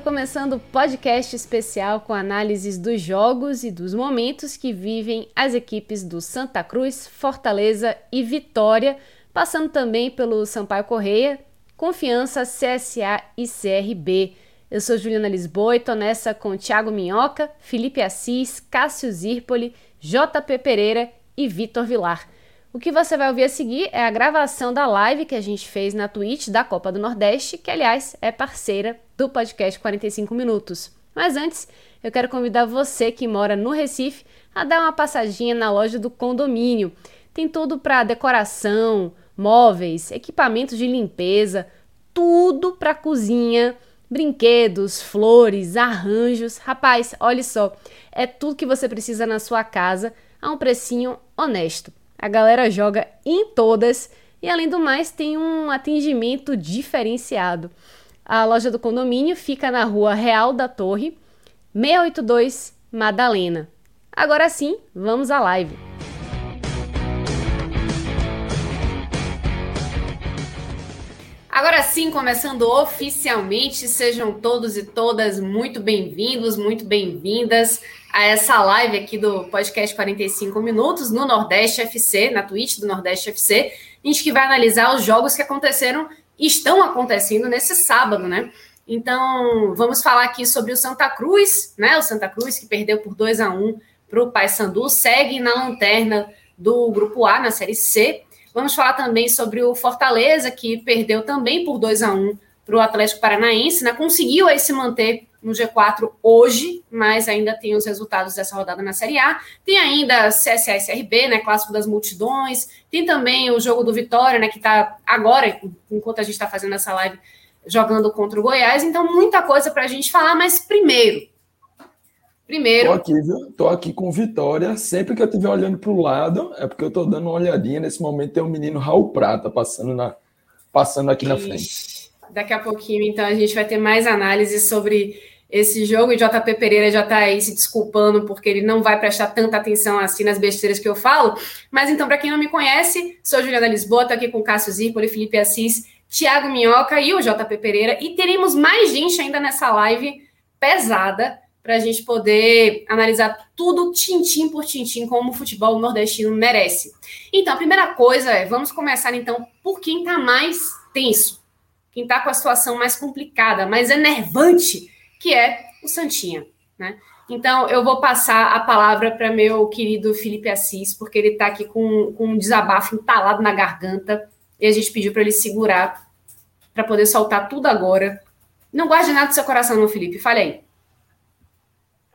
Está começando o podcast especial com análises dos jogos e dos momentos que vivem as equipes do Santa Cruz, Fortaleza e Vitória, passando também pelo Sampaio Correia, Confiança, CSA e CRB. Eu sou Juliana Lisboa e estou nessa com Thiago Minhoca, Felipe Assis, Cássio Zirpoli, JP Pereira e Vitor Vilar. O que você vai ouvir a seguir é a gravação da live que a gente fez na Twitch da Copa do Nordeste, que aliás é parceira do podcast 45 Minutos. Mas antes, eu quero convidar você que mora no Recife a dar uma passadinha na loja do condomínio. Tem tudo para decoração, móveis, equipamentos de limpeza, tudo para cozinha, brinquedos, flores, arranjos. Rapaz, olha só, é tudo que você precisa na sua casa a um precinho honesto. A galera joga em todas e, além do mais, tem um atendimento diferenciado. A loja do condomínio fica na rua Real da Torre, 682 Madalena. Agora sim, vamos à live. Agora sim, começando oficialmente, sejam todos e todas muito bem-vindos, muito bem-vindas a essa live aqui do podcast 45 Minutos no Nordeste FC, na Twitch do Nordeste FC. A gente que vai analisar os jogos que aconteceram estão acontecendo nesse sábado, né? Então, vamos falar aqui sobre o Santa Cruz, né? O Santa Cruz que perdeu por 2 a 1 para o Paysandu, segue na lanterna do Grupo A, na Série C. Vamos falar também sobre o Fortaleza, que perdeu também por 2 a 1 para o Atlético Paranaense, né? Conseguiu aí se manter no G4 hoje, mas ainda tem os resultados dessa rodada na Série A. Tem ainda CSA e CRB, né, clássico das multidões. Tem também o jogo do Vitória, né, que está agora, enquanto a gente está fazendo essa live, jogando contra o Goiás. Então, muita coisa para a gente falar, mas primeiro, Primeiro. Tô aqui, viu? Tô aqui com Vitória. Sempre que eu estiver olhando para o lado, é porque eu tô dando uma olhadinha. Nesse momento tem um menino Raul Prata passando, na, passando aqui Ixi. na frente. Daqui a pouquinho, então, a gente vai ter mais análise sobre esse jogo. E JP Pereira já está aí se desculpando porque ele não vai prestar tanta atenção assim nas besteiras que eu falo. Mas então, para quem não me conhece, sou Juliana Lisboa, estou aqui com Cássio Zirpoli, Felipe Assis, Tiago Minhoca e o JP Pereira. E teremos mais gente ainda nessa live pesada para a gente poder analisar tudo tintim por tintim como o futebol nordestino merece. Então, a primeira coisa é, vamos começar então por quem está mais tenso, quem está com a situação mais complicada, mais enervante que é o Santinha, né? Então, eu vou passar a palavra para meu querido Felipe Assis, porque ele está aqui com, com um desabafo entalado na garganta, e a gente pediu para ele segurar, para poder soltar tudo agora. Não guarde nada do seu coração, não, Felipe. Fale aí.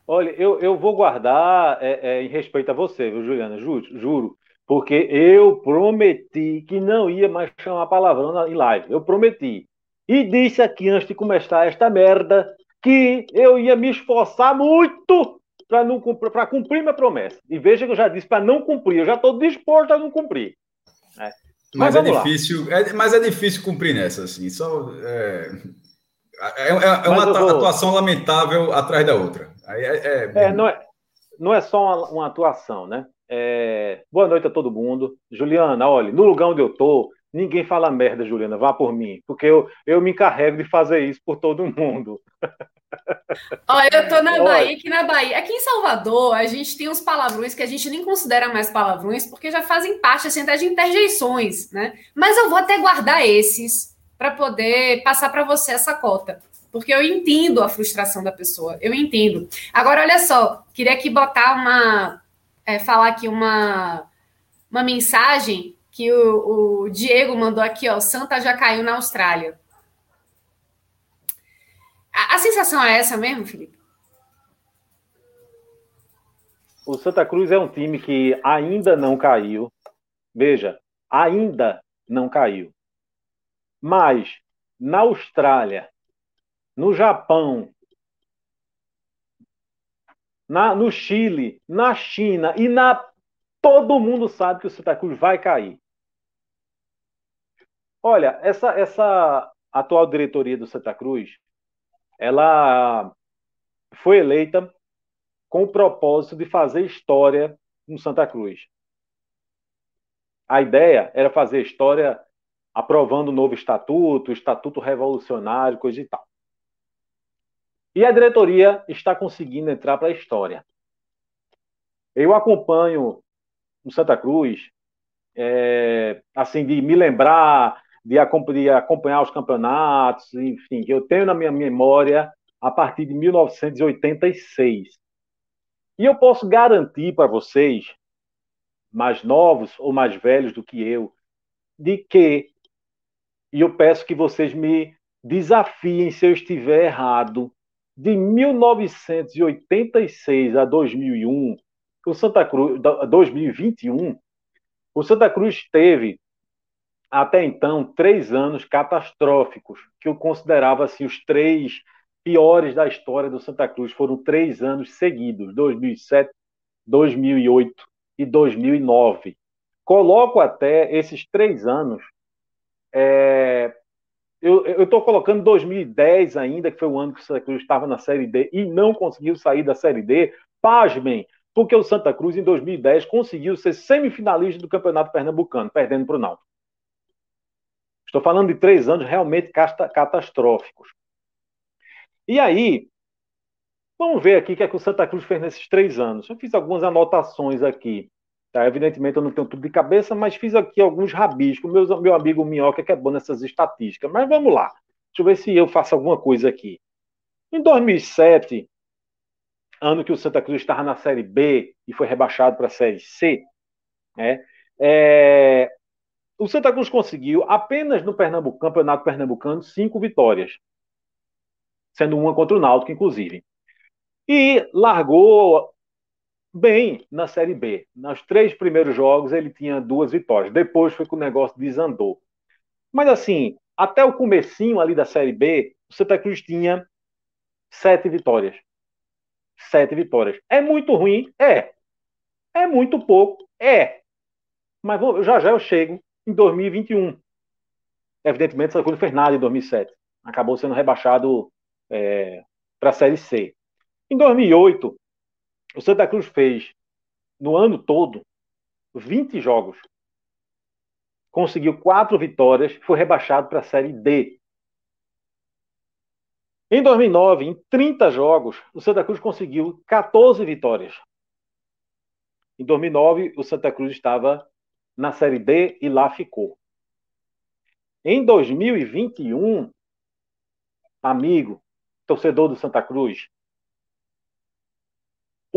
Olha, eu, eu vou guardar é, é, em respeito a você, viu, Juliana? Juro, juro. Porque eu prometi que não ia mais chamar palavrão em live. Eu prometi. E disse aqui antes de começar esta merda que eu ia me esforçar muito para não para cumprir minha promessa. E veja que eu já disse para não cumprir, eu já estou disposto a não cumprir. É. Mas, mas é difícil, é, mas é difícil cumprir nessa, assim. Só, é, é, é, é uma vou... atuação lamentável atrás da outra. É, é, é, não, é, não é só uma, uma atuação, né? Boa noite a todo mundo. Juliana, olha, no lugar onde eu tô, Ninguém fala merda, Juliana, vá por mim, porque eu, eu me encarrego de fazer isso por todo mundo. Olha, eu tô na Bahia, aqui na Bahia. Aqui em Salvador, a gente tem uns palavrões que a gente nem considera mais palavrões, porque já fazem parte assim, até de interjeições, né? Mas eu vou até guardar esses para poder passar para você essa cota. Porque eu entendo a frustração da pessoa, eu entendo. Agora, olha só, queria aqui botar uma. É, falar aqui uma, uma mensagem que o, o Diego mandou aqui, ó. Santa já caiu na Austrália. A, sensação é essa mesmo, Felipe? O Santa Cruz é um time que ainda não caiu. Veja, ainda não caiu. Mas na Austrália, no Japão, na, no Chile, na China e na todo mundo sabe que o Santa Cruz vai cair. Olha, essa, essa atual diretoria do Santa Cruz, ela foi eleita com o propósito de fazer história no Santa Cruz. A ideia era fazer história aprovando o novo estatuto, o estatuto revolucionário, coisa e tal. E a diretoria está conseguindo entrar para a história. Eu acompanho no Santa Cruz, é, assim, de me lembrar de acompanhar os campeonatos, enfim, eu tenho na minha memória a partir de 1986. E eu posso garantir para vocês, mais novos ou mais velhos do que eu, de que, e eu peço que vocês me desafiem se eu estiver errado, de 1986 a 2001, o Santa Cruz, 2021, o Santa Cruz teve até então, três anos catastróficos, que eu considerava assim, os três piores da história do Santa Cruz. Foram três anos seguidos, 2007, 2008 e 2009. Coloco até esses três anos. É, eu estou colocando 2010 ainda, que foi o ano que o Santa Cruz estava na Série D e não conseguiu sair da Série D. Pasmem, porque o Santa Cruz, em 2010, conseguiu ser semifinalista do Campeonato Pernambucano, perdendo para o Náutico. Estou falando de três anos realmente catastróficos. E aí, vamos ver aqui o que, é que o Santa Cruz fez nesses três anos. Eu fiz algumas anotações aqui. Tá? Evidentemente, eu não tenho tudo de cabeça, mas fiz aqui alguns rabiscos. Meu, meu amigo Minhoca, que é bom nessas estatísticas. Mas vamos lá. Deixa eu ver se eu faço alguma coisa aqui. Em 2007, ano que o Santa Cruz estava na Série B e foi rebaixado para a Série C, né? É, o Santa Cruz conseguiu apenas no Pernambuco, Campeonato Pernambucano cinco vitórias, sendo uma contra o Náutico, inclusive. E largou bem na Série B. Nos três primeiros jogos ele tinha duas vitórias. Depois foi que o negócio desandou. Mas assim, até o comecinho ali da Série B, o Santa Cruz tinha sete vitórias. Sete vitórias. É muito ruim? É. É muito pouco? É. Mas vou, já já eu chego em 2021. Evidentemente, Santa Cruz não fez nada em 2007. Acabou sendo rebaixado é, para a Série C. Em 2008, o Santa Cruz fez, no ano todo, 20 jogos. Conseguiu quatro vitórias, foi rebaixado para a Série D. Em 2009, em 30 jogos, o Santa Cruz conseguiu 14 vitórias. Em 2009, o Santa Cruz estava na Série D e lá ficou. Em 2021, amigo, torcedor do Santa Cruz,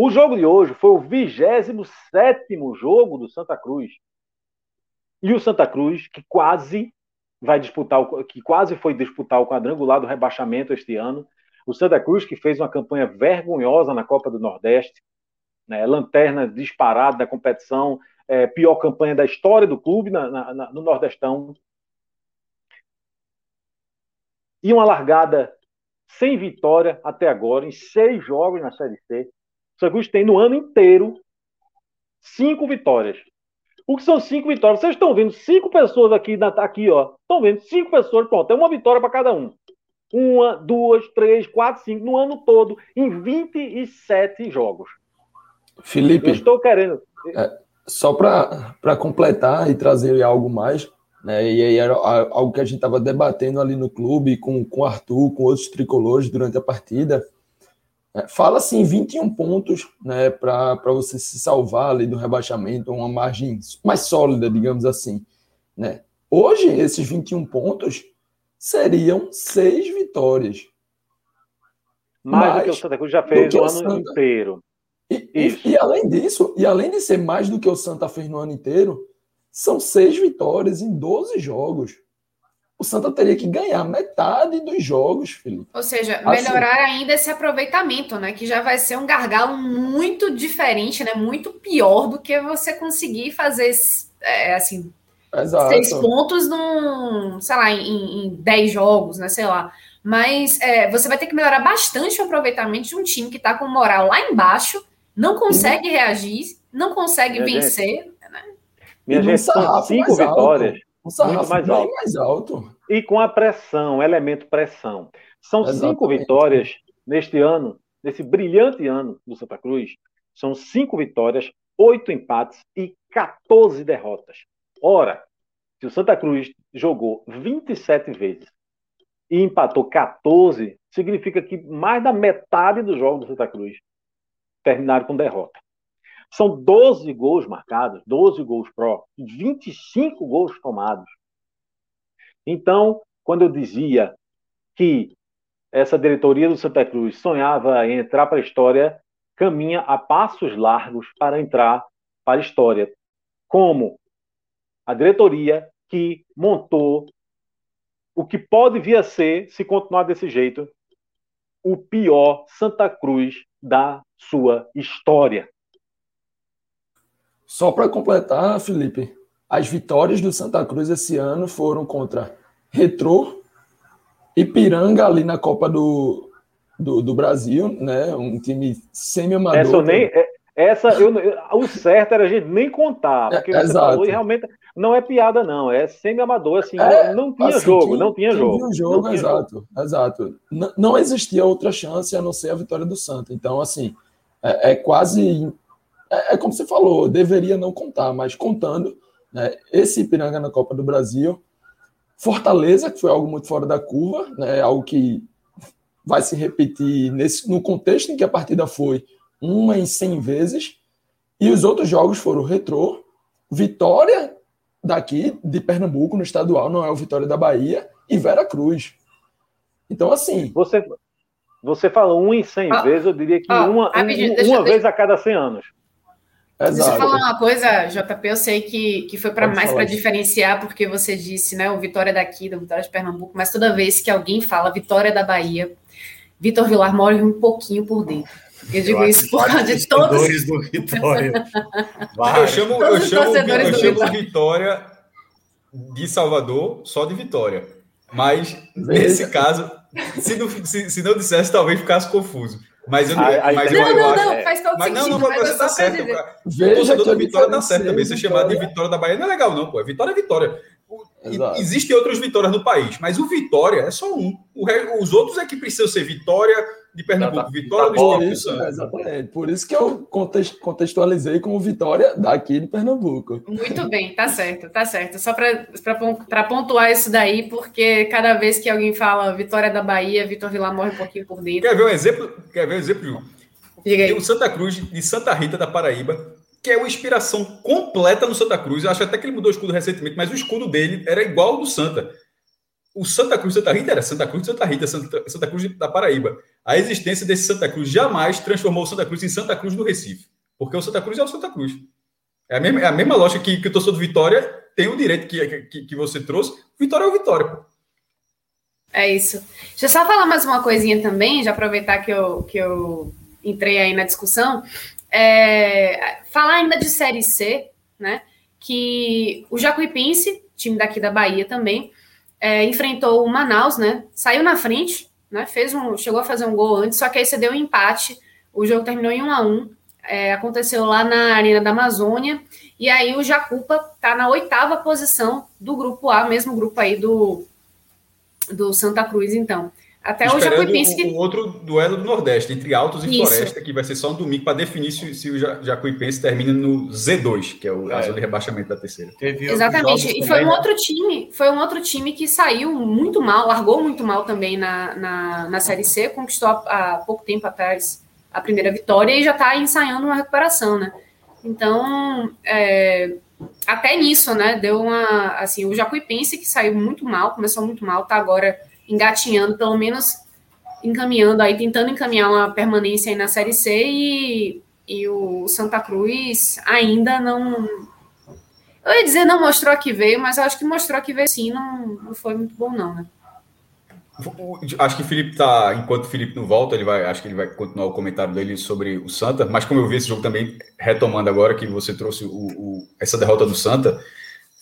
o jogo de hoje foi o 27 jogo do Santa Cruz. E o Santa Cruz, que quase vai disputar, que quase foi disputar o quadrangular do rebaixamento este ano. O Santa Cruz, que fez uma campanha vergonhosa na Copa do Nordeste, né, lanterna disparada da competição, é, pior campanha da história do clube na, na, no Nordestão. E uma largada sem vitória até agora, em seis jogos na Série C. O Cruz tem no ano inteiro cinco vitórias. O que são cinco vitórias? Vocês estão vendo cinco pessoas aqui, aqui ó. Estão vendo cinco pessoas, pronto, é uma vitória para cada um. Uma, duas, três, quatro, cinco, no ano todo, em 27 jogos. Felipe. Eu estou querendo. É, só para completar e trazer algo mais, né? E aí era algo que a gente estava debatendo ali no clube com, com o Arthur, com outros tricolores durante a partida. É, fala assim 21 pontos né, para você se salvar ali do rebaixamento, uma margem mais sólida, digamos assim. Né? Hoje, esses 21 pontos seriam seis vitórias. Mais, do que o Santa Cruz já fez o ano Santa... inteiro. E, e, e, além disso, e além de ser mais do que o Santa fez no ano inteiro, São seis vitórias em 12 jogos. O Santa teria que ganhar metade dos jogos, Felipe. Ou seja, assim, melhorar ainda esse aproveitamento, né? Que já vai ser um gargalo muito diferente, né? Muito pior do que você conseguir fazer é, assim Exato. seis pontos num, sei lá, em, em dez jogos, né? Sei lá. Mas é, você vai ter que melhorar bastante o aproveitamento de um time que está com moral lá embaixo, não consegue reagir, não consegue Minha vencer. Gente. Né? Minha gente, são cinco vitórias. muito mais alto. mais alto. E com a pressão, elemento pressão. São Exatamente. cinco vitórias neste ano, nesse brilhante ano do Santa Cruz. São cinco vitórias, oito empates e 14 derrotas. Ora, se o Santa Cruz jogou 27 vezes e empatou 14, significa que mais da metade dos jogos do Santa Cruz terminaram com derrota. São 12 gols marcados, 12 gols pró, 25 gols tomados. Então, quando eu dizia que essa diretoria do Santa Cruz sonhava em entrar para a história, caminha a passos largos para entrar para a história. Como a diretoria que montou o que pode vir a ser, se continuar desse jeito, o pior Santa Cruz da sua história. Só para completar, Felipe, as vitórias do Santa Cruz esse ano foram contra Retrô, Ipiranga ali na Copa do, do, do Brasil, né? Um time semi-amador. Essa, nem, é, essa eu, o certo era a gente nem contar, porque é, você exato. falou e realmente não é piada, não, é semi-amador, assim, é, não, tinha assim, jogo, não tinha jogo. Não jogo, exato, jogo. exato. Não, não existia outra chance a não ser a vitória do Santa. Então, assim, é, é quase. É, é, como você falou, deveria não contar, mas contando, né, esse Ipiranga na Copa do Brasil, Fortaleza, que foi algo muito fora da curva, né, algo que vai se repetir nesse, no contexto em que a partida foi uma em 100 vezes, e os outros jogos foram Retrô, Vitória daqui de Pernambuco, no estadual, não é o Vitória da Bahia, e Vera Cruz. Então, assim. Você, você falou um em 100 ah, vezes, eu diria que ah, uma, um, uma vez a cada 100 anos. Exato. Deixa eu falar uma coisa, JP, eu sei que, que foi para mais para diferenciar, porque você disse, né, o Vitória daqui, do Vitória de Pernambuco, mas toda vez que alguém fala Vitória da Bahia, Vitor Vilar morre um pouquinho por dentro. Eu digo eu isso por causa de todos. do Vitória. eu chamo, eu chamo, eu chamo Vitória de Salvador só de Vitória. Mas, nesse caso, se não, se, se não dissesse, talvez ficasse confuso. Mas eu, mas não, eu, não, não, é. faz todo mas, sentido. Não, não, mas você tá certo. O torcedor do Vitória tá certo também. Ser chamado de Vitória da Bahia não é legal, não, pô. Vitória é Vitória. Existem outras vitórias no país, mas o Vitória é só um. O, os outros é que precisam ser Vitória, de Pernambuco, tá, Vitória tá do Espírito Santo. exatamente. Por isso que eu contextualizei como Vitória daqui de Pernambuco. Muito bem, tá certo, tá certo. Só para pontuar isso daí, porque cada vez que alguém fala Vitória da Bahia, Vitor Vilar morre um pouquinho por dentro. Quer ver um exemplo? Quer ver um exemplo? Tem o Santa Cruz de Santa Rita da Paraíba, que é uma inspiração completa no Santa Cruz. Eu acho até que ele mudou o escudo recentemente, mas o escudo dele era igual ao do Santa o Santa Cruz Santa Rita era Santa Cruz Santa Rita, Santa, Santa Cruz da Paraíba. A existência desse Santa Cruz jamais transformou o Santa Cruz em Santa Cruz do Recife. Porque o Santa Cruz é o Santa Cruz. É a mesma, é a mesma lógica que, que o torcedor do Vitória tem o direito que, que, que você trouxe. Vitória é o Vitória. É isso. Deixa eu só falar mais uma coisinha também, já aproveitar que eu, que eu entrei aí na discussão. É, falar ainda de Série C, né? Que o Jacuipense, time daqui da Bahia também, é, enfrentou o Manaus, né? Saiu na frente, né? Fez um, chegou a fazer um gol antes, só que aí você deu um empate. O jogo terminou em 1 a 1 é, Aconteceu lá na Arena da Amazônia. E aí o Jacupa tá na oitava posição do grupo A, mesmo grupo aí do, do Santa Cruz, então. Até Esperando o Jacuipense. Que... Um outro duelo do Nordeste, entre Altos e Isso. Floresta, que vai ser só um domingo para definir se, se, o Jacuipense termina no Z2, que é o, é. a zona de rebaixamento da terceira. Exatamente. E foi um outro time, foi um outro time que saiu muito mal, largou muito mal também na, na, na Série C, conquistou há, há pouco tempo atrás a primeira vitória e já está ensaiando uma recuperação, né? Então, é, até nisso, né? Deu uma. Assim, o Jacuipense, que saiu muito mal, começou muito mal, tá agora engatinhando, pelo menos encaminhando aí, tentando encaminhar uma permanência aí na Série C e, e o Santa Cruz ainda não. Eu ia dizer não mostrou que veio, mas acho que mostrou que veio sim, não, não foi muito bom, não, né? Acho que o Felipe tá. Enquanto o Felipe não volta, ele vai. Acho que ele vai continuar o comentário dele sobre o Santa. Mas como eu vi esse jogo também, retomando agora que você trouxe o, o, essa derrota do Santa,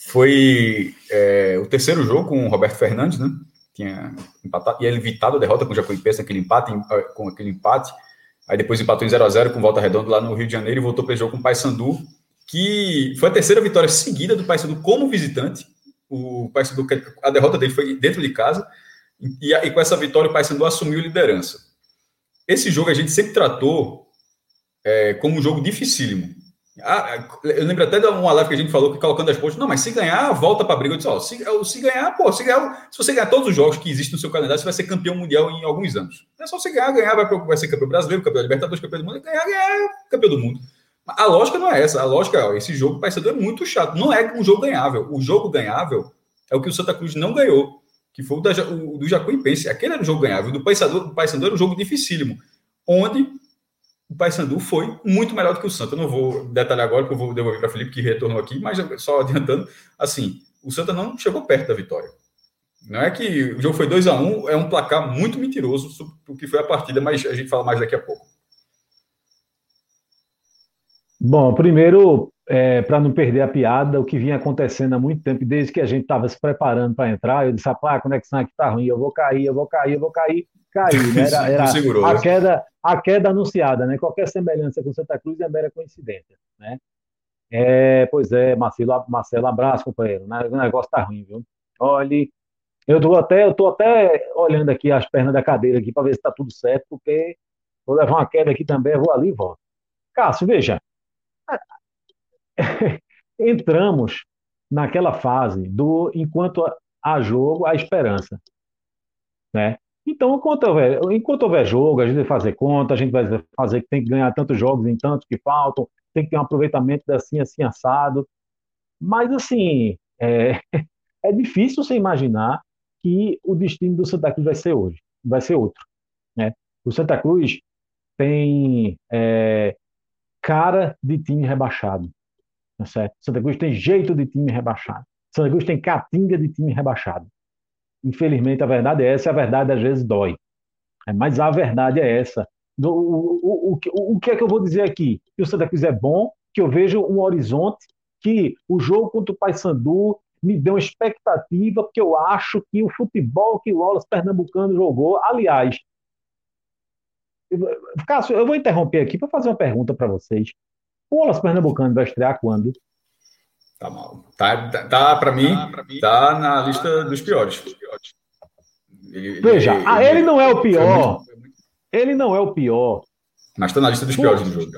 foi é, o terceiro jogo com o Roberto Fernandes, né? Tinha empatado, e ele evitado a derrota com o Jacuipense naquele empate, com aquele empate. Aí depois empatou em 0x0 com volta redonda lá no Rio de Janeiro e voltou para o jogo com o Paysandu, que foi a terceira vitória seguida do Paysandu como visitante. O Paysandu, a derrota dele foi dentro de casa e, e com essa vitória, o Paysandu assumiu liderança. Esse jogo a gente sempre tratou é, como um jogo dificílimo. Ah, eu lembro até de uma live que a gente falou que colocando as pontas, não, mas se ganhar, volta para a briga. Eu disse, ó, se, se, ganhar, pô, se, ganhar, se você ganhar todos os jogos que existem no seu calendário, você vai ser campeão mundial em alguns anos. É só você ganhar, ganhar, vai, vai ser campeão brasileiro, campeão Libertadores, campeão do mundo, ganhar, ganhar, campeão do mundo. A lógica não é essa. A lógica é, esse jogo Paysandu é muito chato. Não é um jogo ganhável. O jogo ganhável é o que o Santa Cruz não ganhou que foi o, da, o do Jacuipense. Aquele era o jogo ganhável. O do Paysandu, o Paysandu era um jogo dificílimo, onde o Paysandu foi muito melhor do que o Santa. Eu não vou detalhar agora, porque eu vou devolver para Felipe, que retornou aqui, mas só adiantando, assim, o Santa não chegou perto da vitória. Não é que o jogo foi 2 a 1 um, é um placar muito mentiroso sobre o que foi a partida, mas a gente fala mais daqui a pouco. Bom, primeiro, é, para não perder a piada, o que vinha acontecendo há muito tempo, desde que a gente estava se preparando para entrar, eu disse, rapaz, a conexão aqui está ruim, eu vou cair, eu vou cair, eu vou cair, cair. Né? Era, era a, queda, a queda anunciada, né? Qualquer semelhança com Santa Cruz é mera coincidência, né? É, pois é, Marcelo, Marcelo, abraço, companheiro. O negócio tá ruim, viu? Olha, eu tô até, eu tô até olhando aqui as pernas da cadeira aqui para ver se está tudo certo, porque vou levar uma queda aqui também, vou ali e volto. Cássio, veja, entramos naquela fase do enquanto há jogo, há esperança. Né? Então, enquanto houver, enquanto houver jogo, a gente vai fazer conta, a gente vai fazer que tem que ganhar tantos jogos em tantos que faltam, tem que ter um aproveitamento assim, assim, assado. Mas, assim, é, é difícil você imaginar que o destino do Santa Cruz vai ser hoje, vai ser outro. Né? O Santa Cruz tem é, cara de time rebaixado. Tá certo? Santa Cruz tem jeito de time rebaixado. Santa Cruz tem catinga de time rebaixado. Infelizmente, a verdade é essa, a verdade às vezes dói. É, mas a verdade é essa. O, o, o, o, que é que eu vou dizer aqui? Que o Santa Cruz é bom, que eu vejo um horizonte, que o jogo contra o Paysandu me deu uma expectativa, porque eu acho que o futebol que o Wallace Pernambucano jogou, aliás, Cássio, eu vou interromper aqui para fazer uma pergunta para vocês. O Wallace Pernambucano vai estrear quando? Tá mal. Tá, tá, tá para mim, tá, mim, tá na tá lista dos piores. Ele, Veja, ele, ele, ele, não é o pior. Ele não é o pior. Mas está na lista dos piores do jogo.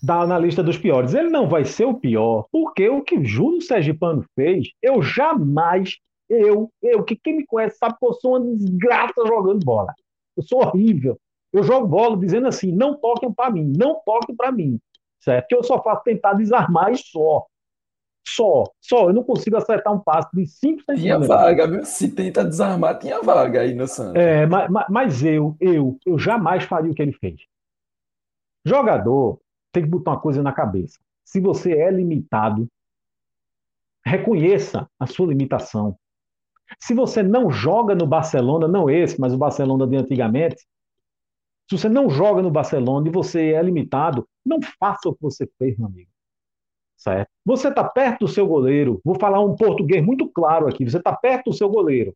Está na lista dos piores. Ele não vai ser o pior, porque o que o Júlio Sergipano fez, eu jamais, eu, eu, que quem me conhece sabe que eu sou uma desgraça jogando bola. Eu sou horrível. Eu jogo bola dizendo assim: não toquem para mim, não toquem para mim certo? Que eu só faço tentar desarmar e só. Só, só. Eu não consigo acertar um passo de 5 centímetros. Tinha vaga, viu? Se tenta desarmar, tinha vaga aí no Santos. É, mas, mas eu, eu, eu jamais faria o que ele fez. Jogador tem que botar uma coisa na cabeça. Se você é limitado, reconheça a sua limitação. Se você não joga no Barcelona, não esse, mas o Barcelona de antigamente, se você não joga no Barcelona e você é limitado, não faça o que você fez, meu amigo. Certo? Você está perto do seu goleiro. Vou falar um português muito claro aqui. Você está perto do seu goleiro.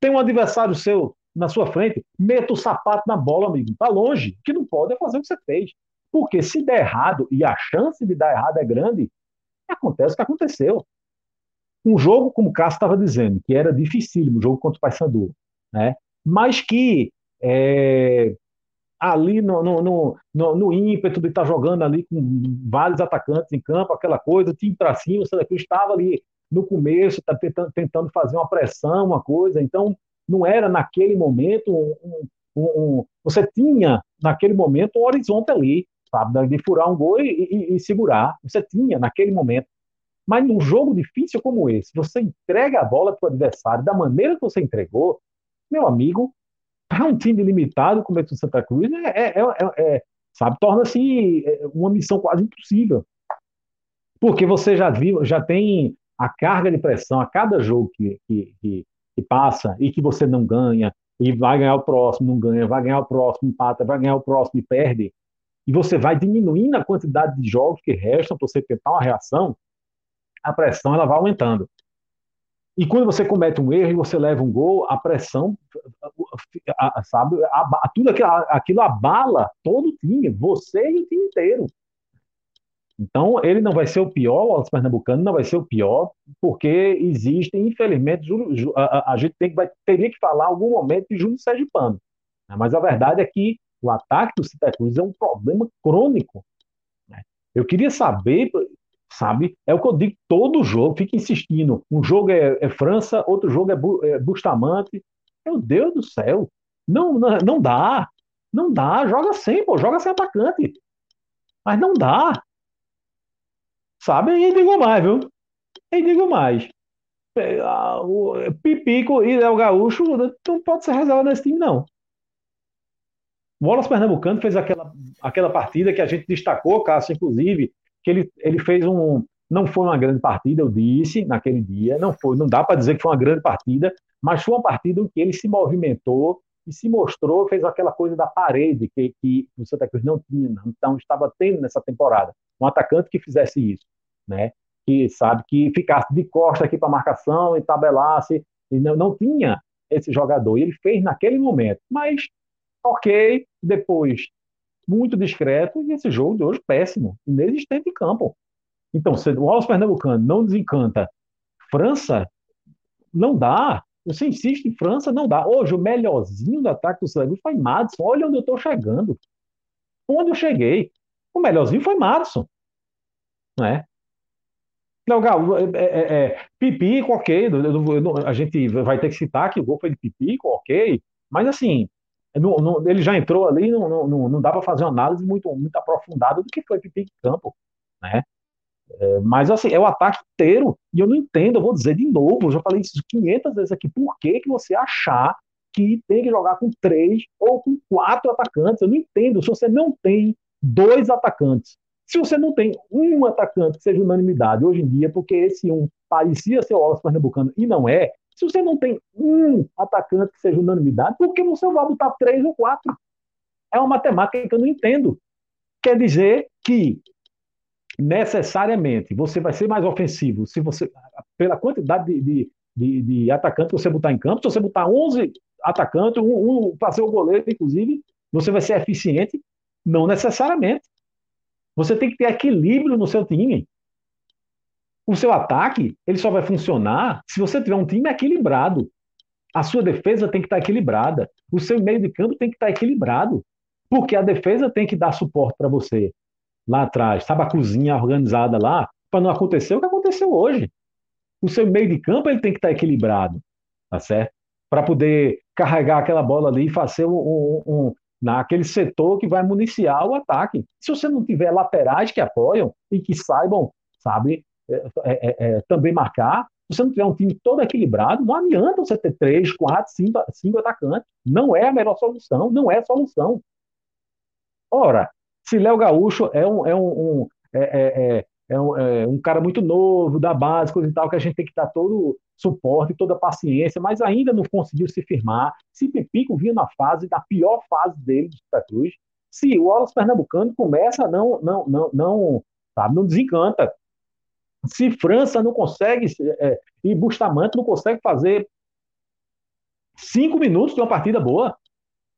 Tem um adversário seu na sua frente. Meta o sapato na bola, amigo. Está longe. O que não pode é fazer o que você fez. Porque se der errado, e a chance de dar errado é grande, acontece o que aconteceu. Um jogo, como o Cássio estava dizendo, que era difícil, um jogo contra o Paysandu, né? mas que é, ali no, no, no, no, ímpeto de estar tá jogando ali com vários atacantes em campo, aquela coisa, time para cima, o Santa Cruz estava ali no começo, tá tentando, tentando fazer uma pressão, uma coisa, então não era naquele momento um, um, um, você tinha naquele momento um horizonte ali, sabe, de furar um gol e, e, e segurar, você tinha naquele momento. Mas num jogo difícil como esse, você entrega a bola para o adversário da maneira que você entregou, meu amigo, para um time limitado como é o Santa Cruz, é, é, é, é sabe, torna-se uma missão quase impossível. Porque você já viu, já tem a carga de pressão a cada jogo que, que, que, que passa e que você não ganha, e vai ganhar o próximo, não ganha, vai ganhar o próximo, empata, vai ganhar o próximo e perde, e você vai diminuindo a quantidade de jogos que restam para você tentar uma reação, a pressão ela vai aumentando. E quando você comete um erro e você leva um gol, a pressão, sabe, tudo aquilo, aquilo abala todo o time, você e o time inteiro. Então, ele não vai ser o pior, o Wallace Pernambucano não vai ser o pior, porque existe, infelizmente, a, gente tem, vai, teria que falar algum momento de Júnior Sergipano. Né? Mas a verdade é que o ataque do Santa Cruz é um problema crônico. Né? Eu queria saber, sabe, é o que eu digo todo jogo, fica insistindo. Um jogo é, é França, outro jogo é, é Bustamante. Meu Deus do céu, não, não, não dá, não dá, joga sem, pô, joga sem atacante. Mas não dá. Sabe? E digo mais, viu? E digo mais. É, o Pipico e Léo Gaúcho não pode ser reserva nesse time, não. Wallace Pernambucano fez aquela, aquela partida que a gente destacou, Cássio, inclusive, que ele, ele fez um. Não foi uma grande partida, eu disse naquele dia, não foi, não dá para dizer que foi uma grande partida, mas foi uma partida em que ele se movimentou e se mostrou, fez aquela coisa da parede que, que o Santa Cruz não tinha, então estava tendo nessa temporada. Um atacante que fizesse isso né? Que sabe que ficasse de costa aqui para marcação e tabelasse e não, não tinha esse jogador. E ele fez naquele momento, mas ok, depois muito discreto e esse jogo de hoje péssimo, inexistente em campo. Então, se o Alves Pernambucano não desencanta França, não dá. Você insiste em França, não dá. Hoje, o melhorzinho do ataque do Santa foi Madison. Olha onde eu estou chegando. Onde eu cheguei. O melhorzinho foi Madison. Né? Não, Galo, é, é, é, Pipico, ok, a gente vai ter que citar que o gol foi de Pipico, ok, mas assim, não, não, ele já entrou ali, não, não, não dá para fazer uma análise muito, muito aprofundada do que foi Pipico em campo, né? É, mas assim, é o ataque inteiro, e eu não entendo, eu vou dizer de novo, eu já falei isso 500 vezes aqui, por que, que você achar que tem que jogar com três ou com quatro atacantes? Eu não entendo, se você não tem dois atacantes se você não tem um atacante que seja unanimidade hoje em dia, porque esse um parecia ser o Wallace Pernambucano e não é, se você não tem um atacante que seja unanimidade, por que você vai botar três ou quatro? É uma matemática que eu não entendo. Quer dizer que necessariamente você vai ser mais ofensivo se você pela quantidade de, de, de, de atacantes que você botar em campo. Se você botar 11 atacantes, um, um fazer o goleiro, inclusive, você vai ser eficiente? Não necessariamente. Você tem que ter equilíbrio no seu time. O seu ataque, ele só vai funcionar se você tiver um time equilibrado. A sua defesa tem que estar equilibrada. O seu meio de campo tem que estar equilibrado. Porque a defesa tem que dar suporte para você lá atrás. Sabe a cozinha organizada lá? Para não acontecer o que aconteceu hoje. O seu meio de campo ele tem que estar equilibrado. Tá certo? Para poder carregar aquela bola ali e fazer um, um, um, naquele setor que vai municiar o ataque. Se você não tiver laterais que apoiam e que saibam, sabe, é, é, é, é também marcar, se você não tiver um time todo equilibrado, não adianta você ter três, quatro, cinco, cinco atacantes. Não é a melhor solução, não é a solução. Ora, se Léo Gaúcho é um, é um, um é, é, é, um, é, um, cara muito novo, da base, coisa e tal, que a gente tem que dar todo suporte, toda paciência, mas ainda não conseguiu se firmar. Se Pipico vinha na fase, da pior fase dele de Santa Cruz, se o Wallace Pernambucano começa, não, não, não, não, sabe, não desencanta. Se França não consegue, é, e Bustamante não consegue fazer cinco minutos de uma partida boa,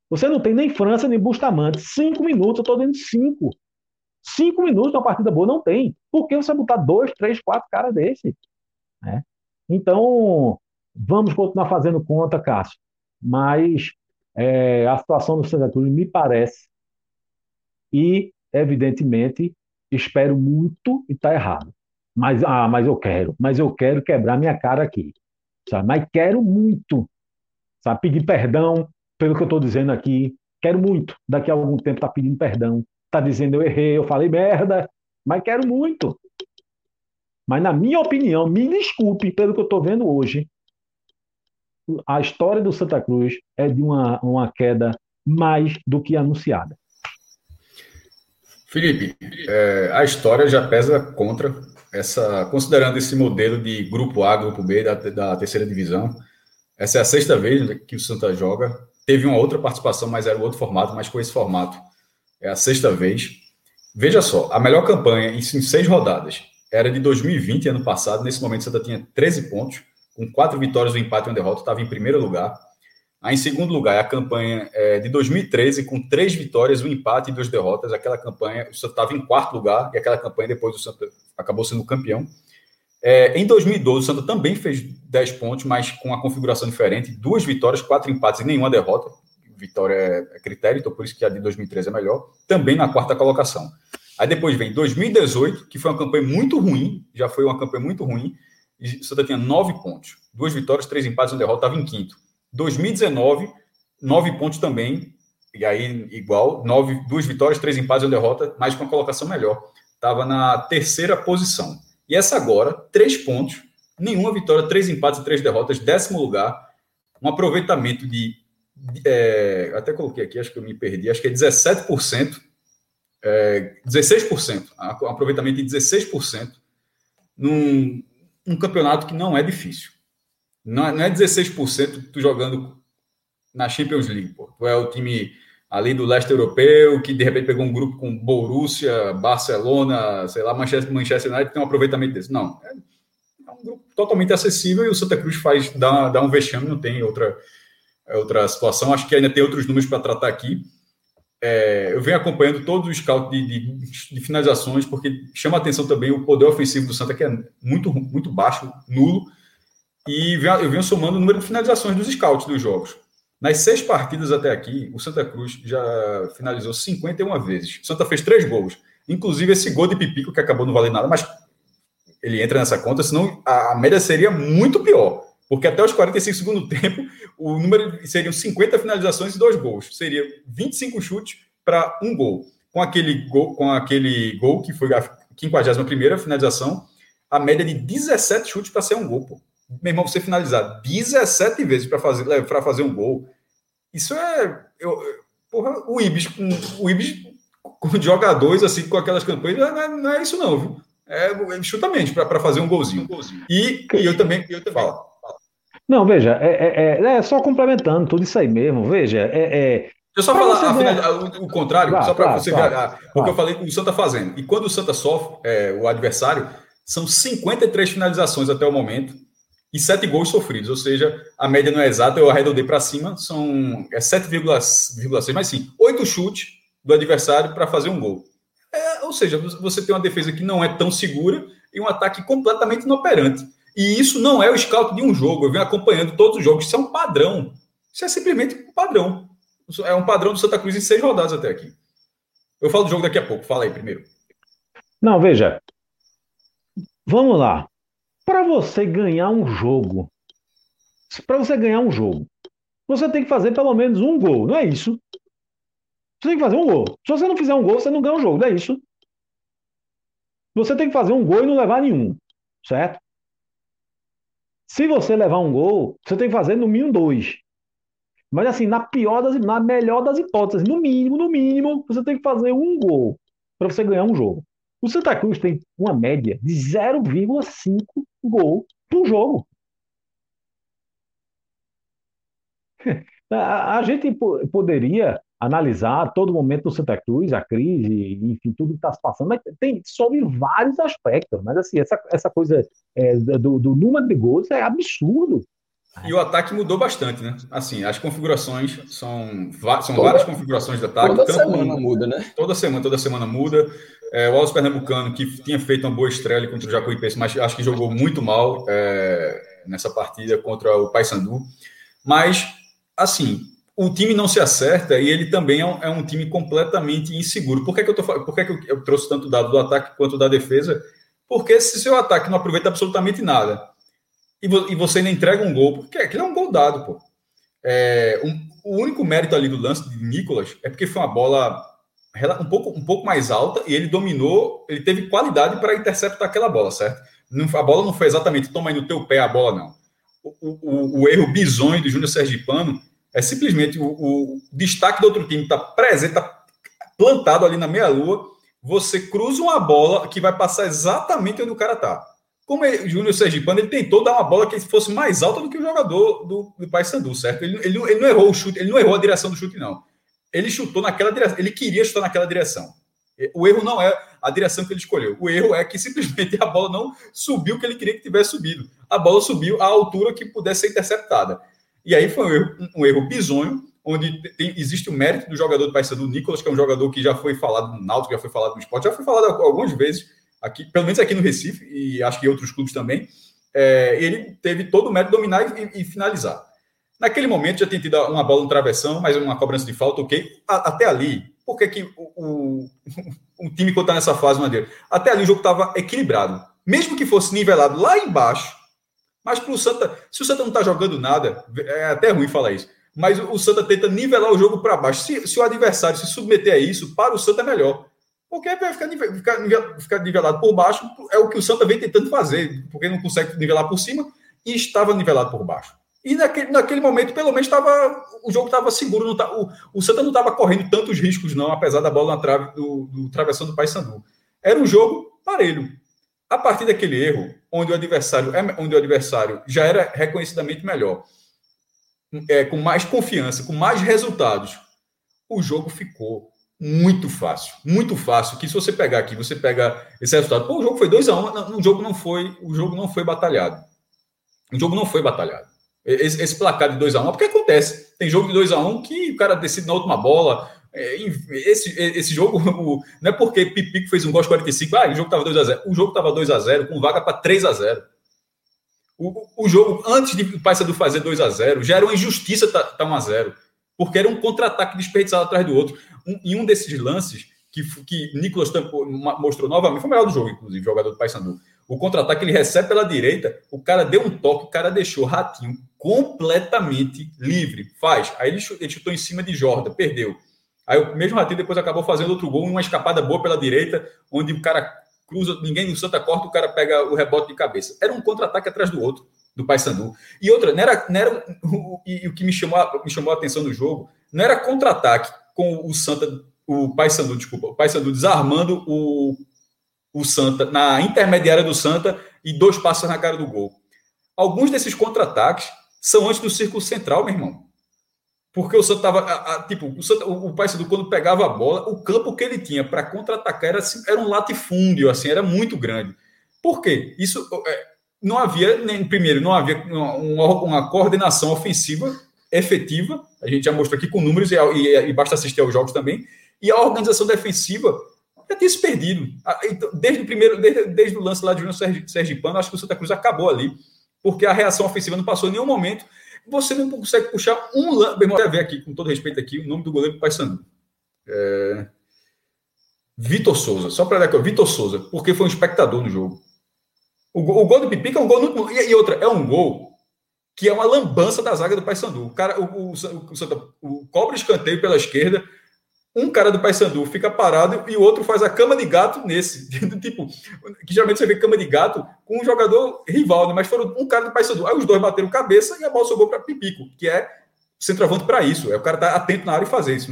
você não tem nem França nem Bustamante. Cinco minutos, eu estou dando cinco. Cinco minutos de uma partida boa não tem. Por que você botar dois, três, quatro caras desse? Né? Então, vamos continuar fazendo conta, Cássio. Mas é, a situação do Santa Cruz me parece, e evidentemente espero muito e está errado. Mas, ah, mas eu quero, mas eu quero quebrar minha cara aqui. Sabe? Mas quero muito. Sabe? Pedir perdão pelo que eu estou dizendo aqui. Quero muito, daqui a algum tempo, tá pedindo perdão. Está dizendo eu errei, eu falei merda, mas quero muito. Mas, na minha opinião, me desculpe pelo que eu estou vendo hoje, a história do Santa Cruz é de uma, uma queda mais do que anunciada. Felipe, é, a história já pesa contra essa, considerando esse modelo de grupo A, grupo B da, da terceira divisão, essa é a sexta vez que o Santa joga. Teve uma outra participação, mas era outro formato, mas com esse formato é a sexta vez. Veja só, a melhor campanha em seis rodadas era de 2020, ano passado. Nesse momento, o Santa tinha 13 pontos, com quatro vitórias, um empate e uma derrota, estava em primeiro lugar. Aí, em segundo lugar, a campanha é, de 2013, com três vitórias, um empate e duas derrotas. Aquela campanha, o Santa estava em quarto lugar, e aquela campanha depois o Santa acabou sendo campeão. É, em 2012, o Santa também fez 10 pontos, mas com uma configuração diferente: duas vitórias, quatro empates e nenhuma derrota. Vitória é critério, então por isso que a de 2013 é melhor. Também na quarta colocação. Aí depois vem 2018, que foi uma campanha muito ruim, já foi uma campanha muito ruim, e o Santa tinha nove pontos. Duas vitórias, três empates e uma derrota, estava em quinto. 2019, nove pontos também, e aí igual, nove, duas vitórias, três empates e uma derrota, mas com uma colocação melhor. Estava na terceira posição. E essa agora, três pontos, nenhuma vitória, três empates e três derrotas, décimo lugar, um aproveitamento de. É, até coloquei aqui, acho que eu me perdi, acho que é 17%, é, 16%, um aproveitamento de 16% num um campeonato que não é difícil. Não é, não é 16% tu jogando na Champions League, pô. Tu é o time ali do leste europeu, que de repente pegou um grupo com Borussia, Barcelona, sei lá, Manchester, Manchester United, tem um aproveitamento desse. Não, é, é um grupo totalmente acessível e o Santa Cruz faz, dá, dá um vexame, não tem outra, outra situação. Acho que ainda tem outros números para tratar aqui. É, eu venho acompanhando todo o scout de, de, de, finalizações, porque chama atenção também o poder ofensivo do Santa, que é muito, muito baixo, nulo, e eu venho somando o número de finalizações dos scouts dos jogos. Nas seis partidas até aqui, o Santa Cruz já finalizou 51 vezes. O Santa fez três gols. Inclusive esse gol de Pipico, que acabou não valendo nada, mas ele entra nessa conta, senão a média seria muito pior. Porque até os 45 segundos do tempo, o número seriam 50 finalizações e dois gols. Seria 25 chutes para um gol. Com aquele gol, com aquele gol que foi a 51 finalização, a média de 17 chutes para ser um gol, pô meu irmão, você finalizar 17 vezes para fazer, para fazer um gol, isso é. Eu, porra, o Ibis, o Ibis com jogadores assim, com aquelas campanhas, não é, não é isso, não, viu? É, é chutamente para fazer um golzinho. Um golzinho. E, e, eu também. Eu também fala. Não, veja, é, é, é, só complementando tudo isso aí mesmo, veja, é, Deixa eu só falar ver... o, contrário, só para você ver o que eu falei que o Santa está fazendo. E quando o Santa sofre, é, o adversário, são 53 finalizações até o momento, e sete gols sofridos, ou seja, a média não é exata, eu arredondei para cima, são é 7,6, mas sim, oito chutes do adversário para fazer um gol. É, ou seja, você tem uma defesa que não é tão segura e um ataque completamente inoperante. E isso não é o scout de um jogo, eu venho acompanhando todos os jogos, isso é um padrão. Isso é simplesmente um padrão. É um padrão do Santa Cruz em seis rodadas até aqui. Eu falo do jogo daqui a pouco, fala aí primeiro. Não, veja. Vamos lá. Para você ganhar um jogo, para você ganhar um jogo, você tem que fazer pelo menos um gol, não é isso? Você tem que fazer um gol. Se você não fizer um gol, você não ganha um jogo, não é isso? Você tem que fazer um gol e não levar nenhum, certo? Se você levar um gol, você tem que fazer no mínimo dois. Mas assim, na pior das, na melhor das hipóteses, no mínimo, no mínimo, você tem que fazer um gol para você ganhar um jogo. O Santa Cruz tem uma média de 0,5 gol por jogo. A, a gente poderia analisar todo momento do Santa Cruz, a crise, enfim, tudo que está se passando, mas tem sobre vários aspectos. Mas assim, essa, essa coisa é, do, do número de gols é absurdo. E o ataque mudou bastante, né? Assim, as configurações são, são toda, várias configurações de ataque. Toda semana muda, né? Toda semana, toda semana muda. É, o Alves Pernambucano, que tinha feito uma boa estreia contra o Jacuipense, mas acho que jogou muito mal é, nessa partida contra o Paysandu. Mas, assim, o time não se acerta e ele também é um, é um time completamente inseguro. Por que, que, eu, tô, por que, que eu, eu trouxe tanto dado do ataque quanto da defesa? Porque se seu ataque não aproveita absolutamente nada e, vo, e você ainda entrega um gol, porque aquilo é um gol dado, pô. É, um, o único mérito ali do lance de Nicolas é porque foi uma bola um pouco, um pouco mais alta e ele dominou, ele teve qualidade para interceptar aquela bola, certo? A bola não foi exatamente toma aí no teu pé a bola, não. O, o, o erro bizonho do Júnior Sergipano é simplesmente o, o destaque do outro time está presente, está plantado ali na meia-lua, você cruza uma bola que vai passar exatamente onde o cara tá. Como o Júnior Sergipano, ele tentou dar uma bola que fosse mais alta do que o jogador do, do Paysandu, certo? Ele, ele, ele, não errou o chute, ele não errou a direção do chute, não. Ele chutou naquela direção, ele queria chutar naquela direção. O erro não é a direção que ele escolheu. O erro é que simplesmente a bola não subiu o que ele queria que tivesse subido. A bola subiu à altura que pudesse ser interceptada. E aí foi um erro, um erro bizonho, onde tem, existe o mérito do jogador do Paysandu, Nicolas, que é um jogador que já foi falado no Náutico, já foi falado no esporte, já foi falado algumas vezes, aqui, pelo menos aqui no Recife, e acho que em outros clubes também. É, ele teve todo o mérito de dominar e, e, finalizar. Naquele momento já tinha tido uma bola no travessão, mas uma cobrança de falta, ok. A, até ali, por que, o, o, o time que está nessa fase, Madeira? Até ali o jogo estava equilibrado. Mesmo que fosse nivelado lá embaixo, mas para o Santa, se o Santa não está jogando nada, é até ruim falar isso, mas o Santa tenta nivelar o jogo para baixo. Se, se, o adversário se submeter a isso, para o Santa é melhor. Porque vai ficar, ficar, ficar nivelado por baixo, é o que o Santa vem tentando fazer, porque não consegue nivelar por cima e estava nivelado por baixo. E naquele, naquele momento, pelo menos, estava o jogo estava seguro. Não tá, o, o Santa não estava correndo tantos riscos, não, apesar da bola na trave do, do travessão do Paysandu. Era um jogo parelho. A partir daquele erro, onde o adversário, é, onde o adversário já era reconhecidamente melhor, é, com mais confiança, com mais resultados, o jogo ficou muito fácil, muito fácil. Que se você pegar aqui, você pega esse resultado, pô, o jogo foi 2 a 1, um, o jogo não foi, o jogo não foi batalhado. O jogo não foi batalhado. Esse, esse placar de 2x1, um, porque acontece. Tem jogo de 2x1 um que o cara decide na última bola. É, esse, esse jogo, o, não é porque Pipico fez um gol de 45, ah, o jogo estava 2x0. O jogo estava 2x0, com vaga para 3x0. O, o jogo, antes de o Paysandu fazer 2x0, já era uma injustiça tá, tá 1x0. Porque era um contra-ataque desperdiçado atrás do outro. Um, em um desses lances, que, que Nicolas mostrou novamente, foi o melhor do jogo, inclusive, jogador do Paysandu. O contra-ataque ele recebe pela direita, o cara deu um toque, o cara deixou o Ratinho completamente livre. Faz. Aí ele chutou, em cima de Jordan, perdeu. Aí o mesmo Ratinho depois acabou fazendo outro gol, uma escapada boa pela direita, onde o cara cruza, ninguém no Santa corta, o cara pega o rebote de cabeça. Era um contra-ataque atrás do outro, do Paysandu. E outra, não era, não era e o que me chamou, me chamou a atenção no jogo, não era contra-ataque com o Santa, o Paysandu, desculpa, o Paysandu desarmando o o Santa na intermediária do Santa e dois passos na cara do gol. Alguns desses contra-ataques são antes do círculo central, meu irmão. Porque o Santa tava. tipo, o, Santa, o, o Paysandu, quando pegava a bola, o campo que ele tinha para contra-atacar era, assim, era um latifúndio, assim, era muito grande. Por quê? Isso é, não havia, nem, primeiro, não havia uma, uma, coordenação ofensiva efetiva. A gente já mostrou aqui com números e, e, e basta assistir aos jogos também. E a organização defensiva já tinha se perdido. Então, desde o primeiro, desde, desde o lance lá de Júnior Sergipano, acho que o Santa Cruz acabou ali, porque a reação ofensiva não passou em nenhum momento. Você não consegue puxar um lance. Bem, vou ver aqui, com todo respeito aqui, o nome do goleiro do Paysandu. É... Vitor Souza, só para dar aqui, Vitor Souza, porque foi um espectador no jogo. O, gol, o gol do Pipica é um gol no, e, e, outra, é um gol que é uma lambança da zaga do Paysandu. O cara, o, o, o, o, cobra escanteio pela esquerda, um cara do Paysandu fica parado e o outro faz a cama de gato nesse. tipo, que geralmente você vê cama de gato com um jogador rival, né? mas foram um cara do Paysandu. Aí os dois bateram cabeça e a bola sobrou para Pipico, que é centroavante para isso. É o cara tá atento na área e fazer isso.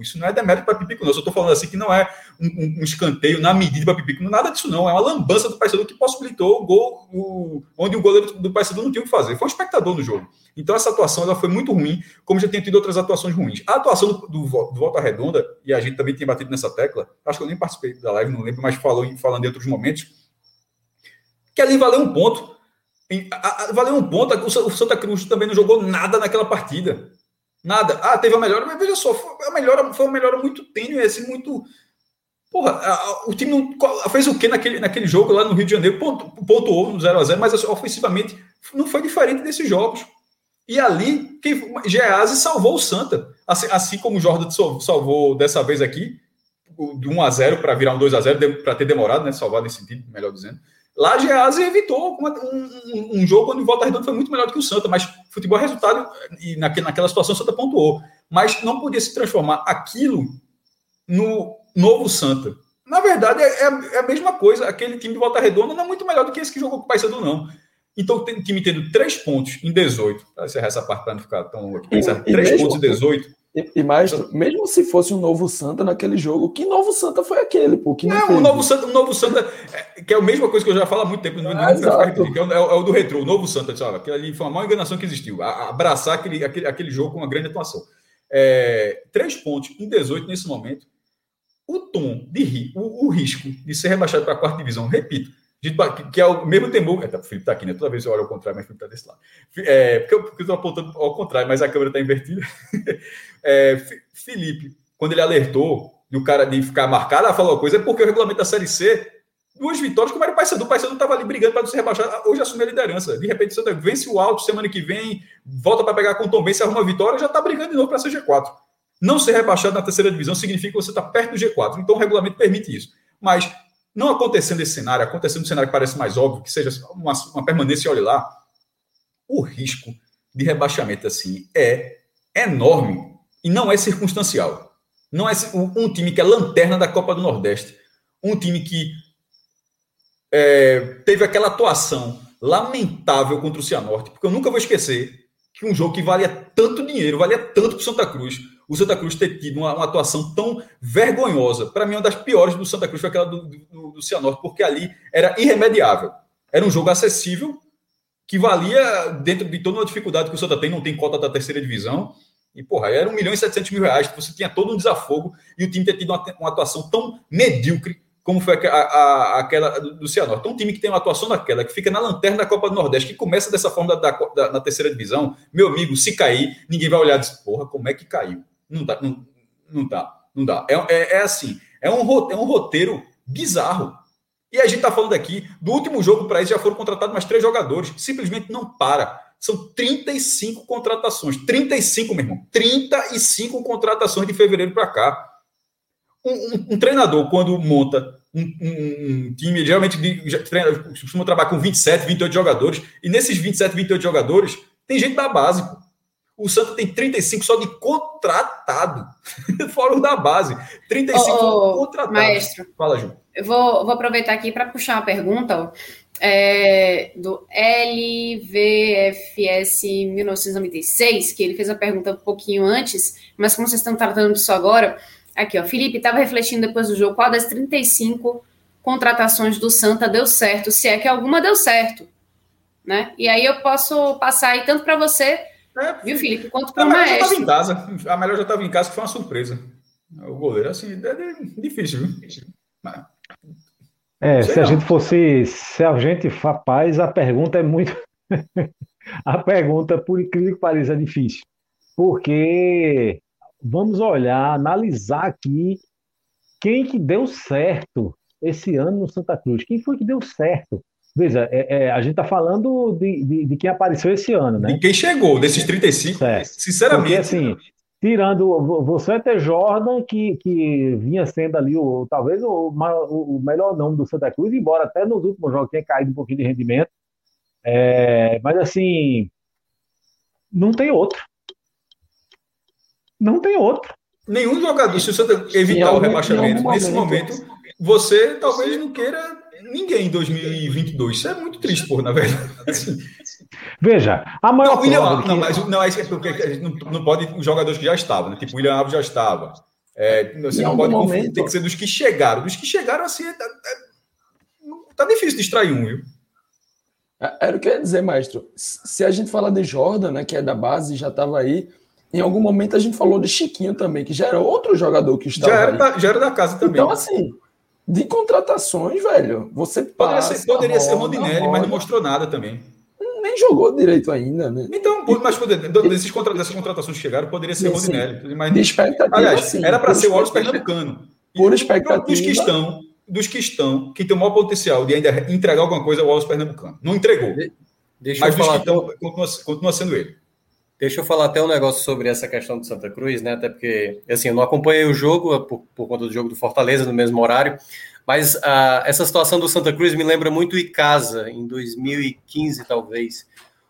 Isso não é demérito para Pipico, não. Eu só estou falando assim que não é um, um escanteio na medida para Pipico. Nada disso, não. É uma lambança do Paysandu que possibilitou o gol o, onde o goleiro do Paysandu não tinha o que fazer. Foi um espectador no jogo. Então essa atuação ela foi muito ruim, como já tem tido outras atuações ruins. A atuação do, do, do Volta Redonda, e a gente também tem batido nessa tecla, acho que eu nem participei da live, não lembro, mas falou, falando em outros momentos, que ali valeu um ponto valeu um ponto. O Santa Cruz também não jogou nada naquela partida. Nada. Ah, teve a melhora, mas veja só, foi a melhora, foi uma melhora muito tênue, assim, muito. Porra, o time não, fez o quê naquele, naquele jogo lá no Rio de Janeiro? Ponto, pontuou no 0x0, mas assim, ofensivamente não foi diferente desses jogos. E ali, quem, Gease salvou o Santa. Assim, assim como o Jordan salvou dessa vez aqui, de 1 a 0 para virar um 2 a 0 para ter demorado, né? Salvar nesse sentido, melhor dizendo. Lá a Gease evitou uma, um, um, jogo onde o Volta Redonda foi muito melhor do que o Santa, mas futebol é resultado, e naquele, naquela situação o Santa pontuou. Mas não podia se transformar aquilo no novo Santa. Na verdade, é, é, a mesma coisa. Aquele time de Volta Redonda não é muito melhor do que esse que jogou com o Paysandu, não. Então, o time tendo três pontos em 18, para encerrar essa parte para não ficar tão longo aqui, três pontos em 18, E, e mais, mesmo se fosse um novo Santa naquele jogo, que novo Santa foi aquele, pô? Que não, não o novo Santa, o novo Santa, é, que é a mesma coisa que eu já falo há muito tempo, ah, é, o, é, o, do retrô, o novo Santa, sabe? Aquilo ali foi uma maior enganação que existiu. A, abraçar aquele, aquele, aquele jogo com uma grande atuação. É, três pontos em 18 nesse momento. O tom de o, o risco de ser rebaixado para a quarta divisão, repito, que é o mesmo temor. É, tá, o Felipe está aqui, né? Toda vez eu olho ao contrário, mas o Felipe está desse lado. É, porque eu estou apontando ao contrário, mas a câmera está invertida. É, Felipe, quando ele alertou do cara de ficar marcado, ela falou uma coisa, é porque o regulamento da Série C, duas vitórias, como era o Paysandu, o Paysandu estava ali brigando para não ser rebaixado, hoje assume a liderança. De repente, Santa vence o alto semana que vem, volta para pegar com o Tom Benz, arruma a vitória, já está brigando de novo para ser G4. Não ser rebaixado na terceira divisão significa que você está perto do G4. Então o regulamento permite isso. Mas não acontecendo esse cenário, acontecendo um cenário que parece mais óbvio, que seja uma, uma permanência, olhe lá, o risco de rebaixamento assim é enorme e não é circunstancial. Não é um time que é lanterna da Copa do Nordeste, um time que é, teve aquela atuação lamentável contra o Cianorte, porque eu nunca vou esquecer que um jogo que valia tanto dinheiro, valia tanto para o Santa Cruz, o Santa Cruz ter tido uma, uma atuação tão vergonhosa. Para mim, uma das piores do Santa Cruz foi aquela do, do, do Cianorte, porque ali era irremediável. Era um jogo acessível, que valia, dentro de toda uma dificuldade que o Santa tem, não tem cota da terceira divisão. E, porra, era 1 milhão e 700 mil reais, você tinha todo um desafogo e o time ter tido uma, uma atuação tão medíocre como foi a, a, aquela do Cianorte. Então, um time que tem uma atuação daquela, que fica na lanterna da Copa do Nordeste, que começa dessa forma da, da, na terceira divisão, meu amigo, se cair, ninguém vai olhar e dizer, porra, como é que caiu? Não dá, não, não dá, não dá. É, é, é assim, é um, é um roteiro bizarro. E a gente está falando aqui, do último jogo para isso já foram contratados mais três jogadores. Simplesmente não para. São 35 contratações. 35, meu irmão. 35 contratações de fevereiro para cá. Um, um, um, treinador, quando monta um, um time, geralmente treina, costuma trabalhar com 27, 28 jogadores, e nesses 27, 28 jogadores, tem gente da base. Pô. O Santos tem 35 só de contratado, fora o da base. 35 oh, contratado. Maestro, fala, Ju. Eu vou, vou aproveitar aqui para puxar uma pergunta é, do LVFS 1996, que ele fez a pergunta um pouquinho antes, mas como vocês estão tratando disso agora, aqui, ó, Felipe estava refletindo depois do jogo qual das 35 contratações do Santa deu certo, se é que alguma deu certo, né? E aí eu posso passar aí tanto para você é, Viu, Felipe? Quanto para o Maestro. Já estava em casa. A melhor já estava em casa, que foi uma surpresa. O goleiro, assim, é difícil, viu? Mas... É, se não. a gente fosse se a gente faz, a pergunta é muito. a pergunta, por incrível que pareça, é difícil. Porque vamos olhar, analisar aqui quem que deu certo esse ano no Santa Cruz. Quem foi que deu certo? Veja, é, é, a gente está falando de, de, de, quem apareceu esse ano, né? De quem chegou, desses 35, é. sinceramente. Porque, assim, tirando você é ter Jordan, que, que vinha sendo ali o, talvez o, o melhor nome do Santa Cruz, embora até nos últimos jogos tenha caído um pouquinho de rendimento. É, mas assim, não tem outro. Não tem outro. Nenhum jogador, se o Santa evitar o rebaixamento nesse momento, você talvez não queira ninguém em 2022. Isso é muito triste, por na verdade. Veja, a maior não, William, que... não, mas não é porque a gente não, não pode os jogadores que já estavam, né? Tipo, o William Alves já estava. É, você não pode momento... tem que ser dos que chegaram. Dos que chegaram, assim, é, é, tá difícil de extrair um, viu? É, era o que eu ia dizer, maestro. Se a gente falar de Jordan, né, que é da base, já estava aí, em algum momento a gente falou de Chiquinho também, que já era outro jogador que estava já era, da, já era da casa também. Então, assim, de contratações, velho. Você poderia ser, poderia ser Rondinelli, mas não mostrou nada também. Nem jogou direito ainda, né? Então, mas desses contra, dessas contratações que chegaram, poderia ser sim, Rondinelli. Mas, de expectativa, aliás, sim, era para ser o Wallace Pernambucano. Por expectativa. Dos que estão, dos que estão, que tem o maior potencial de ainda entregar alguma coisa ao Wallace Pernambucano. Não entregou. Deixa mas eu falar, dos que estão, continua, continua sendo ele. Deixa eu falar até um negócio sobre essa questão do Santa Cruz, né? Até porque, assim, eu não acompanhei o jogo por, por conta do jogo do Fortaleza no mesmo horário, mas uh, essa situação do Santa Cruz me lembra muito o Icasa, em 2015, talvez.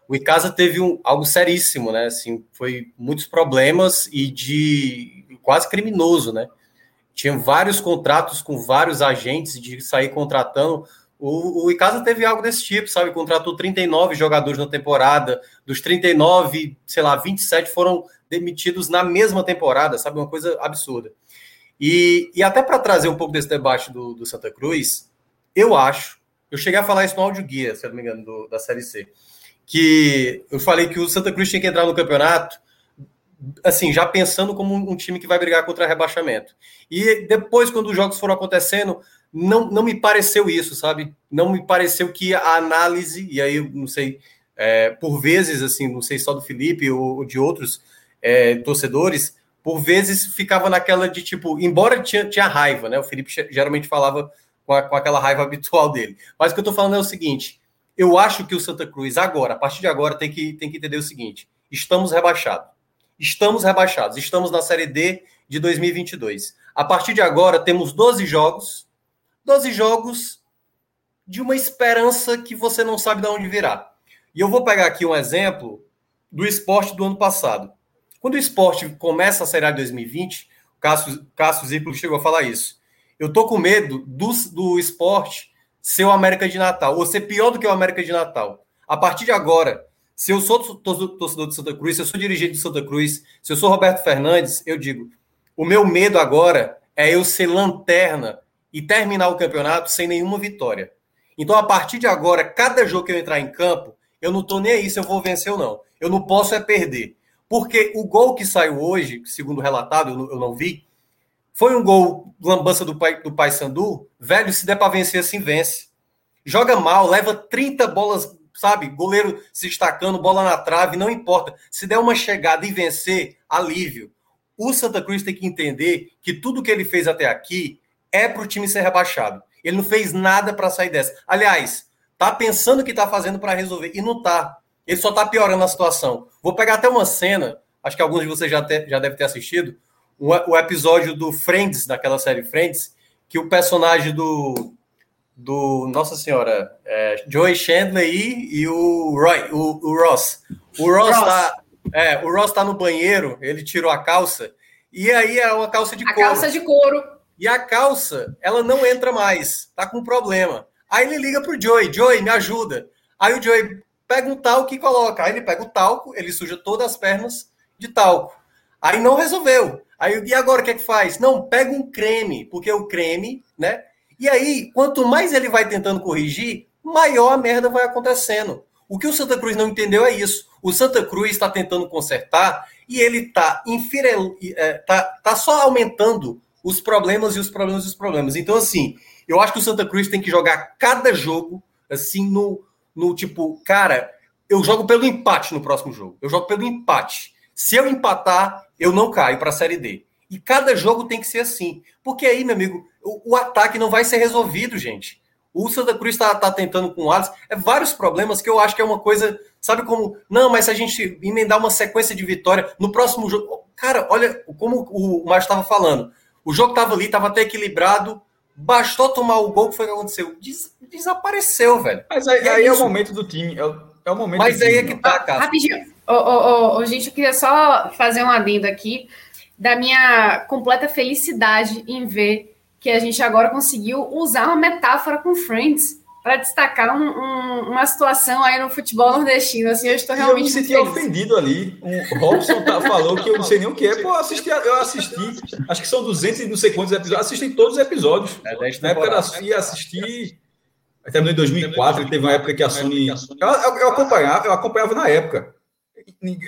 O Icasa teve um, algo seríssimo, né? Assim, foi muitos problemas e de quase criminoso, né? Tinha vários contratos com vários agentes de sair contratando O, o Icasa teve algo desse tipo, sabe? Contratou 39 jogadores na temporada, dos 39, sei lá, 27 foram demitidos na mesma temporada, sabe? Uma coisa absurda. E, e até para trazer um pouco desse debate do, do, Santa Cruz, eu acho, eu cheguei a falar isso no áudio guia, se eu não me engano, do, da Série C, que eu falei que o Santa Cruz tinha que entrar no campeonato assim, já pensando como um time que vai brigar contra rebaixamento. E depois, quando os jogos foram acontecendo, não, não me pareceu isso, sabe? Não me pareceu que a análise, e aí não sei, é, por vezes, assim, não sei só do Felipe ou, ou de outros é, torcedores, por vezes ficava naquela de tipo, embora tinha, tinha raiva, né? O Felipe geralmente falava com, a, com aquela raiva habitual dele. Mas o que eu tô falando é o seguinte: eu acho que o Santa Cruz, agora, a partir de agora, tem que, tem que entender o seguinte: estamos rebaixados estamos rebaixados. Estamos na Série D de 2022. A partir de agora, temos 12 jogos. 12 jogos de uma esperança que você não sabe de onde virá. E eu vou pegar aqui um exemplo do esporte do ano passado. Quando o esporte começa a Série A de 2020, o Cássio, Cássio Zirplo chegou a falar isso. Eu tô com medo do, do esporte ser o América de Natal, ou ser pior do que o América de Natal. A partir de agora, se eu sou torcedor de Santa Cruz, se eu sou dirigente de Santa Cruz, se eu sou Roberto Fernandes, eu digo: o meu medo agora é eu ser lanterna e terminar o campeonato sem nenhuma vitória. Então, a partir de agora, cada jogo que eu entrar em campo, eu não estou nem aí se eu vou vencer ou não. Eu não posso é perder. Porque o gol que saiu hoje, segundo relatado, eu não, eu não vi, foi um gol lambança do, pai, do Paysandu. Velho, se der para vencer assim, vence. Joga mal, leva 30 bolas sabe? Goleiro se destacando, bola na trave, não importa. Se der uma chegada e vencer, alívio. O Santa Cruz tem que entender que tudo que ele fez até aqui é para o time ser rebaixado. Ele não fez nada para sair dessa. Aliás, tá pensando que tá fazendo para resolver e não tá. Ele só tá piorando a situação. Vou pegar até uma cena, acho que alguns de vocês já, te, já devem ter assistido, o, o episódio do Friends, daquela série Friends, que o personagem do do Nossa Senhora, é, Joey Chandler e, e o, Roy, o, o Ross. O Ross, Ross. Tá, é, o Ross tá no banheiro, ele tirou a calça, e aí é uma calça de a couro. A calça de couro. E a calça, ela não entra mais, tá com problema. Aí ele liga pro Joey, Joey, me ajuda. Aí o Joey pega um talco e coloca. Aí ele pega o talco, ele suja todas as pernas de talco. Aí não resolveu. Aí e agora o que é que faz? Não, pega um creme, porque o creme, né, e aí, quanto mais ele vai tentando corrigir, maior a merda vai acontecendo. O que o Santa Cruz não entendeu é isso. O Santa Cruz está tentando consertar e ele está é, tá, tá só aumentando os problemas e os problemas e os problemas. Então, assim, eu acho que o Santa Cruz tem que jogar cada jogo assim no, no tipo, cara, eu jogo pelo empate no próximo jogo. Eu jogo pelo empate. Se eu empatar, eu não caio para a Série D. E cada jogo tem que ser assim. Porque aí, meu amigo, o, o ataque não vai ser resolvido, gente. O Santa Cruz está tá tentando com o Alisson. É vários problemas que eu acho que é uma coisa. Sabe como. Não, mas se a gente emendar uma sequência de vitória no próximo jogo. Cara, olha como o Márcio estava falando. O jogo estava ali, estava até equilibrado. Bastou tomar o gol, que foi o que aconteceu. Des, desapareceu, velho. Mas aí, é, aí é, o momento do time. É o, é o momento Mas aí é que tá, cara. Rapidinho. Ô, ô, ô, gente, eu queria só fazer um adendo aqui da minha completa felicidade em ver que a gente agora conseguiu usar uma metáfora com Friends para destacar um, um, uma situação aí no futebol nordestino. Assim, eu estou realmente. eu me senti ofendido ali. O Robson tá, falou que eu não sei nem o que é. Pô, eu assisti, eu assisti, acho que são 200 e não sei quantos episódios. Assisti todos os episódios. É, Na época da ia assistir. Terminou em 2004, teve uma época que a Sony. Eu, eu, eu acompanhava, eu acompanhava na época.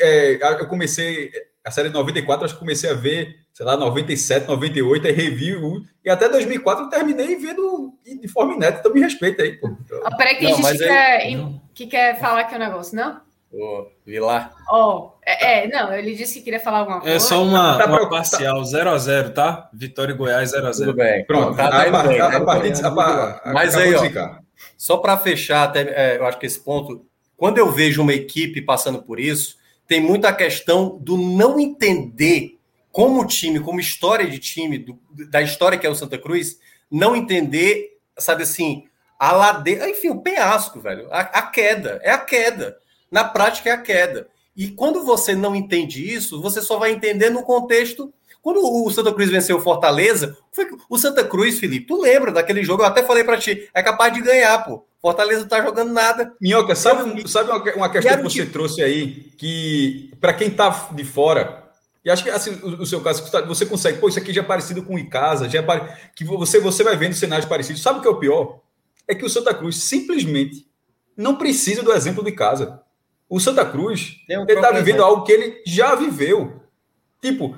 É, eu comecei a série 94, acho que comecei a ver, sei lá, 97, 98, aí review, e até 2004 eu terminei vendo de forma inédita, então me respeita aí, pô. Então... Oh, peraí, que tem gente que, quer, que quer falar aqui o um negócio, não? Ô, Vilar. Ó, oh, é, é, não, ele disse que queria falar alguma coisa. É só uma, tá uma parcial, 0x0, tá? Vitória e Goiás 0x0. Tudo bem. Pronto, tá, tá, tá, bem, a, partir, Mas aí, ó, só para fechar, até, é, eu acho que esse ponto, quando eu vejo uma equipe passando por isso, tem muita questão do não entender como time, como história de time, do, da história que é o Santa Cruz, não entender, sabe assim, a ladeira, enfim, o penhasco, velho, a, a, queda, é a queda. Na prática é a queda. E quando você não entende isso, você só vai entender no contexto Quando o Santa Cruz venceu o Fortaleza, foi o Santa Cruz, Felipe, tu lembra daquele jogo? Eu até falei para ti, é capaz de ganhar, pô. Fortaleza não tá jogando nada. Minhoca, sabe, sabe uma, questão que você trouxe aí, que para quem tá de fora, e acho que assim, o, o seu caso, você consegue, pô, isso aqui já é parecido com o Icasa, já é pare... que você, você vai vendo cenários parecidos. Sabe o que é o pior? É que o Santa Cruz simplesmente não precisa do exemplo de casa. O Santa Cruz, um ele está vivendo exemplo. algo que ele já viveu. Tipo,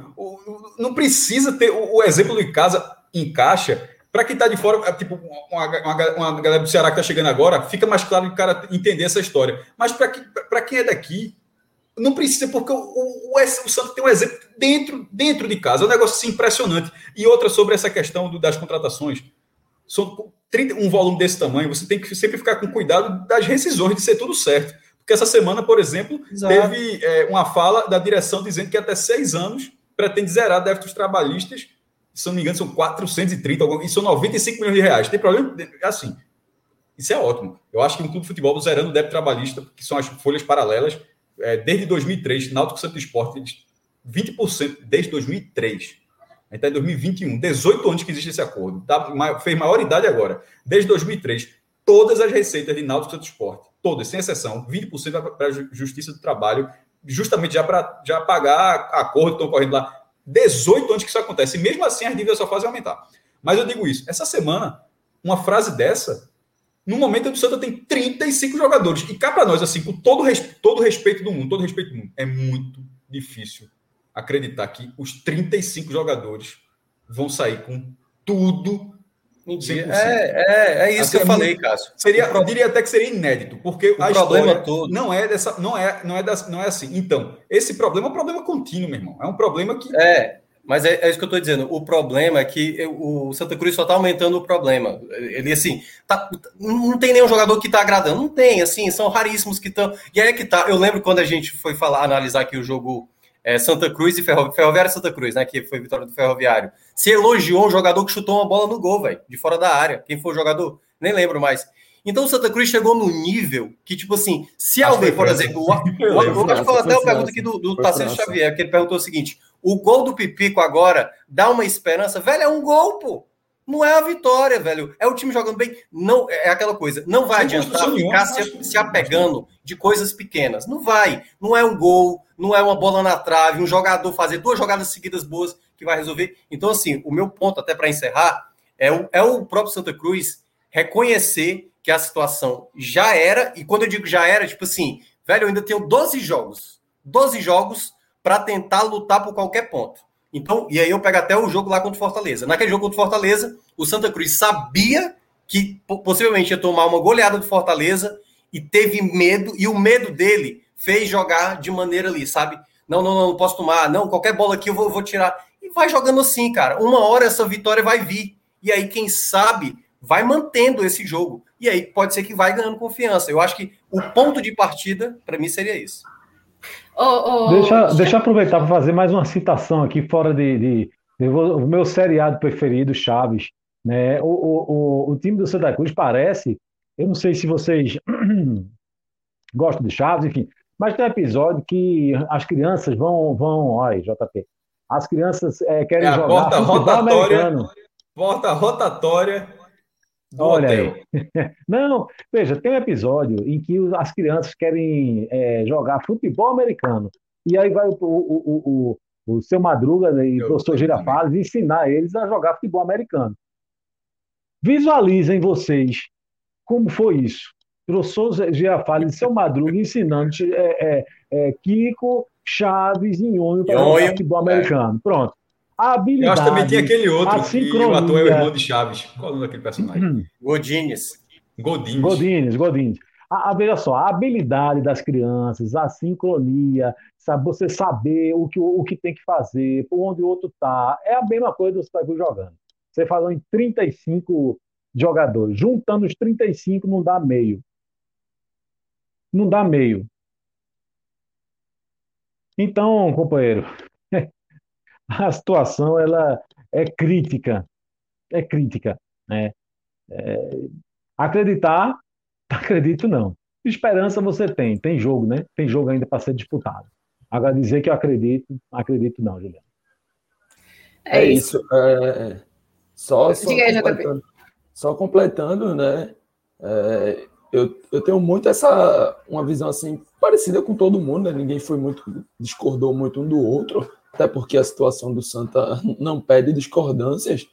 não precisa ter o, exemplo de casa encaixa. Para quem está de fora, é, tipo, uma, uma, uma, galera do Ceará que está chegando agora, fica mais claro o cara entender essa história. Mas para quem é daqui, não precisa, porque o, o, o, o Santos tem um exemplo dentro, dentro de casa. É um negócio assim, impressionante. E outra sobre essa questão do, das contratações. São 30, um volume desse tamanho, você tem que sempre ficar com cuidado das rescisões, de ser tudo certo. Porque essa semana, por exemplo, Exato. teve é, uma fala da direção dizendo que até seis anos pretende zerar débitos trabalhistas. Se não me engano, são 430, e são 95 milhões de reais. Tem problema? Assim, isso é ótimo. Eu acho que um clube de futebol zerando o débito trabalhista, que são as folhas paralelas, é, desde 2003, Náutico Santo Esporte, 20% desde 2003. A gente está em 2021, 18 anos que existe esse acordo. Tá, fez maioridade agora. Desde 2003, todas as receitas de Náutico Santo Esporte, todas, sem exceção, 20% para a Justiça do Trabalho, justamente já para já pagar acordo que estão correndo lá. 18 anos que isso acontece. E mesmo assim, as dívidas só fazem aumentar. Mas eu digo isso. Essa semana, uma frase dessa no momento do Santa tem 35 jogadores. E cá para nós, assim, com todo, todo respeito do mundo, todo respeito do mundo, é muito difícil acreditar que os 35 jogadores vão sair com tudo. É, é, é isso assim, que eu é falei, Cássio. Seria, eu diria até que seria inédito, porque o a problema todo não é dessa, não é, não é, das, não é assim. Então, esse problema é um problema contínuo, meu irmão. É um problema que é mas é, é, isso que eu estou dizendo. O problema é que o Santa Cruz só está aumentando o problema. Ele, assim, tá, não tem nenhum jogador que está agradando. Não tem, assim, são raríssimos que estão. E aí é que tá. Eu lembro quando a gente foi falar, analisar aqui o jogo é, Santa Cruz e Ferro, Ferroviário Santa Cruz, né? Que foi vitória do Ferroviário. Se elogiou um jogador que chutou uma bola no gol, velho, de fora da área. Quem foi o jogador? Nem lembro mais. Então o Santa Cruz chegou no nível que, tipo assim, se acho alguém, por exemplo, o, o, o, acho que foi até uma pergunta aqui do, do Tarcísio Xavier, que ele perguntou o seguinte: o gol do Pipico agora dá uma esperança. Velho, é um gol, pô. Não é a vitória, velho. É o time jogando bem. Não É aquela coisa. Não vai adiantar ficar se, se apegando de coisas pequenas. Não vai. Não é um gol, não é uma bola na trave, um jogador fazer duas jogadas seguidas boas que vai resolver. Então, assim, o meu ponto, até para encerrar, é o, é o próprio Santa Cruz reconhecer que a situação já era, e quando eu digo já era, tipo assim, velho, eu ainda tenho 12 jogos. 12 jogos para tentar lutar por qualquer ponto. Então, e aí eu pego até o jogo lá contra o Fortaleza. Naquele jogo contra o Fortaleza, o Santa Cruz sabia que possivelmente ia tomar uma goleada do Fortaleza e teve medo, e o medo dele fez jogar de maneira ali, sabe? Não, não, não, não posso tomar, não, qualquer bola aqui eu vou, vou tirar. E vai jogando assim, cara. Uma hora essa vitória vai vir. E aí, quem sabe, vai mantendo esse jogo. E aí pode ser que vai ganhando confiança. Eu acho que o ponto de partida, para mim, seria isso. Oh, oh, deixa, deixa eu aproveitar para fazer mais uma citação aqui, fora de, de, de, o meu seriado preferido, Chaves. Né? O, o, o, o time do Santa Cruz parece, eu não sei se vocês gostam de Chaves, enfim, mas tem um episódio que as crianças vão, vão, olha, JP, as crianças é, querem é jogar porta rotatória, americano. Porta rotatória Olha aí. Não, veja, tem um episódio em que as crianças querem é, jogar futebol americano. E aí vai o, o, o, o seu Madruga e o professor Girafales ensinar eles a jogar futebol americano. Visualizem vocês como foi isso. Professor Girafales e seu Madruga ensinando é, é, é, Kiko, Chaves e Nhonho para jogar futebol é. americano. Pronto. A habilidade, Eu acho que também tem aquele outro que o ator é o irmão de Chaves. Qual é o nome daquele personagem? Uhum. Godines. Godines. Godines, Godines. A, a, veja só, a habilidade das crianças, a sincronia, sabe, você saber o que, o que tem que fazer, por onde o outro está, é a mesma coisa do você jogando. Você falou em 35 jogadores. Juntando os 35 não dá meio. Não dá meio. Então, companheiro, a situação ela é crítica, é crítica, né? É, acreditar, acredito não. Esperança você tem, tem jogo, né? Tem jogo ainda para ser disputado. Agora dizer que eu acredito, acredito não, Juliano. É, isso. É, só, só, Diga aí, JP. completando, só completando, né? é, eu, eu tenho muito essa uma visão assim parecida com todo mundo, né? Ninguém foi muito discordou muito um do outro, até porque a situação do Santa não pede discordâncias,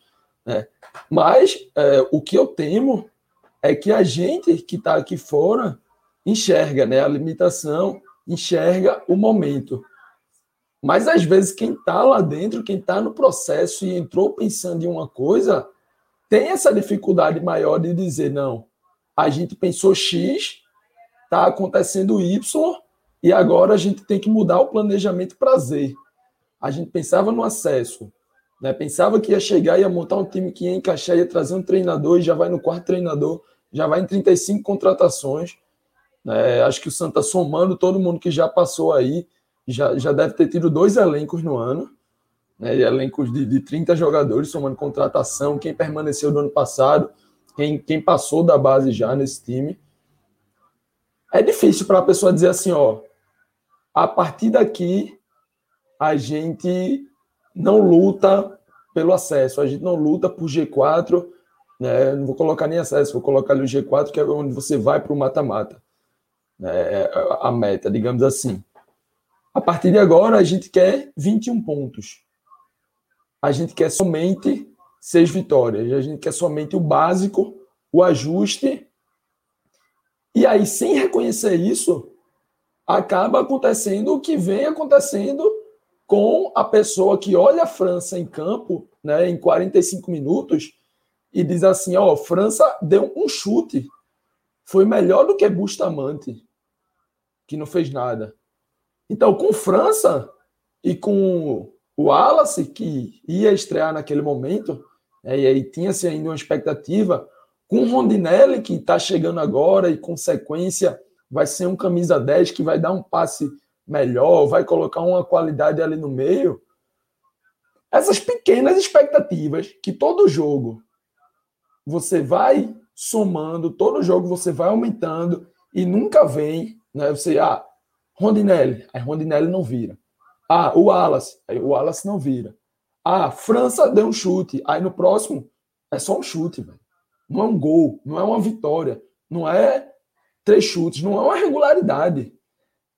né? Mas é, o que eu temo é que a gente que está aqui fora enxerga, né? A limitação, enxerga o momento. Mas às vezes quem está lá dentro, quem está no processo e entrou pensando em uma coisa, tem essa dificuldade maior de dizer não. A gente pensou X, está acontecendo Y e agora a gente tem que mudar o planejamento para Z. A gente pensava no acesso, né? Pensava que ia chegar, ia montar um time que ia encaixar, ia trazer um treinador e já vai no quarto treinador, já vai em 35 contratações. né? acho que o Santa somando todo mundo que já passou aí, já, já deve ter tido dois elencos no ano, né? elencos de, de 30 jogadores, somando contratação, quem permaneceu do ano passado, quem, quem passou da base já nesse time. É difícil para a pessoa dizer assim, ó, a partir daqui a gente não luta pelo acesso, a gente não luta por G4, né? não vou colocar nem acesso, vou colocar ali o G4, que é onde você vai para o mata-mata. né? a meta, digamos assim. A partir de agora, a gente quer 21 pontos. A gente quer somente seis vitórias. A gente quer somente o básico, o ajuste. E aí, sem reconhecer isso, acaba acontecendo o que vem acontecendo com a pessoa que olha a França em campo, né, em 45 minutos, e diz assim: ó, França deu um chute. Foi melhor do que Bustamante, que não fez nada. Então, com França e com o Wallace, que ia estrear naquele momento, né, e aí tinha-se ainda uma expectativa, com o Rondinelli, que está chegando agora, e com sequência vai ser um camisa 10 que vai dar um passe melhor, vai colocar uma qualidade ali no meio. Essas pequenas expectativas que todo jogo você vai somando, todo jogo você vai aumentando e nunca vem, né? Você, ah, Rondinelli, aí Rondinelli não vira. Ah, o Wallace, aí o Wallace não vira. Ah, França deu um chute, aí no próximo é só um chute, velho. Não é um gol, não é uma vitória, não é três chutes, não é uma regularidade.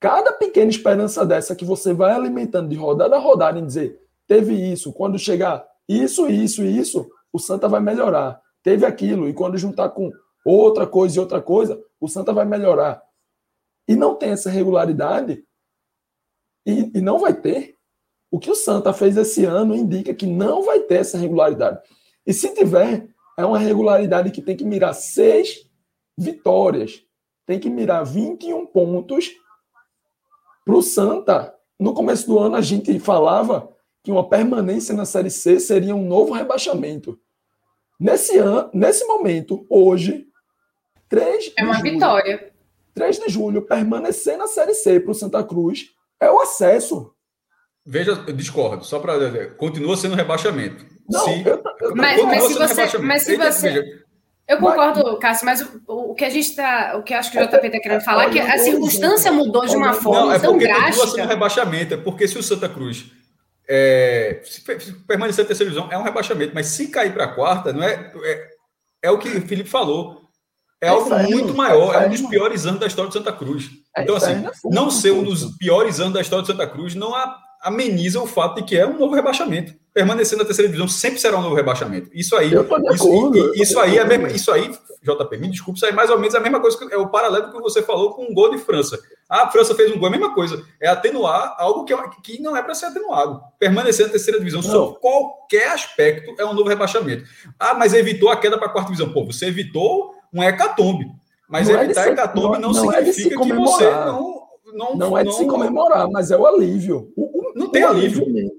Cada pequena esperança dessa que você vai alimentando de rodada a rodada em dizer, teve isso, quando chegar isso, isso e isso, o Santa vai melhorar. Teve aquilo, e quando juntar com outra coisa e outra coisa, o Santa vai melhorar. E não tem essa regularidade, e, e não vai ter. O que o Santa fez esse ano indica que não vai ter essa regularidade. E se tiver, é uma regularidade que tem que mirar seis vitórias, tem que mirar 21 pontos para o Santa. No começo do ano, a gente falava que uma permanência na Série C seria um novo rebaixamento. Nesse, ano, nesse momento, hoje, 3 É uma julho, vitória. 3 de julho, permanecer na Série C para o Santa Cruz é o acesso. Veja, eu discordo, só para. Continua sendo rebaixamento. Não, Se- eu- eu- Mas- continua mas se sendo você- rebaixamento. mas se Eita, você- veja, Eu concordo, Cássio, mas o, o que a gente tá. O que eu acho que o JP está querendo falar é que a circunstância mudou de uma forma Não, é tão porque continua sendo drástica. rebaixamento. É porque se o Santa Cruz é, se pe- se permanecer na terceira divisão, é um rebaixamento. Mas se cair para a quarta, não é, é, é o que o Felipe falou. É, É algo muito maior. é É um dos piores anos da história do Santa Cruz. É então, assim, é não ser um dos piores anos da história do Santa Cruz não a- ameniza o fato de que é um novo rebaixamento. Permanecer na terceira divisão sempre será um novo rebaixamento. Isso aí, isso, tô isso aí é mesma, isso aí, JP, me desculpe, isso aí é mais ou menos a mesma coisa que é o paralelo que você falou com o gol de França. Ah, a França fez um gol, é a mesma coisa. É atenuar algo que, é- que não é para ser atenuado. Permanecer na terceira divisão, sob qualquer aspecto, é um novo rebaixamento. Ah, mas evitou a queda para a quarta divisão. Pô, você evitou um hecatombe. Mas Não é evitar se- hecatombe não, não é significa que você não. Não, Não é de se comemorar, mas é o alívio. O- o- Não tem o alívio. mesmo.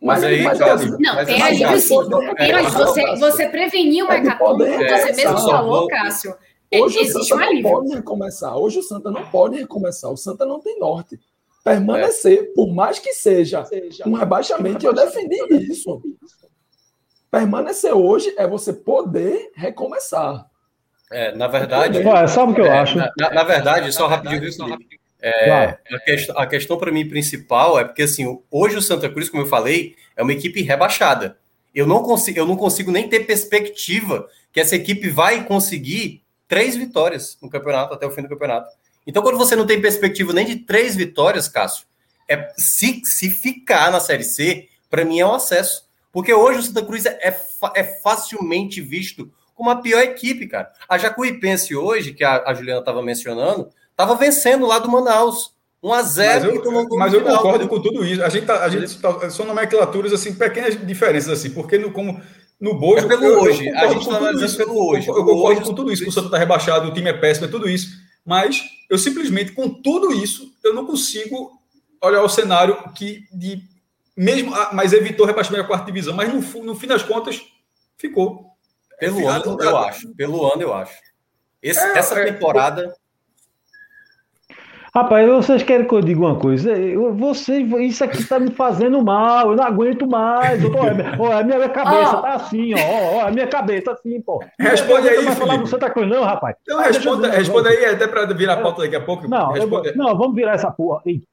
Mas aí, mas, cara, assim, Não, Mas tem é alívio verdade. sim. É, Tem alívio. Você, Cássio. você preveniu uma É de hecatombe, como você mesmo recomeçar. falou, Cássio. É, Hoje o existe um Santa não alívio. pode recomeçar. Hoje o Santa não pode recomeçar. O Santa não tem norte. Permanecer, por mais que seja um rebaixamento, eu defendi isso. Permanecer hoje é você poder recomeçar. É, na verdade. Olha, sabe o que eu é, acho? Na, na- na verdade, só rapidinho, viu, Felipe? É, claro. a, questão, a questão para mim principal é porque assim, hoje o Santa Cruz, como eu falei, é uma equipe rebaixada. Eu não consigo, eu não consigo nem ter perspectiva que essa equipe vai conseguir três vitórias no campeonato até o fim do campeonato. Então, quando você não tem perspectiva nem de três vitórias, Cássio, é se, se ficar na Série C, para mim é um acesso. Porque hoje o Santa Cruz é, é, é, facilmente visto como a pior equipe, cara. A Jacuipense hoje, que a, a Juliana estava mencionando, estava vencendo lá do Manaus. 1 a 0 Mas eu, mas eu concordo com tudo isso. A gente, tá, a gente tá, são nomenclaturas assim, pequenas diferenças assim, porque no, como no Bojo. É pelo eu, hoje. Eu a gente está analisando pelo hoje. Eu, eu concordo hoje, com tudo isso, que o Santa está rebaixado, o time é péssimo, é tudo isso. Mas eu simplesmente, com tudo isso, eu não consigo olhar o cenário que de mesmo, ah, mas evitou o rebaixamento da quarta divisão, mas no, no fim das contas ficou. Pelo ano, eu acho. Pelo ano, eu acho. Esse, é, essa é, temporada. Rapaz, vocês querem que eu diga uma coisa? Você, isso aqui está me fazendo mal, eu não aguento mais. Eu tô, ó, a minha cabeça oh. tá assim, ó, ó, a minha cabeça assim, pô. Responde aí, não falar do Santa Cruz, não, rapaz. Então, responda, responda aí, até para virar a pauta daqui a pouco. Não, eu, não, vamos virar essa porra. Eita,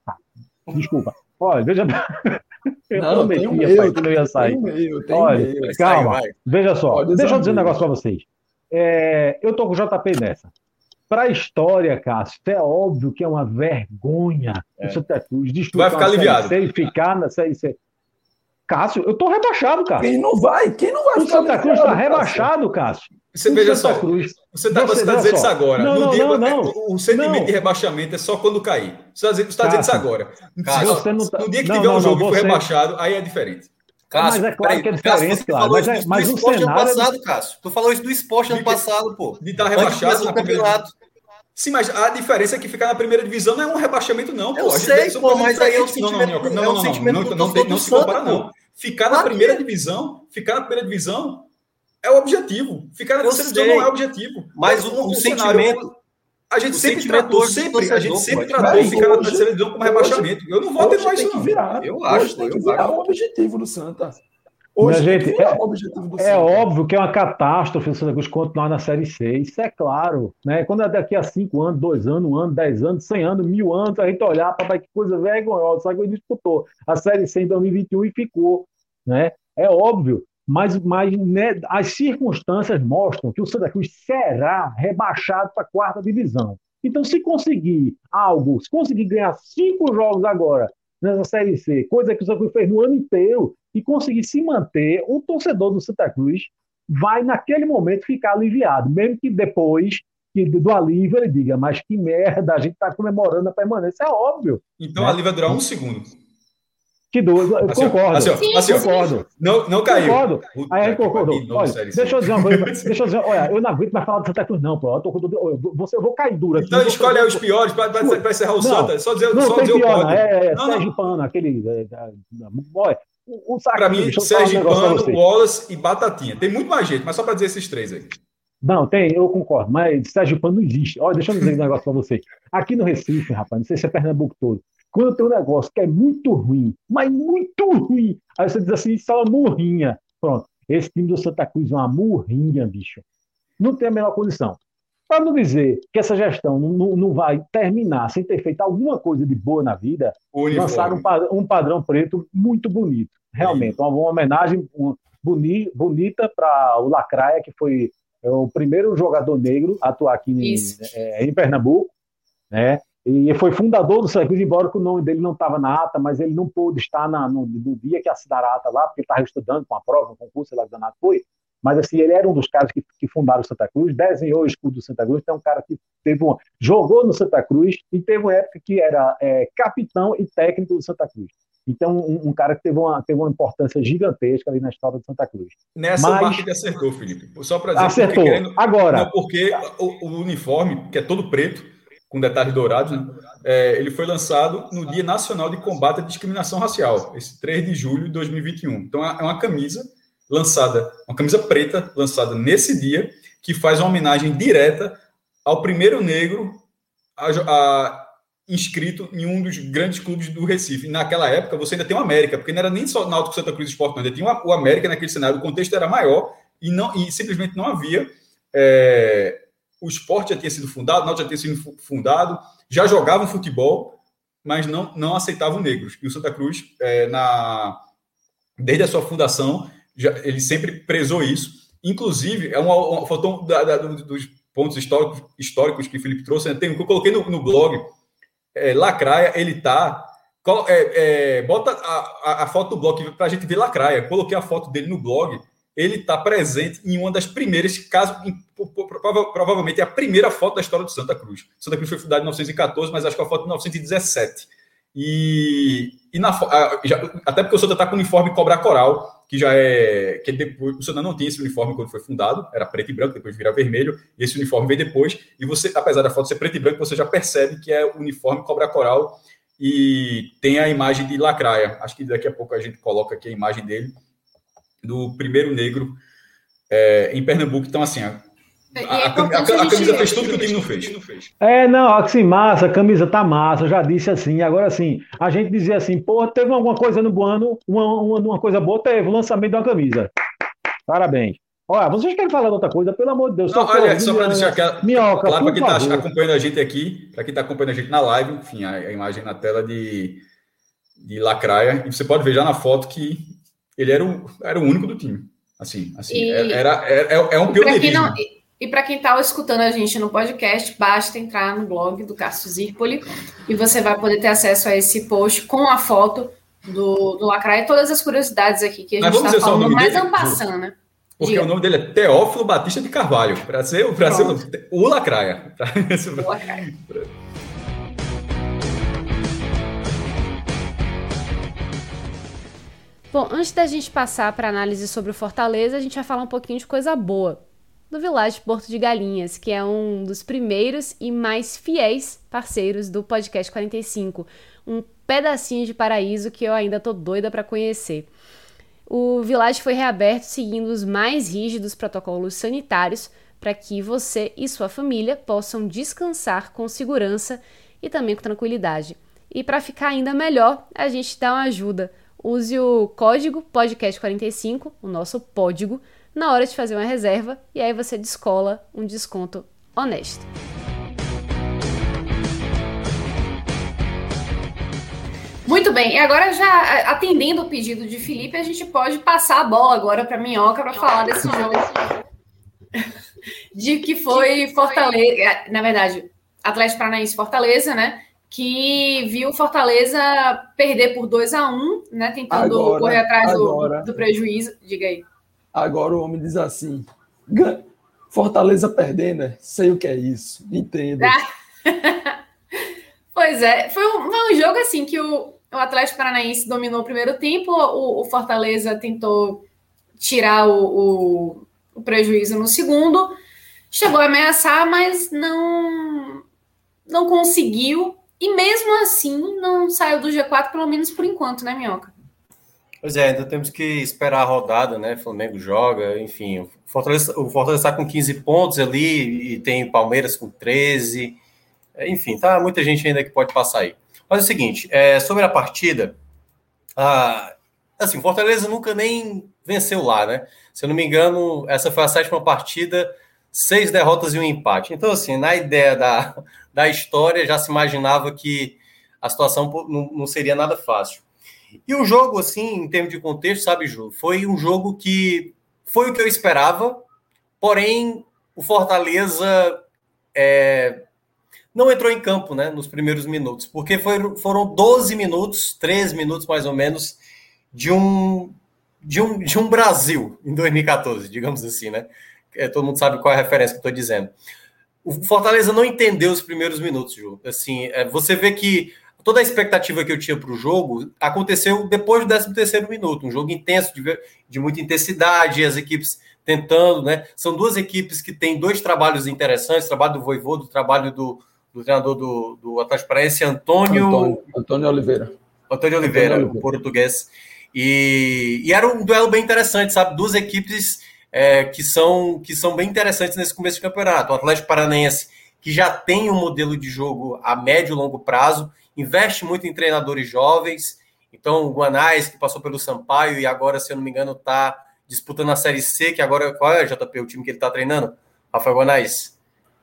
desculpa. Olha, veja. Eu não, prometi, rapaz, que não ia sair. Meio, Olha, calma, vai. veja só. Deixa eu dizer um negócio para vocês. É, eu tô com o JP nessa. Para a história, Cássio, é óbvio que é uma vergonha é. o Santa Cruz vai ficar aliviado. E ficar na Série C. Cássio, eu tô rebaixado, Cássio. Quem não vai? Quem não vai o Santa Cruz está rebaixado, Cássio. Você veja Santa só, Cruz. você está tá dizendo só. isso agora. Não, não, dia, não, não, o sentimento não. de rebaixamento é só quando cair. Você está dizendo, tá dizendo isso agora. Cássio, tá... No dia que tiver um jogo e for rebaixado, aí é diferente. Cássio, mas é claro que é diferente, Cássio, claro. Mas, é, mas o cenário... ano passado, Cássio. Tu falou isso do esporte ano passado, pô. De estar rebaixado no campeonato. Sim, mas a diferença é que ficar na primeira divisão não é um rebaixamento, não. Pô. Eu sei, pô, mas aí é o sentimento... Não, não, não, não, não, se compara, não. Ficar na primeira divisão, ficar na primeira divisão é o objetivo. Ficar na terceira divisão não é o objetivo. Mas o, o sentimento... A gente sempre tratou, sempre, a gente sempre tratou ficar na terceira divisão como rebaixamento. Eu não vou aterrar isso, não. Virar, eu acho. Tem que virar o objetivo do Santa. Hoje, Minha gente, é, é óbvio que é uma catástrofe o Santa Cruz continuar na Série C. Isso é claro. Né? Quando é daqui a cinco anos, dois anos, um ano, dez anos, cem anos, mil anos, a gente olhar, papai, que coisa vergonhosa. Só que ele disputou a Série C em 2021 e ficou. Né? É óbvio. Mas, mas né, as circunstâncias mostram que o Santa Cruz será rebaixado para a quarta divisão. Então, se conseguir algo, se conseguir ganhar cinco jogos agora nessa Série C, coisa que o Santa Cruz fez no ano inteiro, e conseguir se manter, o torcedor do Santa Cruz vai, naquele momento, ficar aliviado, mesmo que depois que do alívio ele diga, mas que merda, a gente está comemorando a permanência, é óbvio. Então né? a alívio vai durar um segundo. Que doido, eu assim, concordo. Assim, sim, assim, concordo. Não, não caiu. Concordo. Aí ele concordou. Olha, deixa eu dizer uma coisa. deixa eu dizer, olha, eu não aguento mais falar do Santa Cruz, não, pô. Eu, tô, eu, vou, eu vou cair duro aqui. Então escolhe aí os piores para encerrar o não, Santa. Só dizer, não, só dizer pior, o pódio. É, é, não, Sérgio Pano, aquele. É, é, olha, para mim, Sérgio Pano, Wallace e Batatinha. Tem muito mais gente, mas só para dizer esses três aí. Não, tem, eu concordo, mas Sérgio Pano não existe. Olha, deixa eu dizer um negócio para você. Aqui no Recife, rapaz, não sei se é Pernambuco todo, quando tem um negócio que é muito ruim, mas muito ruim, aí você diz assim, isso é uma murrinha. Pronto, esse time do Santa Cruz é uma murrinha, bicho. Não tem a menor condição. Para não dizer que essa gestão não, não, vai terminar sem ter feito alguma coisa de boa na vida, lançaram um, um, padrão preto muito bonito. Realmente, uma, uma homenagem boni, bonita para o Lacraia, que foi é, o primeiro jogador negro a atuar aqui em, é, em, Pernambuco. Né? E foi fundador do Santa Cruz, embora o nome dele não estava na ata, mas ele não pôde estar na, no, no, dia que assinaram a ata lá, porque estava estudando com a prova, um concurso, sei lá que foi. Mas assim, ele era um dos caras que, que fundaram o Santa Cruz, desenhou o escudo do Santa Cruz, então é um cara que teve uma, jogou no Santa Cruz e teve uma época que era é, capitão e técnico do Santa Cruz. Então, um, um, cara que teve uma, teve uma importância gigantesca ali na história do Santa Cruz. Nessa Mas, parte ele acertou, Felipe. Só para dizer acertou. Porque, querendo, Agora. Não, porque o, o, uniforme, que é todo preto, com detalhes dourados, né, é, ele foi lançado no Dia Nacional de Combate à Discriminação Racial, esse 3 de julho de 2021. Então, é uma camisa lançada, uma camisa preta lançada nesse dia, que faz uma homenagem direta ao primeiro negro a, a, inscrito em um dos grandes clubes do Recife. Naquela época, você ainda tem o América, porque não era nem só Náutico Santa Cruz Esporte, não, ainda tinha o América naquele cenário, o contexto era maior e, não, e simplesmente não havia é, o esporte já tinha sido fundado, o Náutico já tinha sido fundado, já jogavam futebol, mas não, não aceitavam negros. E o Santa Cruz, é, na, desde a sua fundação, já, ele sempre prezou isso. Inclusive, é uma, uma faltou da, da, dos pontos históricos, históricos que o Felipe trouxe. Né? Tem, eu coloquei no, no blog, é, Lacraia, ele tá. É, é, bota a, a, a, foto do blog para a gente ver Lacraia. Coloquei a foto dele no blog. Ele está presente em uma das primeiras, caso provavelmente é a primeira foto da história do Santa Cruz. Santa Cruz foi fundada em 1914, mas acho que é a foto de 1917. E, e na, já, até porque o Santa está com o uniforme Cobra Coral, que já é. que depois, o Santa não tinha esse uniforme quando foi fundado, era preto e branco, depois vira vermelho, e esse uniforme veio depois. E você, apesar da foto ser preto e branco, você já percebe que é o uniforme Cobra Coral e tem a imagem de Lacraia. Acho que daqui a pouco a gente coloca aqui a imagem dele, do primeiro negro é, em Pernambuco. Então, assim, a, a, a, a, camisa fez tudo que o time não fez. É, não, assim, massa, a camisa tá massa, já disse assim. Agora, assim, a gente dizia assim, pô, teve alguma coisa no ano, uma, uma, uma coisa boa, teve o lançamento de uma camisa. Parabéns. Olha, vocês querem falar de outra coisa, pelo amor de Deus. Não, olha, só para deixar aqui, Minhoca, claro, para quem está acompanhando a gente aqui, para quem está acompanhando a gente na live, enfim, a, a, imagem na tela de, de Lacraia, e você pode ver já na foto que ele era o, era o único do time. Assim, assim e... era, era, é, é um pioneirismo. E para quem está escutando a gente no podcast, basta entrar no blog do Cássio Zirpoli e você vai poder ter acesso a esse post com a foto do, do Lacraia e todas as curiosidades aqui que a gente está falando, mais ampassando, né? Porque Diga. o nome dele é Teófilo Batista de Carvalho, para ser, ser o Lacraia. O Lacraia. Bom, antes da gente passar para análise sobre o Fortaleza, a gente vai falar um pouquinho de coisa boa do Village Porto de Galinhas, que é um dos primeiros e mais fiéis parceiros do Podcast 45. Um pedacinho de paraíso que eu ainda tô doida para conhecer. O Village foi reaberto seguindo os mais rígidos protocolos sanitários para que você e sua família possam descansar com segurança e também com tranquilidade. E para ficar ainda melhor, a gente dá uma ajuda. Use o código podcast45, o nosso código, na hora de fazer uma reserva e aí você descola um desconto honesto. Muito bem, e agora já atendendo o pedido de Felipe, a gente pode passar a bola agora para Minhoca para falar desse jogo de que foi Fortaleza, é, na verdade, Atlético Paranaense Fortaleza, né? Que viu Fortaleza perder por 2 a 1 um, né? Tentando agora, correr atrás do, do prejuízo. Diga aí. Agora o homem diz assim: Fortaleza perdendo, né? sei o que é isso, entendo. pois é, foi um, foi um, jogo assim que o, o Atlético Paranaense dominou o primeiro tempo, o, o Fortaleza tentou tirar o, o, o, prejuízo no segundo, chegou a ameaçar, mas não, não conseguiu, e mesmo assim não saiu do G4, pelo menos por enquanto, né, Minhoca? Pois é, ainda temos que esperar a rodada, né? Flamengo joga, enfim. O Fortaleza, o Fortaleza está com 15 pontos ali e tem Palmeiras com 13. Enfim, tá muita gente ainda que pode passar aí. Mas é o seguinte, é, sobre a partida, assim, o Fortaleza nunca nem venceu lá, né? Se eu não me engano, essa foi a sétima partida, seis derrotas e um empate. Então, assim, na ideia da, da história, já se imaginava que a situação não, não seria nada fácil. E o jogo, assim, em termos de contexto, sabe, Ju, foi um jogo que foi o que eu esperava, porém o Fortaleza é, não entrou em campo né, nos primeiros minutos, porque foi, foram 12 minutos, 13 minutos mais ou menos, de um, de um, de um Brasil em 2014, digamos assim, né? É, todo mundo sabe qual é a referência que eu estou dizendo. O Fortaleza não entendeu os primeiros minutos, Ju. Assim, é, você vê que toda a expectativa que eu tinha para o jogo aconteceu depois do 13 terceiro minuto, um jogo intenso, de, de muita intensidade, as equipes tentando, né? São duas equipes que têm dois trabalhos interessantes, o trabalho do Voivô, do trabalho do, do treinador do, do Atlético Paranaense, Antônio... Antônio... Antônio Oliveira. Antônio Oliveira, Antônio Oliveira. português. E, e, era um duelo bem interessante, sabe? Duas equipes é, que, são, que são bem interessantes nesse começo de campeonato. O Atlético Paranaense, que já tem um modelo de jogo a médio e longo prazo, investe muito em treinadores jovens. Então, o Guanais, que passou pelo Sampaio e agora, se eu não me engano, está disputando a Série C, que agora, qual é, JP, o time que ele está treinando? Rafael Guanais.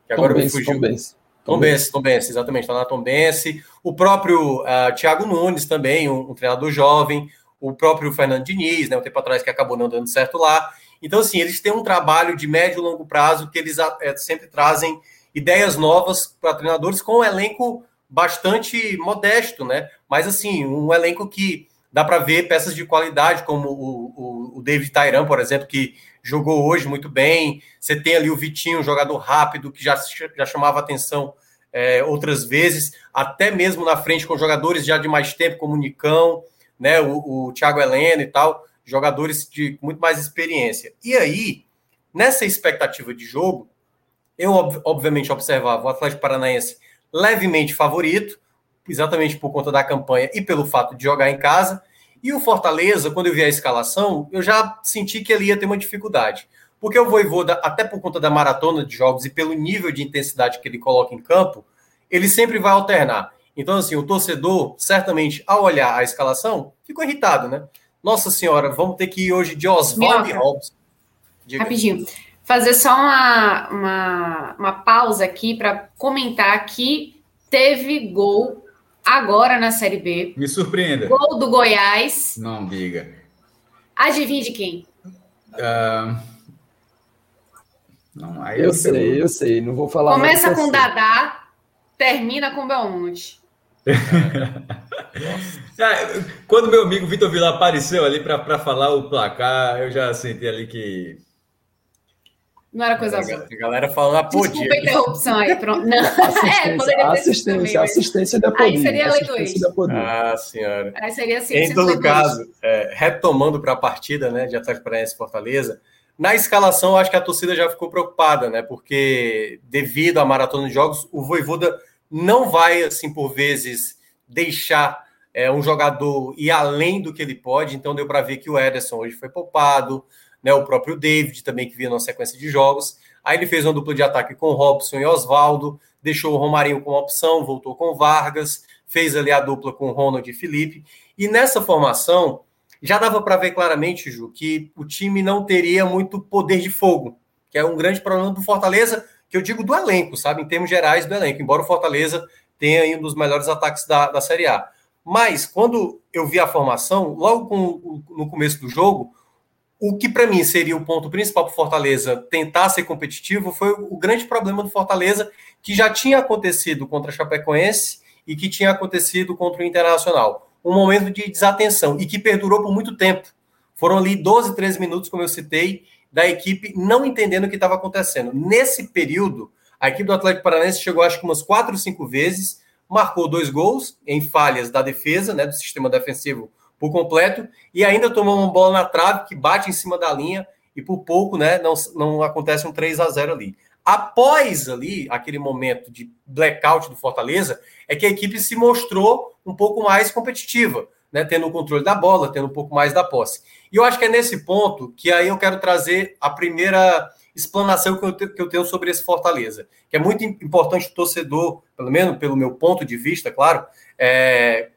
que agora Tom me fugiu. Tom Benz. Tom Benz, exatamente, está na Tom Benz. O próprio uh, Thiago Nunes também, um, um, treinador jovem. O próprio Fernando Diniz, né, um tempo atrás que acabou não dando certo lá. Então, assim, eles têm um trabalho de médio e longo prazo que eles é, sempre trazem ideias novas para treinadores com um elenco bastante modesto, né? Mas, assim, um elenco que dá para ver peças de qualidade, como o, o, o David Tairan, por exemplo, que jogou hoje muito bem. Você tem ali o Vitinho, um jogador rápido, que já, já chamava atenção é, outras vezes, até mesmo na frente com jogadores já de mais tempo, como o Nicão, né, o, o Thiago Heleno e tal, jogadores de muito mais experiência. E aí, nessa expectativa de jogo, eu obviamente observava o Atlético Paranaense levemente favorito, exatamente por conta da campanha e pelo fato de jogar em casa. E o Fortaleza, quando eu vi a escalação, eu já senti que ele ia ter uma dificuldade. Porque o Voivoda, até por conta da maratona de jogos e pelo nível de intensidade que ele coloca em campo, ele sempre vai alternar. Então, assim, o torcedor, certamente, ao olhar a escalação, ficou irritado, né? Nossa senhora, vamos ter que ir hoje de Oswaldo e Robson. Rapidinho. Fazer só uma, uma, uma pausa aqui para comentar que teve gol agora na Série B. Me surpreenda. Gol do Goiás. Não diga. Adivinhe de quem? Uh... Não, eu, eu sei, eu sei. Não vou falar. Começa com Dadá, termina com Belmonte. Ah, quando meu amigo Vitor Vila apareceu ali para falar o placar, eu já senti ali que não era coisa boa. A galera falando a podia. Desculpa a interrupção aí. Pronto. Não. Assistência, é, poderia assistência, também, assistência da poder. Aí seria lei do Ah, senhora. Aí seria assim. Em todo caso, é, retomando para a partida, né, de Atlético Paranaense Fortaleza, na escalação, acho que a torcida já ficou preocupada, né? Porque devido à maratona de jogos, o Voivoda não vai, assim, por vezes, deixar é, um jogador ir além do que ele pode. Então, deu para ver que o Ederson hoje foi poupado né, o próprio David também, que vinha numa sequência de jogos. Aí ele fez uma dupla de ataque com Robson e Oswaldo, deixou o Romarinho como opção, voltou com Vargas, fez ali a dupla com Ronald e Felipe. E nessa formação, já dava para ver claramente, Ju, que o time não teria muito poder de fogo, que é um grande problema do Fortaleza, que eu digo do elenco, sabe? Em termos gerais do elenco, embora o Fortaleza tenha um dos melhores ataques da, da Série A. Mas, quando eu vi a formação, logo com, no começo do jogo, o que para mim seria o ponto principal para o Fortaleza tentar ser competitivo foi o grande problema do Fortaleza que já tinha acontecido contra a Chapecoense e que tinha acontecido contra o Internacional. Um momento de desatenção e que perdurou por muito tempo. Foram ali 12, 13 minutos, como eu citei, da equipe não entendendo o que estava acontecendo. Nesse período, a equipe do Atlético Paranaense chegou acho que umas quatro ou cinco vezes, marcou dois gols em falhas da defesa, né, do sistema defensivo por completo e ainda tomou uma bola na trave que bate em cima da linha e por pouco, né, não, não acontece um 3 a 0 ali. Após ali, aquele momento de blackout do Fortaleza, é que a equipe se mostrou um pouco mais competitiva, né, tendo o controle da bola, tendo um pouco mais da posse. E eu acho que é nesse ponto que aí eu quero trazer a primeira explanação que eu, que eu tenho sobre esse Fortaleza, que é muito importante o torcedor, pelo menos pelo meu ponto de vista, claro, é,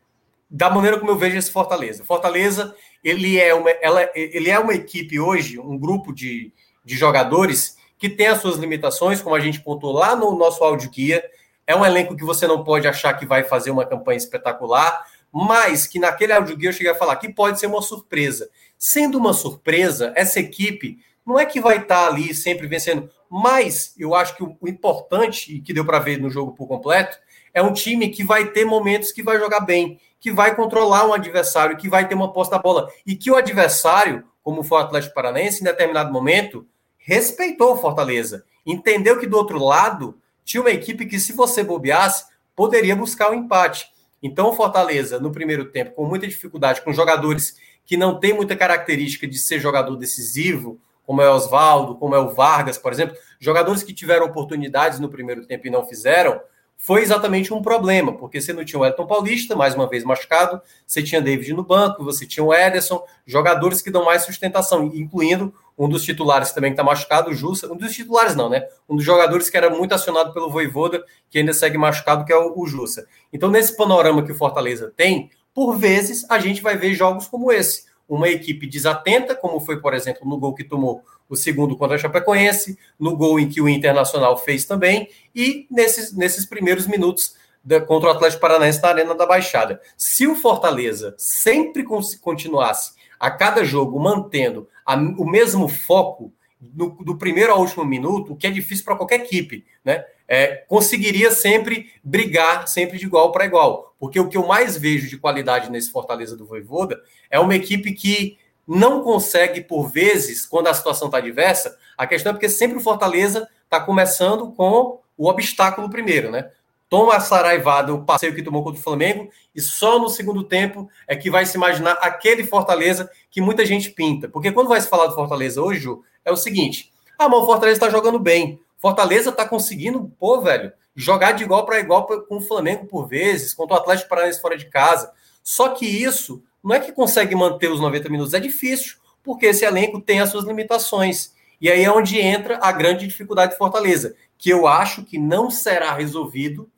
da maneira como eu vejo esse Fortaleza. Fortaleza, ele é uma, ela, ele é uma equipe hoje, um grupo de, de jogadores que tem as suas limitações, como a gente pontuou lá no nosso áudio guia. É um elenco que você não pode achar que vai fazer uma campanha espetacular, mas que naquele áudio guia eu cheguei a falar que pode ser uma surpresa. Sendo uma surpresa, essa equipe não é que vai estar ali sempre vencendo, mas eu acho que o, o importante, e que deu para ver no jogo por completo, é um time que vai ter momentos que vai jogar bem, que vai controlar um adversário, que vai ter uma posta da bola. E que o adversário, como foi o Atlético Paranaense, em determinado momento, respeitou o Fortaleza. Entendeu que do outro lado tinha uma equipe que, se você bobeasse, poderia buscar o um empate. Então, o Fortaleza, no primeiro tempo, com muita dificuldade, com jogadores que não têm muita característica de ser jogador decisivo, como é o Oswaldo, como é o Vargas, por exemplo, jogadores que tiveram oportunidades no primeiro tempo e não fizeram, foi exatamente um problema, porque você não tinha o Elton Paulista, mais uma vez machucado, você tinha David no banco, você tinha o Ederson, jogadores que dão mais sustentação, incluindo um dos titulares também que está machucado, o Jussa, um dos titulares não, né? Um dos jogadores que era muito acionado pelo Voivoda, que ainda segue machucado, que é o, Jussa. Então, nesse panorama que o Fortaleza tem, por vezes a gente vai ver jogos como esse, uma equipe desatenta, como foi, por exemplo, no gol que tomou o segundo contra a Chapecoense, no gol em que o Internacional fez também, e nesses, nesses primeiros minutos da, contra o Atlético Paranaense na Arena da Baixada. Se o Fortaleza sempre continuasse a cada jogo mantendo a, o mesmo foco, no, do primeiro ao último minuto, o que é difícil para qualquer equipe, né? É, conseguiria sempre brigar sempre de igual para igual. Porque o que eu mais vejo de qualidade nesse Fortaleza do Voivoda é uma equipe que não consegue, por vezes, quando a situação está diversa, a questão é porque sempre o Fortaleza está começando com o obstáculo primeiro, né? Toma a saraivada, o passeio que tomou contra o Flamengo, e só no segundo tempo é que vai se imaginar aquele Fortaleza que muita gente pinta. Porque quando vai se falar do Fortaleza hoje, Ju, é o seguinte: ah, mas o Fortaleza está jogando bem. Fortaleza está conseguindo, pô, velho, jogar de igual para igual com o Flamengo por vezes, contra o Atlético Paranaense fora de casa. Só que isso não é que consegue manter os 90 minutos, é difícil, porque esse elenco tem as suas limitações. E aí é onde entra a grande dificuldade de Fortaleza, que eu acho que não será resolvido,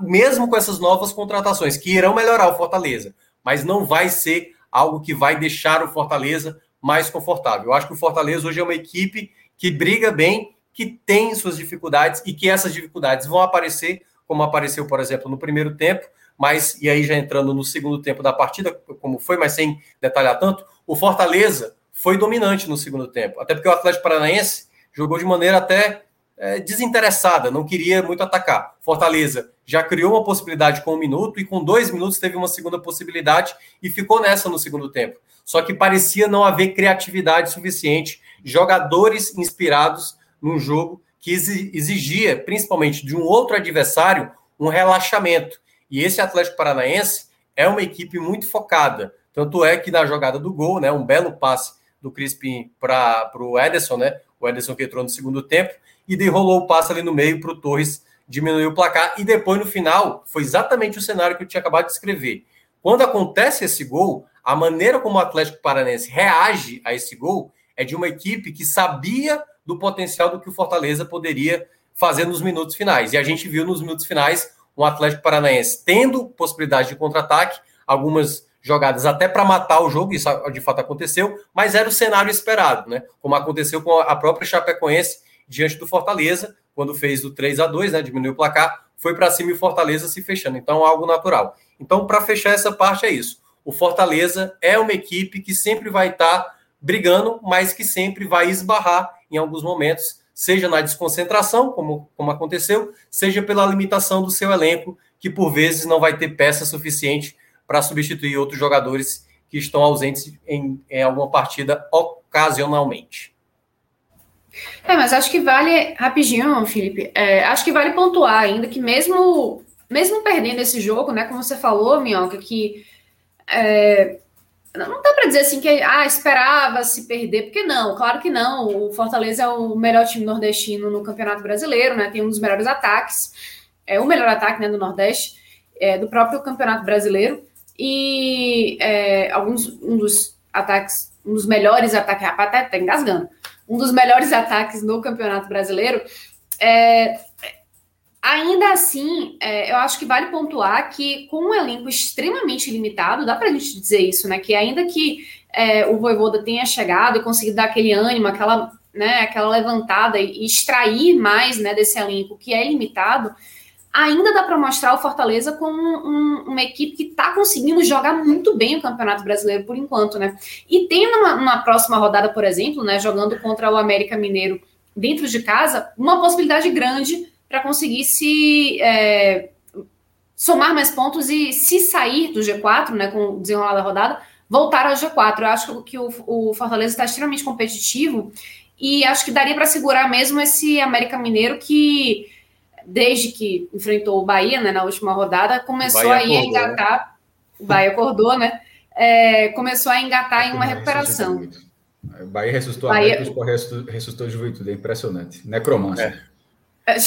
mesmo com essas novas contratações, que irão melhorar o Fortaleza, mas não vai ser algo que vai deixar o Fortaleza mais confortável. Eu acho que o Fortaleza hoje é uma equipe que briga bem, que tem suas dificuldades e que essas dificuldades vão aparecer, como apareceu, por exemplo, no primeiro tempo, mas, e aí já entrando no segundo tempo da partida, como foi, mas sem detalhar tanto, o Fortaleza foi dominante no segundo tempo, até porque o Atlético Paranaense jogou de maneira até é, desinteressada, não queria muito atacar. Fortaleza já criou uma possibilidade com um minuto e com dois minutos teve uma segunda possibilidade e ficou nessa no segundo tempo. Só que parecia não haver criatividade suficiente, jogadores inspirados num jogo que exigia, principalmente de um outro adversário, um relaxamento. E esse Atlético Paranaense é uma equipe muito focada. Tanto é que na jogada do gol, né, um belo passe do Crispim para o Ederson, né? O Ederson que entrou no segundo tempo, e derrolou o passe ali no meio para o Torres diminuir o placar. E depois, no final, foi exatamente o cenário que eu tinha acabado de escrever. Quando acontece esse gol, a maneira como o Atlético Paranaense reage a esse gol é de uma equipe que sabia do potencial do que o Fortaleza poderia fazer nos minutos finais. E a gente viu nos minutos finais um Atlético Paranaense tendo possibilidade de contra-ataque, algumas jogadas até para matar o jogo, isso de fato aconteceu, mas era o cenário esperado, né? Como aconteceu com a própria Chapecoense diante do Fortaleza, quando fez o 3 a 2 né? Diminuiu o placar, foi para cima e o Fortaleza se fechando. Então, algo natural. Então, para fechar essa parte, é isso. O Fortaleza é uma equipe que sempre vai estar tá brigando, mas que sempre vai esbarrar em alguns momentos seja na desconcentração, como, como aconteceu, seja pela limitação do seu elenco, que por vezes não vai ter peça suficiente para substituir outros jogadores que estão ausentes em, em alguma partida ocasionalmente. É, mas acho que vale, rapidinho, Felipe, é, acho que vale pontuar ainda que mesmo, mesmo perdendo esse jogo, né, como você falou, Minhoca, que é, não dá para dizer assim que ah, esperava se perder, porque não, claro que não. O Fortaleza é o melhor time nordestino no Campeonato Brasileiro, né? Tem um dos melhores ataques, é o melhor ataque né, do Nordeste, é, do próprio Campeonato Brasileiro. E é, alguns um dos ataques, um dos melhores ataques, até tá engasgando, um dos melhores ataques no Campeonato Brasileiro. É, Ainda assim, é, eu acho que vale pontuar que com um elenco extremamente limitado, dá para a gente dizer isso, né? Que ainda que é, o Voivoda tenha chegado e conseguido dar aquele ânimo, aquela, né, aquela levantada e extrair mais né, desse elenco que é limitado, ainda dá para mostrar o Fortaleza como um, uma equipe que está conseguindo jogar muito bem o Campeonato Brasileiro por enquanto, né? E tem numa, numa próxima rodada, por exemplo, né, jogando contra o América Mineiro dentro de casa, uma possibilidade grande para conseguir se é, somar mais pontos e se sair do G4, né, com o desenrolar da rodada, voltar ao G4. Eu acho que o, o Fortaleza está extremamente competitivo e acho que daria para segurar mesmo esse América Mineiro que, desde que enfrentou o Bahia né, na última rodada, começou a ir a engatar. O Bahia acordou, né? É, começou a engatar em uma recuperação. O Bahia ressuscitou Bahia... a América, ressuscitou, ressuscitou a juventude. É impressionante. Necromância. É.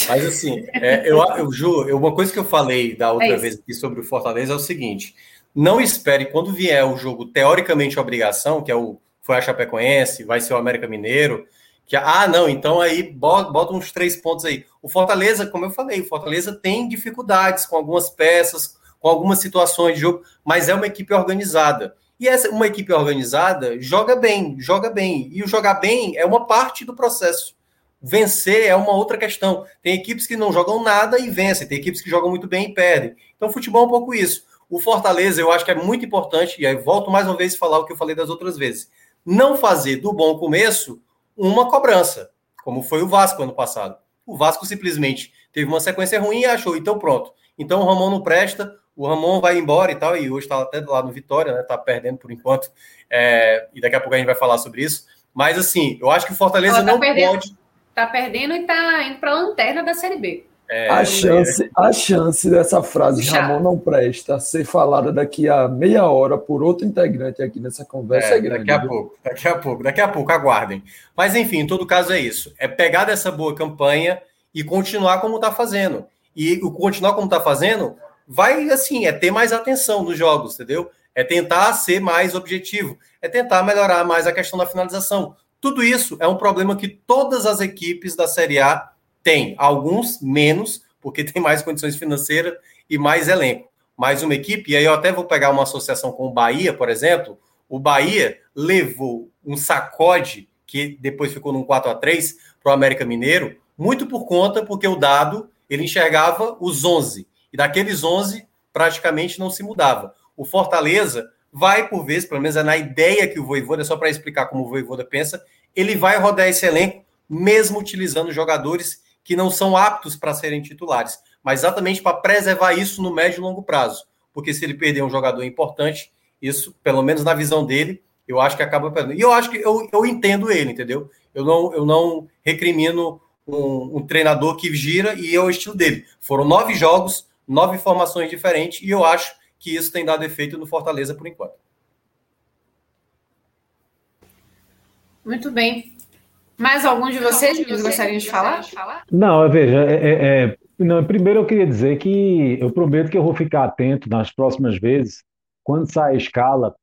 Mas assim, é, eu, eu juro, uma coisa que eu falei da outra é vez aqui sobre o Fortaleza é o seguinte: não espere quando vier o jogo teoricamente obrigação, que é o foi a Chapecoense, vai ser o América Mineiro, que ah, não, então aí bota, bota uns três pontos aí. O Fortaleza, como eu falei, o Fortaleza tem dificuldades com algumas peças, com algumas situações de jogo, mas é uma equipe organizada. E essa, uma equipe organizada joga bem, joga bem. E o jogar bem é uma parte do processo. Vencer é uma outra questão. Tem equipes que não jogam nada e vencem, tem equipes que jogam muito bem e perdem. Então, futebol é um pouco isso. O Fortaleza, eu acho que é muito importante, e aí volto mais uma vez a falar o que eu falei das outras vezes. Não fazer do bom começo uma cobrança, como foi o Vasco ano passado. O Vasco simplesmente teve uma sequência ruim e achou, então pronto. Então o Ramon não presta, o Ramon vai embora e tal, e hoje está até lá no Vitória, né? Tá perdendo por enquanto. É, e daqui a pouco a gente vai falar sobre isso. Mas assim, eu acho que o Fortaleza tá não perdendo, pode. Tá perdendo e tá indo para a lanterna da Série B. É, a, chance, é. a chance dessa frase Chato. Ramon não presta ser falada daqui a meia hora por outro integrante aqui nessa conversa é, é grande. Daqui a viu? pouco, daqui a pouco, daqui a pouco, aguardem. Mas enfim, em todo caso é isso. É pegar dessa boa campanha e continuar como está fazendo. E o continuar como está fazendo vai assim, é ter mais atenção nos jogos, entendeu? É tentar ser mais objetivo, é tentar melhorar mais a questão da finalização. Tudo isso é um problema que todas as equipes da Série A têm. Alguns menos, porque tem mais condições financeiras e mais elenco. Mais uma equipe, e aí eu até vou pegar uma associação com o Bahia, por exemplo. O Bahia levou um sacode que depois ficou num 4 a 3 para o América Mineiro, muito por conta porque o dado ele enxergava os 11 e daqueles 11, praticamente não se mudava. O Fortaleza vai, por vezes, pelo menos é na ideia que o Voivoda, só para explicar como o Voivoda pensa, ele vai rodar esse elenco, mesmo utilizando jogadores que não são aptos para serem titulares, mas exatamente para preservar isso no médio e longo prazo. Porque se ele perder um jogador importante, isso, pelo menos na visão dele, eu acho que acaba perdendo. E eu acho que eu, eu entendo ele, entendeu? Eu não, eu não recrimino um, um treinador que gira e é o estilo dele. Foram nove jogos, nove formações diferentes, e eu acho que isso tem dado efeito no Fortaleza por enquanto. Muito bem. Mais algum de vocês que gostariam de falar? Não, veja, é, é, é, não, primeiro eu queria dizer que eu prometo que eu vou ficar atento nas próximas vezes, quando sair a escala,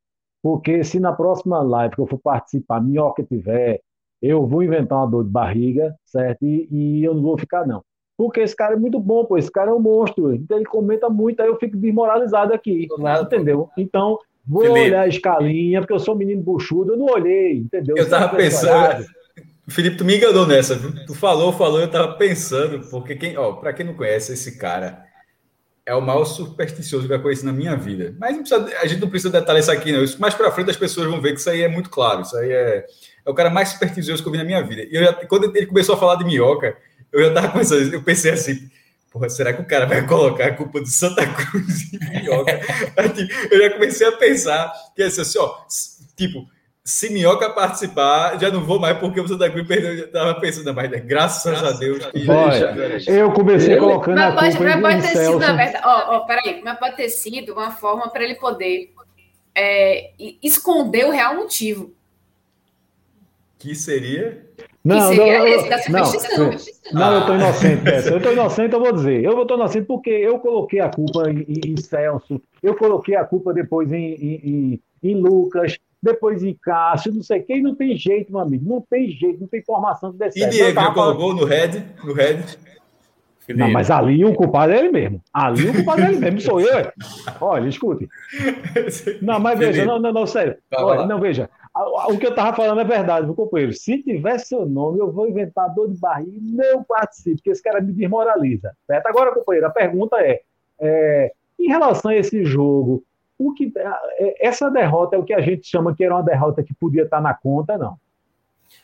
porque se na próxima live que eu for participar, minhoca tiver, eu vou inventar uma dor de barriga, certo? E, e eu não vou ficar, não. Porque esse cara é muito bom, pô. Esse cara é um monstro. Então ele comenta muito, aí eu fico desmoralizado aqui. Nada, entendeu? Então, vou Felipe. olhar a escalinha, porque eu sou um menino buchudo, eu não olhei, entendeu? Eu tava pensando. Felipe, tu me enganou nessa, viu? Tu falou, falou, eu tava pensando, porque quem, ó, para quem não conhece esse cara, é o maior supersticioso que eu conheci na minha vida. Mas precisa, a gente não precisa detalhar isso aqui, não. Isso mais para frente as pessoas vão ver que isso aí é muito claro. Isso aí é, é o cara mais supersticioso que eu vi na minha vida. E eu já, quando ele começou a falar de minhoca, eu já tava pensando, eu pensei assim, porra, será que o cara vai colocar a culpa de Santa Cruz em Minhoca? eu já comecei a pensar que assim, assim, ó, tipo, se Minhoca participar, já não vou mais porque o Santa Cruz perdeu. Eu tava pensando, mas né, graças, graças a Deus. Que eu comecei colocando mas a culpa pode, mas pode ter sido, na verdade, ó, ó, peraí, mas pode ter sido uma forma para ele poder é, esconder o real motivo. Que seria? Não, não, não, não, eu estou inocente dessa. Eu estou inocente, eu vou dizer. Eu estou inocente porque eu coloquei a culpa em, em, Celso, eu coloquei a culpa depois em, em, em Lucas, depois em Cássio, não sei quem, não tem jeito, meu amigo. Não tem jeito, não tem informação que dê certo. E Diego já colocou no Red? No Red? Não, mas ali o culpado é ele mesmo. Ali o culpado é ele mesmo, sou eu. Olha, escute. Não, mas veja, não, não, não, sério. Olha, não, veja. O que eu estava falando é verdade, meu companheiro. Se tiver seu nome, eu vou inventar dor de barriga e não participe, porque esse cara me desmoraliza. Certo? Agora, companheiro, a pergunta é, é em relação a esse jogo, o que, é, essa derrota é o que a gente chama que era uma derrota que podia estar na conta, não?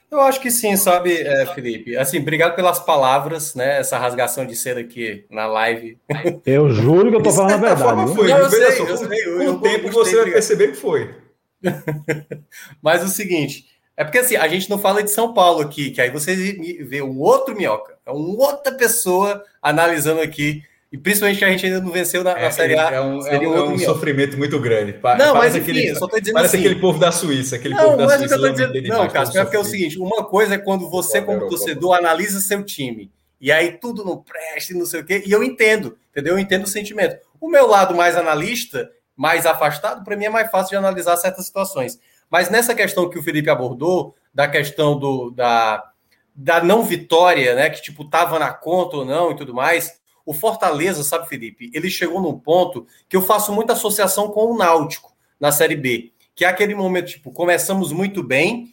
Eu acho que sim, sabe, é, Felipe? Assim, obrigado pelas palavras, né? Essa rasgação de seda aqui na live. Eu juro que eu tô falando a verdade. Foi, não, eu, sei, eu, sei, eu, com o tempo você vai perceber que foi. Mas o seguinte, é porque assim, a gente não fala de São Paulo aqui, que aí você vê um outro minhoca, é uma outra pessoa analisando aqui, e principalmente que a gente ainda não venceu na, na é, Série A. É um, é um, é um sofrimento muito grande. não, mas enfim, aquele, eu só tô dizendo Parece assim, aquele povo da Suíça, aquele não, povo da Suíça. Eu dizendo, não, Cássio, é porque é o seguinte, uma coisa é quando você, como torcedor, analisa seu time, e aí tudo não presta, não sei o quê, e eu entendo, entendeu? Eu entendo o sentimento. O meu lado mais analista mais afastado, para mim é mais fácil de analisar certas situações. Mas nessa questão que o Felipe abordou, da questão do, da, da não vitória, né, que tipo tava na conta ou não e tudo mais, o Fortaleza, sabe, Felipe, ele chegou num ponto que eu faço muita associação com o Náutico na Série B. que é aquele momento, tipo, começamos muito bem,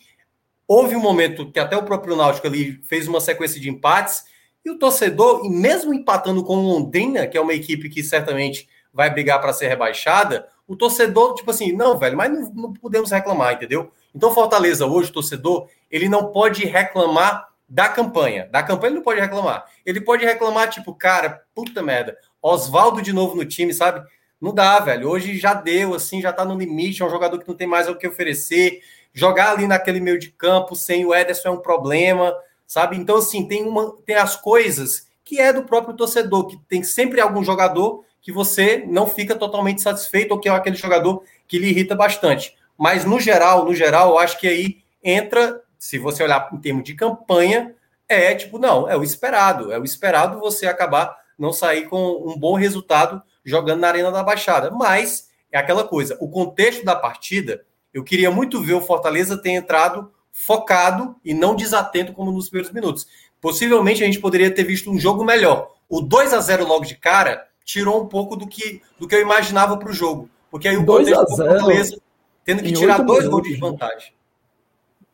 houve um momento que até o próprio Náutico ali fez uma sequência de empates, e o torcedor, e mesmo empatando com o Londrina, que é uma equipe que certamente vai brigar para ser rebaixada, o torcedor, tipo assim, não, velho, mas não, não podemos reclamar, entendeu? Então, Fortaleza hoje, o torcedor, ele não pode reclamar da campanha. Da campanha ele não pode reclamar. Ele pode reclamar, tipo, cara, puta merda, Oswaldo de novo no time, sabe? Não dá, velho. Hoje já deu, assim, já tá no limite. É um jogador que não tem mais o que oferecer. Jogar ali naquele meio de campo sem o Ederson é um problema, sabe? Então, assim, tem, uma, tem as coisas que é do próprio torcedor, que tem sempre algum jogador que você não fica totalmente satisfeito ou que é aquele jogador que lhe irrita bastante. Mas, no geral, no geral, eu acho que aí entra se você olhar em termos de campanha, é tipo, não, é o esperado. É o esperado você acabar não sair com um bom resultado jogando na Arena da Baixada. Mas é aquela coisa, o contexto da partida, eu queria muito ver o Fortaleza ter entrado focado e não desatento como nos primeiros minutos. Possivelmente a gente poderia ter visto um jogo melhor. O 2 a 0 logo de cara tirou um pouco do que, do que eu imaginava para o jogo. Porque aí o 2 a 0 Fortaleza tendo que tirar dois gols de vantagem.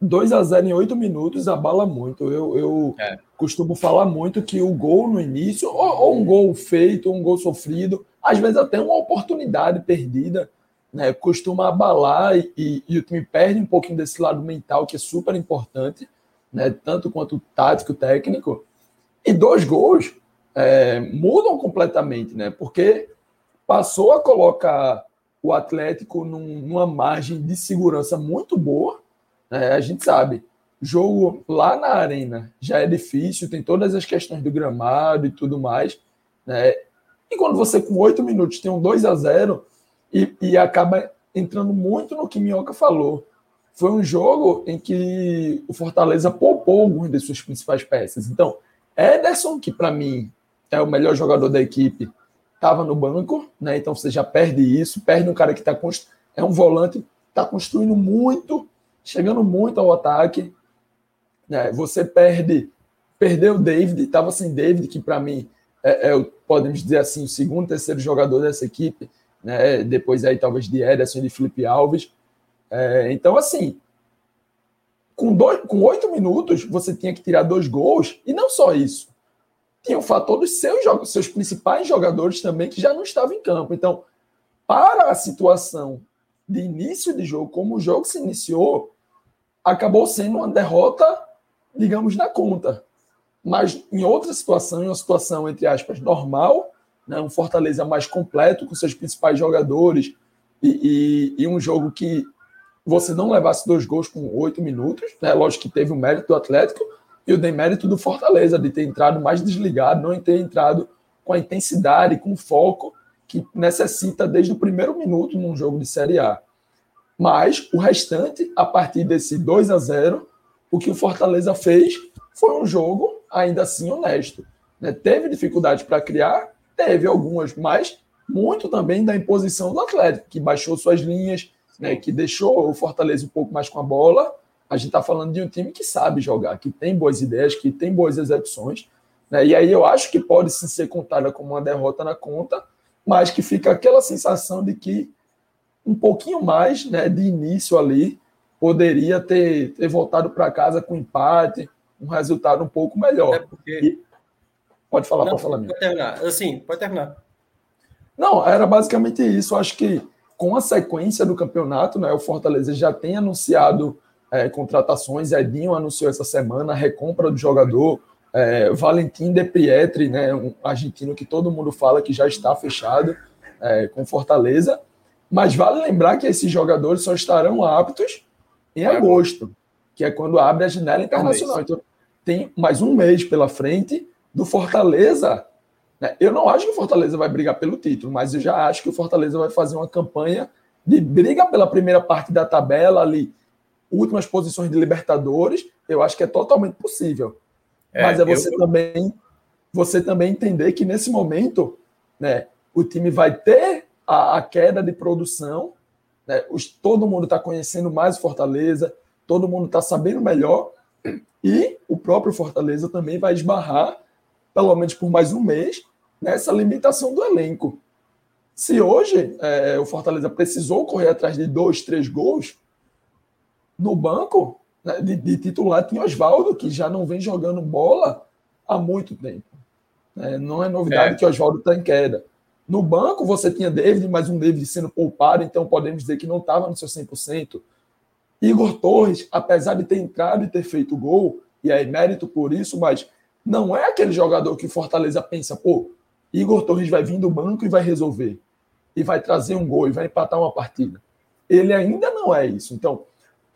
2 a 0 em 8 minutos abala muito. Eu, eu é. costumo falar muito que o gol no início, ou, ou, um gol feito, ou um gol sofrido, às vezes até uma oportunidade perdida, né, costuma abalar e, e, e, o time perde um pouquinho desse lado mental que é super importante, né, tanto quanto tático, técnico. E dois gols é, mudam completamente, né, porque passou a colocar o Atlético num, numa margem de segurança muito boa é, a gente sabe, jogo lá na arena já é difícil, tem todas as questões do gramado e tudo mais. Né? E quando você, com oito minutos, tem um 2 a 0 e, e acaba entrando muito no que Minhoca falou. Foi um jogo em que o Fortaleza poupou algumas de suas principais peças. Então, Ederson, que para mim é o melhor jogador da equipe, estava no banco, né? Então você já perde isso, perde um cara que está é um volante, está construindo muito chegando muito ao ataque. Né? Você perde, perdeu o David, estava sem David, que para mim é, é, podemos dizer assim, o segundo, terceiro jogador dessa equipe. Né? Depois aí talvez de Ederson e de Felipe Alves. É, então, assim, com, dois, com oito minutos, você tinha que tirar dois gols, e não só isso. Tinha o fator dos seus, seus principais jogadores também que já não estavam em campo. Então, para a situação de início de jogo, como o jogo se iniciou, acabou sendo uma derrota, digamos, na conta. Mas em outra situação, em uma situação, entre aspas, normal, né, um Fortaleza mais completo, com seus principais jogadores, e, e, e um jogo que você não levasse dois gols com oito minutos, né, lógico que teve o mérito do Atlético e o demérito do Fortaleza, de ter entrado mais desligado, não ter entrado com a intensidade, com o foco que necessita desde o primeiro minuto num jogo de Série A. Mas o restante, a partir desse 2 a 0 o que o Fortaleza fez foi um jogo ainda assim honesto. Né? Teve dificuldade para criar, teve algumas, mas muito também da imposição do Atlético, que baixou suas linhas, né? que deixou o Fortaleza um pouco mais com a bola. A gente está falando de um time que sabe jogar, que tem boas ideias, que tem boas execuções. Né? E aí eu acho que pode sim ser contada como uma derrota na conta, mas que fica aquela sensação de que um pouquinho mais né, de início ali, poderia ter, ter voltado para casa com empate, um resultado um pouco melhor. É porque... E... Pode falar, Não, pode falar. Pode terminar. Assim, pode terminar. Não, era basicamente isso. Acho que com a sequência do campeonato, né, o Fortaleza já tem anunciado é, contratações. Edinho anunciou essa semana a recompra do jogador. É, Valentim De Pietri, né, um argentino que todo mundo fala que já está fechado é, com Fortaleza. Mas vale lembrar que esses jogadores só estarão aptos em é. agosto, que é quando abre a janela internacional. Então, tem mais um mês pela frente do Fortaleza. Né? Eu não acho que o Fortaleza vai brigar pelo título, mas eu já acho que o Fortaleza vai fazer uma campanha de briga pela primeira parte da tabela ali, últimas posições de Libertadores. Eu acho que é totalmente possível. É, mas é você eu... também você também entender que nesse momento, né, o time vai ter a, a queda de produção. Né? Os, todo mundo está conhecendo mais o Fortaleza, todo mundo está sabendo melhor, e o próprio Fortaleza também vai esbarrar, pelo menos por mais um mês, nessa limitação do elenco. Se hoje é, o Fortaleza precisou correr atrás de dois, três gols, no banco né, de, de, titular tinha Oswaldo, que já não vem jogando bola há muito tempo. É, não é novidade é. que Oswaldo está em queda. No banco você tinha David, mas um David sendo poupado, então podemos dizer que não estava no seu 100%. Igor Torres, apesar de ter entrado e ter feito gol, e aí mérito por isso, mas não é aquele jogador que Fortaleza pensa, pô, Igor Torres vai vir do banco e vai resolver. E vai trazer um gol e vai empatar uma partida. Ele ainda não é isso. Então,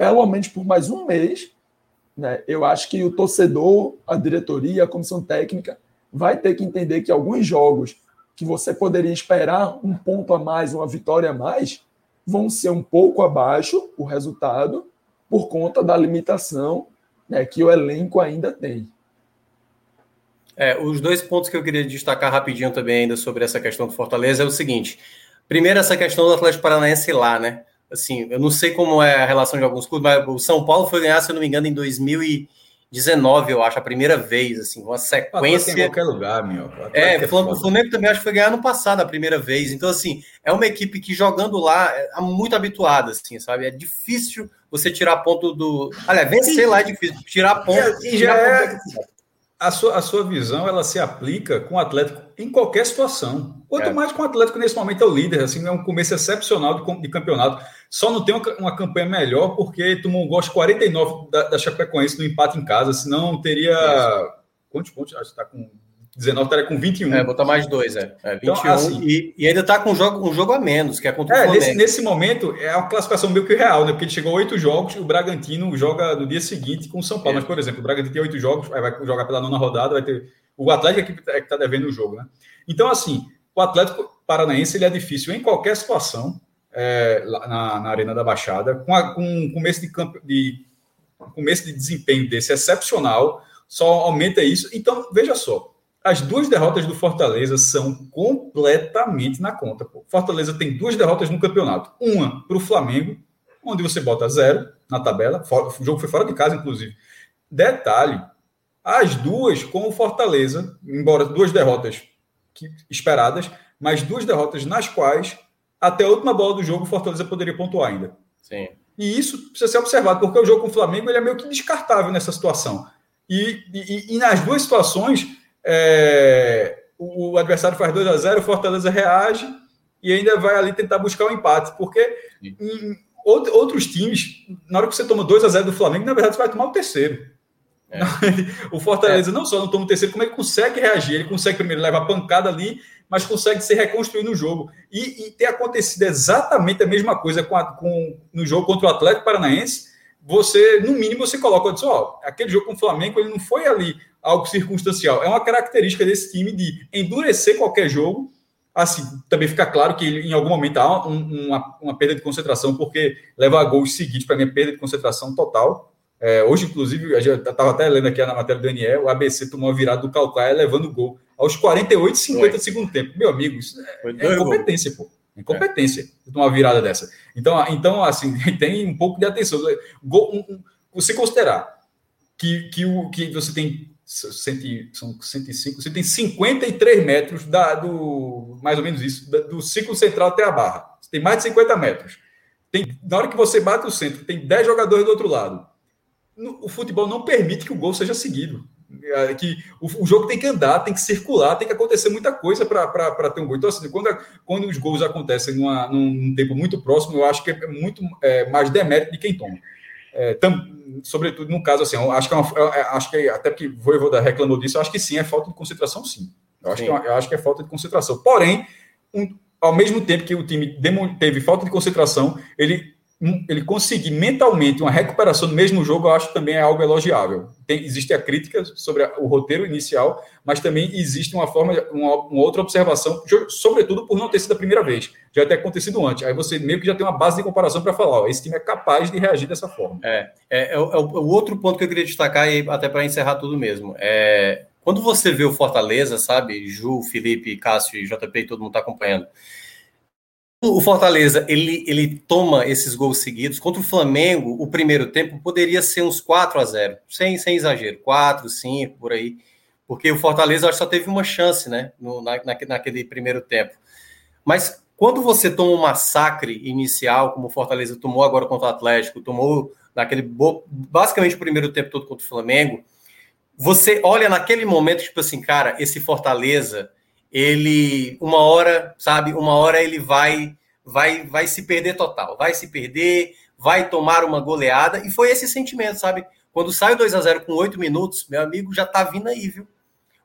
pelo menos por mais um mês, né, eu acho que o torcedor, a diretoria, a comissão técnica vai ter que entender que alguns jogos que você poderia esperar um ponto a mais, uma vitória a mais, vão ser um pouco abaixo o resultado por conta da limitação né, que o elenco ainda tem. É, os dois pontos que eu queria destacar rapidinho também ainda sobre essa questão do Fortaleza é o seguinte. Primeiro, essa questão do Atlético Paranaense lá, né? Assim, eu não sei como é a relação de alguns clubes, mas o São Paulo foi ganhar, se eu não me engano, em 2019, eu acho, a primeira vez, assim, uma sequência. Em qualquer lugar, meu. É, é o Flamengo também acho que foi ganhar no passado, a primeira vez. Então, assim, é uma equipe que jogando lá é muito habituada, assim, sabe? É difícil você tirar ponto do. Aliás, vencer lá é difícil, tirar ponto. E, já é a sua, a sua visão ela se aplica com o Atlético em qualquer situação. Quanto é. mais com o Atlético nesse momento é o líder, assim, é um começo excepcional de, de campeonato. Só não tem uma, campanha melhor porque tomou um gosto 49 da, da Chapecoense no empate em casa, senão teria. Quantos pontos? Acho que está com 19 estaria com 21. É, botar mais dois, é. é 21 então, assim, e, e, ainda está com um jogo, um jogo a menos, que é contra o é, nesse, nesse, momento é uma classificação meio que real, né? Porque ele chegou a oito jogos, o Bragantino joga no dia seguinte com o São Paulo. É. Mas, por exemplo, o Bragantino tem oito jogos, aí vai jogar pela nona rodada, vai ter. O Atlético é que está devendo o jogo, né? Então, assim, o Atlético Paranaense ele é difícil em qualquer situação é, na, na Arena da Baixada, com, a, com um começo de, campo, de começo de desempenho desse excepcional, só aumenta isso. Então, veja só, as duas derrotas do Fortaleza são completamente na conta. Pô. Fortaleza tem duas derrotas no campeonato. Uma para o Flamengo, onde você bota zero na tabela. O jogo foi fora de casa, inclusive. Detalhe: as duas com o Fortaleza, embora duas derrotas esperadas, mas duas derrotas nas quais, até a última bola do jogo, o Fortaleza poderia pontuar ainda. Sim. E isso precisa ser observado, porque o jogo com o Flamengo ele é meio que descartável nessa situação. E, e, e nas duas situações é, o, adversário faz 2 a 0 o Fortaleza reage e ainda vai ali tentar buscar o um empate, porque em, outros times, na hora que você toma 2 a 0 do Flamengo, na verdade você vai tomar o terceiro. É. O Fortaleza é. não só não toma o terceiro, como ele consegue reagir, ele consegue primeiro levar pancada ali, mas consegue se reconstruir no jogo. E, e ter acontecido exatamente a mesma coisa com, a, com, no jogo contra o Atlético Paranaense, você, no mínimo, você coloca, ó, aquele jogo com o Flamengo, ele não foi ali algo circunstancial. É uma característica desse time de endurecer qualquer jogo. Assim, também fica claro que em algum momento há um, uma, uma, perda de concentração, porque levar gols seguidos, para mim, é perda de concentração total. É, hoje, inclusive, eu estava até lendo aqui na matéria do Daniel, o ABC tomou a virada do Calcaia levando gol aos 48 e 50 do segundo tempo. Meu amigo, isso é, é incompetência, pô. É incompetência é. tomar uma virada dessa. Então, então, assim, tem um pouco de atenção. Gol, um, um, você considerar que, que, o, que você tem cento, são 105, você tem 53 metros da, do mais ou menos isso, do ciclo central até a barra. Você tem mais de 50 metros. Tem, na hora que você bate o centro, tem 10 jogadores do outro lado. No, o futebol não permite que o gol seja seguido. É, que o, o, jogo tem que andar, tem que circular, tem que acontecer muita coisa para ter um gol. Então, assim, quando, quando os gols acontecem numa, num tempo muito próximo, eu acho que é muito é, mais demérito de quem toma. É, tam, sobretudo no caso assim, acho que, é uma, é, acho que até porque o Voivoda reclamou disso, eu acho que sim, é falta de concentração, sim. Eu acho, sim. Que, é eu acho que é falta de concentração. Porém, um, ao mesmo tempo que o time teve falta de concentração, ele ele conseguir mentalmente uma recuperação no mesmo jogo, eu acho também é algo elogiável. Tem, existe a crítica sobre a, o roteiro inicial, mas também existe uma forma, uma, uma, outra observação, sobretudo por não ter sido a primeira vez, já ter acontecido antes. Aí você meio que já tem uma base de comparação para falar, ó, esse time é capaz de reagir dessa forma. É, é, é, o, é o outro ponto que eu queria destacar, e até para encerrar tudo mesmo, é quando você vê o Fortaleza, sabe, Ju, Felipe, Cássio e JP, todo mundo está acompanhando, o Fortaleza ele, ele toma esses gols seguidos. Contra o Flamengo, o primeiro tempo poderia ser uns 4 a 0 sem, sem exagero, 4, 5, por aí. Porque o Fortaleza acho só teve uma chance, né? No, na, naquele primeiro tempo. Mas quando você toma um massacre inicial, como o Fortaleza tomou agora contra o Atlético, tomou naquele basicamente o primeiro tempo todo contra o Flamengo, você olha naquele momento, tipo assim, cara, esse Fortaleza, ele, uma hora, sabe, uma hora ele vai, vai, vai se perder total, vai se perder, vai tomar uma goleada, e foi esse sentimento, sabe? Quando sai o 2 a 0 com oito minutos, meu amigo já tá vindo aí, viu?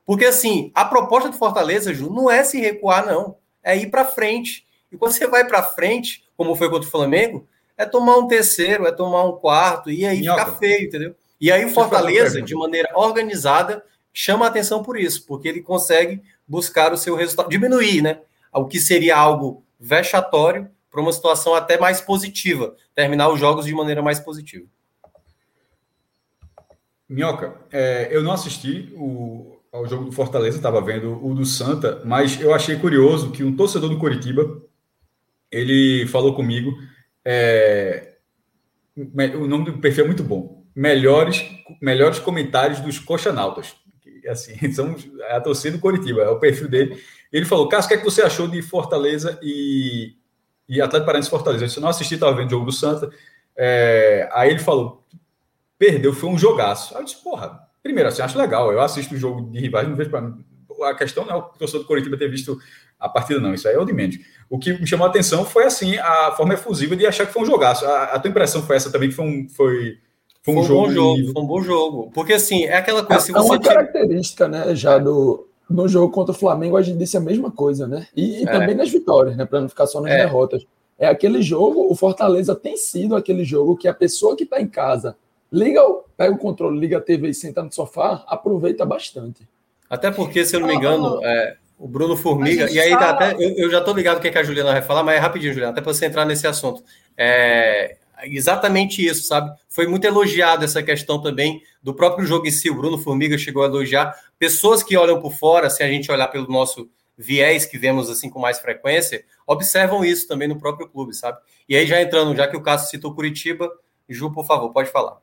Porque assim, a proposta do Fortaleza, Ju, não é se recuar, não, é ir para frente. E quando você vai para frente, como foi contra o Flamengo, é tomar um terceiro, é tomar um quarto, e aí Minhoca. fica feio, entendeu? E aí o Fortaleza, de maneira organizada, chama a atenção por isso, porque ele consegue buscar o seu resultado, diminuir, né? O que seria algo vexatório para uma situação até mais positiva, terminar os jogos de maneira mais positiva. Minhoca, é, eu não assisti o, ao jogo do Fortaleza, estava vendo o do Santa, mas eu achei curioso que um torcedor do Coritiba ele falou comigo. É, o nome do perfil é muito bom melhores, melhores comentários dos coxanautas. Que, assim, são a torcida do Coritiba, é o perfil dele. Ele falou, Cássio, o que, é que você achou de Fortaleza e, e Atlético Paranaense Fortaleza? Eu não assisti, estava vendo o jogo do Santa. É, aí ele falou, perdeu, foi um jogaço. Aí eu disse, porra, primeiro assim, acho legal, eu assisto o jogo de rivais, não vejo para a questão não é o torcedor do Coritiba ter visto a partida, não. Isso aí é o de menos. O que me chamou a atenção foi, assim, a forma efusiva de achar que foi um jogaço. A, a tua impressão foi essa também, que foi um, foi, foi um, foi um jogo bom jogo, foi um bom jogo. Porque assim, é aquela coisa. É, é uma característica, né, já do. No jogo contra o Flamengo, a gente disse a mesma coisa, né? E, e é. também nas vitórias, né? Para não ficar só nas é. derrotas. É aquele jogo, o Fortaleza tem sido aquele jogo que a pessoa que está em casa liga, pega o controle, liga a TV e senta no sofá, aproveita bastante. Até porque, se eu não me engano, é, o Bruno Formiga, e aí tá até, eu, eu, já tô ligado o que, é que a Juliana vai falar, mas é rapidinho, Juliana, até para você entrar nesse assunto. É, exatamente isso, sabe? Foi muito elogiado essa questão também do próprio jogo em si. O Bruno Formiga chegou a elogiar pessoas que olham por fora, se a gente olhar pelo nosso viés que vemos assim com mais frequência, observam isso também no próprio clube, sabe? E aí já entrando, já que o Cássio citou Curitiba, Ju, por favor, pode falar.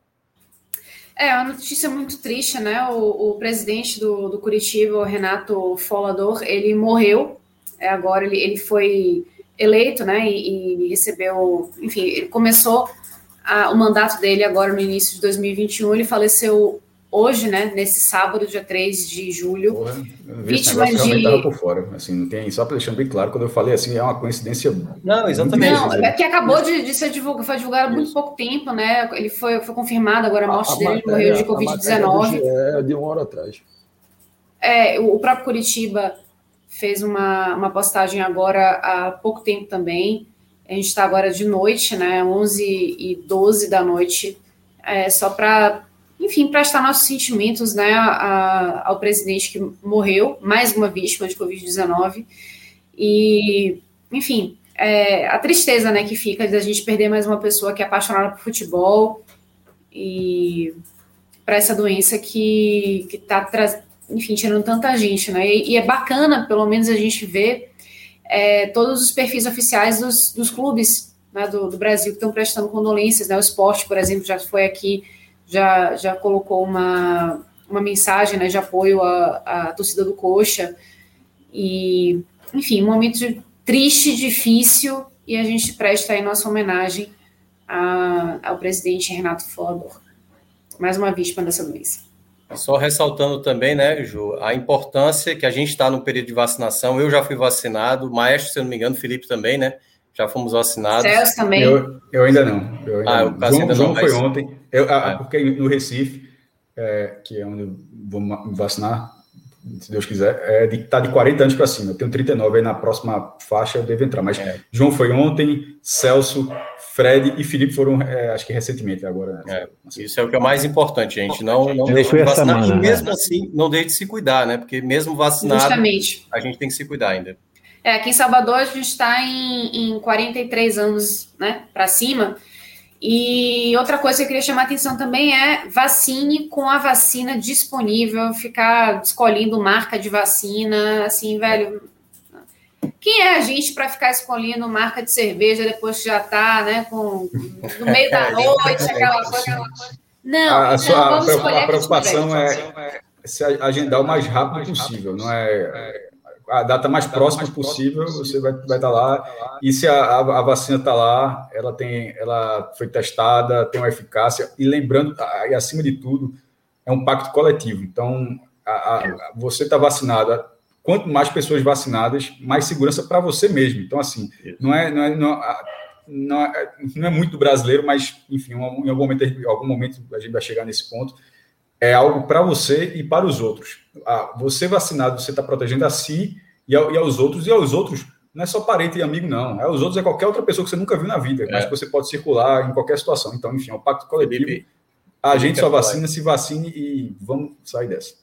É, uma notícia muito triste, né? O, o presidente do, do Curitiba, o Renato Folador, ele morreu. É, agora ele, ele foi eleito, né, e, e recebeu, enfim, ele começou a, o mandato dele agora no início de 2021, ele faleceu hoje, né, nesse sábado, dia 3 de julho, Porra, vítima de... por fora, assim, não tem, só para deixar bem claro, quando eu falei assim, é uma coincidência... Não, exatamente. Não, é que acabou de, de ser divulgado, foi divulgado há muito pouco tempo, né, ele foi, foi confirmado agora a morte a, a dele, matéria, morreu de Covid-19. É de uma hora atrás. É, o próprio Curitiba fez uma, uma postagem agora há pouco tempo também. A gente está agora de noite, né? 11 e 12 da noite, é, só para, enfim, prestar nossos sentimentos né, a, ao presidente que morreu, mais uma vítima de Covid-19. E, enfim, é, a tristeza né, que fica de a gente perder mais uma pessoa que é apaixonada por futebol e para essa doença que está trazendo enfim, tirando tanta gente, né? E, e, é bacana, pelo menos, a gente ver é, todos os perfis oficiais dos, dos clubes né, do, do, Brasil que estão prestando condolências, né? O esporte, por exemplo, já foi aqui, já, já colocou uma, uma mensagem né, de apoio à, à torcida do Coxa. E, enfim, um momento de, triste, difícil, e a gente presta aí nossa homenagem a, ao presidente Renato Fodor, mais uma vítima dessa doença. Só ressaltando também, né, Ju, a importância que a gente está no período de vacinação. Eu já fui vacinado, o Maestro, se eu não me engano, Felipe também, né? Já fomos vacinados. Celso também. Eu, eu ainda não. Eu ainda ah, não. o João, João foi ontem. Eu, ah, Porque no Recife, é, que é onde eu vou me vacinar, se Deus quiser, é de, tá de 40 anos para cima. Eu tenho 39, aí na próxima faixa eu devo entrar. Mas é. João foi ontem, Celso, Fred e Felipe foram, é, acho que recentemente agora. Né? É, isso é o que é mais importante, gente. Não, não deixe de vacinar. Semana, e mesmo né? assim, não deixe de se cuidar, né? Porque mesmo vacinado, Justamente. a gente tem que se cuidar ainda. É, aqui em Salvador a gente está em, em 43 anos né, para cima. E outra coisa que eu queria chamar a atenção também é vacine com a vacina disponível, ficar escolhendo marca de vacina, assim, velho. Quem é a gente para ficar escolhendo marca de cerveja depois que já está, né, com no meio da noite, aquela coisa, aquela coisa. Não, a, a, sua, a, a preocupação é, é se agendar o mais rápido possível, não é a data mais próxima possível, você vai, vai estar lá. E se a, a, a vacina está lá, ela tem, ela foi testada, tem uma eficácia. E lembrando, e acima de tudo, é um pacto coletivo. Então, a, a, você está vacinado. Quanto mais pessoas vacinadas, mais segurança para você mesmo. Então, assim, não é, não é, não, não é, não é muito brasileiro, mas, enfim, em algum momento, em algum momento a gente vai chegar nesse ponto é algo para você e para os outros. Ah, você vacinado, você está protegendo a si e, a, e, aos outros, e aos outros não é só parente e amigo, não. É aos outros, é qualquer outra pessoa que você nunca viu na vida, é. mas que você pode circular em qualquer situação. Então, enfim, é um pacto coletivo. A gente só vacina, se vacine e vamos sair dessa.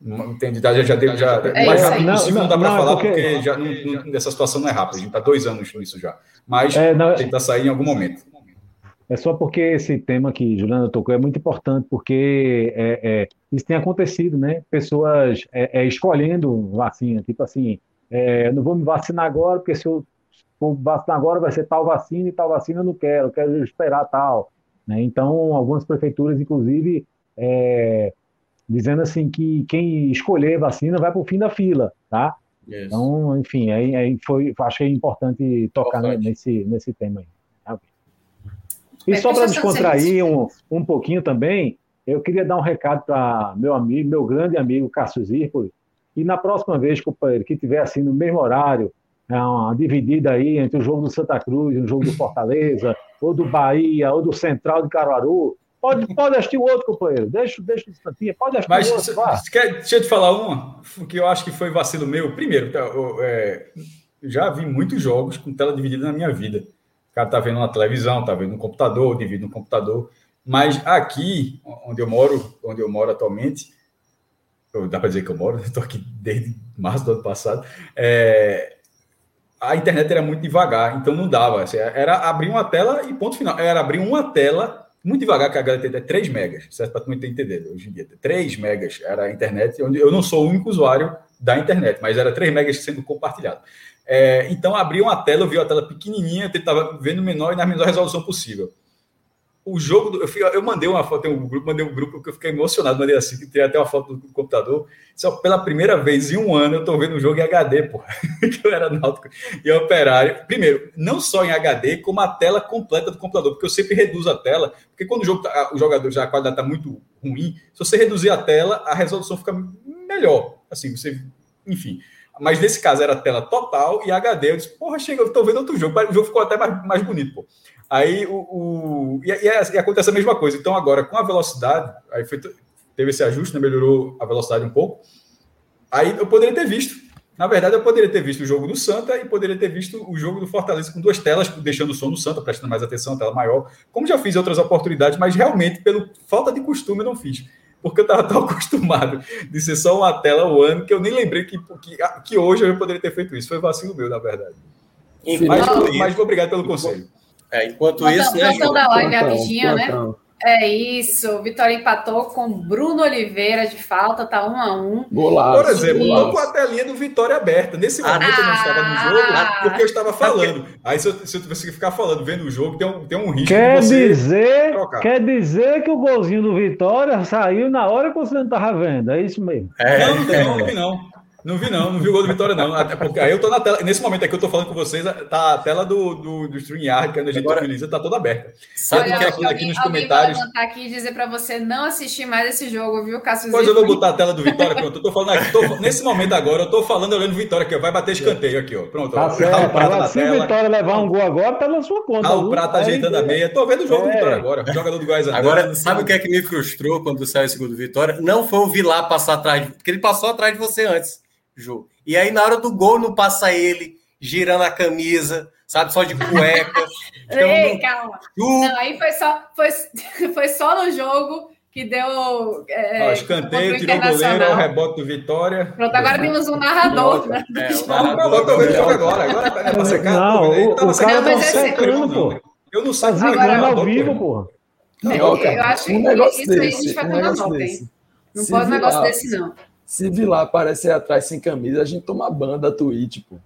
Entendi, já, já, já, já é mais rápido não, possível não, não dá para falar, porque, porque já, não, essa situação não é rápida, a gente está dois anos nisso já. Mas é, não, tentar sair em algum momento. É só porque esse tema que Juliana tocou é muito importante, porque é, é, isso tem acontecido, né? Pessoas é, é escolhendo vacina, tipo assim, é, não vou me vacinar agora, porque se eu for vacinar agora vai ser tal vacina e tal vacina eu não quero, eu quero esperar tal. Né? Então, algumas prefeituras, inclusive, é, dizendo assim que quem escolher vacina vai para o fim da fila, tá? Yes. Então, enfim, aí, aí foi, achei importante tocar nesse, nesse tema aí. E só para descontrair um, um pouquinho também, eu queria dar um recado para meu amigo, meu grande amigo Cássio Zirpoli, e na próxima vez, companheiro, que tiver assim no mesmo horário, é uma dividida aí entre o jogo do Santa Cruz o jogo do Fortaleza, ou do Bahia, ou do Central de Caruaru, pode, pode assistir o outro, companheiro. Deixa, deixa o Santinha, pode assistir Mas, o outro. Mas, deixa eu te falar uma, que eu acho que foi vacilo meu. Primeiro, tá, eu, é, já vi muitos jogos com tela dividida na minha vida cara está vendo na televisão, está vendo no computador, divide no computador. Mas aqui, onde eu moro, onde eu moro atualmente, dá para dizer que eu moro, estou aqui desde março do ano passado, é, a internet era muito devagar, então não dava. Assim, era abrir uma tela e ponto final. Era abrir uma tela muito devagar, que a galera tem 3 megas, certo? Para tu entender hoje em dia. 3 megas era a internet, onde eu não sou o único usuário da internet, mas era 3 megas sendo compartilhado. É, então, abri uma tela, eu vi a tela pequenininha, eu estava vendo menor e na menor resolução possível. O jogo, do, eu, fui, eu, mandei uma foto, um grupo, mandei um grupo que eu fiquei emocionado, mandei assim, que tem até uma foto do computador. Só pela primeira vez em um ano eu estou vendo um jogo em HD, pô, que eu era náutico e operário. Primeiro, não só em HD, como a tela completa do computador, porque eu sempre reduzo a tela, porque quando o, jogo tá, o jogador já a qualidade está muito ruim, se você reduzir a tela, a resolução fica melhor. Assim, você, enfim. Mas nesse caso era tela total e HD. Eu disse, porra, chega, eu tô vendo outro jogo. O jogo ficou até mais, mais bonito, pô. Aí o. o e, e, e, acontece a mesma coisa. Então, agora, com a velocidade, aí foi, teve esse ajuste, né, melhorou a velocidade um pouco. Aí eu poderia ter visto. Na verdade, eu poderia ter visto o jogo do Santa e poderia ter visto o jogo do Fortaleza com duas telas, deixando o som do Santa, prestando mais atenção, tela maior, como já fiz em outras oportunidades, mas realmente, pelo falta de costume, eu não fiz porque eu estava tão acostumado de ser só uma tela o ano que eu nem lembrei que, que, que hoje eu poderia ter feito isso. Foi vacilo meu, na verdade. mas, mas obrigado pelo conselho. É, enquanto isso, né, da live rapidinho, né? É isso, Vitória empatou com Bruno Oliveira de falta, tá um a um. Golaço. Por exemplo, tô com a telinha do Vitória aberta. Nesse momento ah, eu não estava no jogo ah, porque eu estava falando. Aí se eu, se eu ficar falando, vendo o jogo, tem um, tem um risco quer de você dizer, trocar. Quer dizer que o golzinho do Vitória saiu na hora que você não estava vendo, é isso mesmo? É, não, não tem não, não. Não vi, não, não vi o gol do Vitória, não. Até porque aí eu tô na tela. Nesse momento aqui eu tô falando com vocês, tá a tela do, do, do StreamYard, que a gente Agora, utiliza, tá toda aberta. Sabe o que é aqui, aqui nos comentários. Eu vou botar aqui e dizer para você não assistir mais esse jogo, viu, Cássio? Pois eu vou botar a tela do Vitória, pronto. Eu tô falando aqui, tô, nesse momento agora, eu tô falando olhando Vitória aqui, ó, vai bater escanteio aqui, ó. Pronto, tá ó. Certo, Prata na se o Vitória levar um gol agora, tá na sua conta. Ah, o Prata ajeitando a meia. Tô vendo o jogo é. do Vitória agora. O jogador do Goiás Agora, sabe o que é que me frustrou quando saiu o segundo Vitória? Não foi o Vilar passar atrás, porque ele passou atrás de você antes, Ju. E aí, na hora do gol, não passa ele girando a camisa, sabe? Só de cueca. Então, Ei, não... calma. Não, aí foi só, foi, foi só no jogo que deu. É, escanteio, tirou o goleiro, o rebote do Vitória. Pronto, agora temos um narrador. Né? É, o narrador. Jogo agora. Agora é pra secar. Não, o, o cara tá secando, pô. Eu não sei se é ao vivo, pô. Não, eu acho que isso aí a gente vai tomar nota, hein? Não pode um negócio desse, não. Se Vilar aparecer atrás sem camisa, a gente toma banda da Twitch, pô.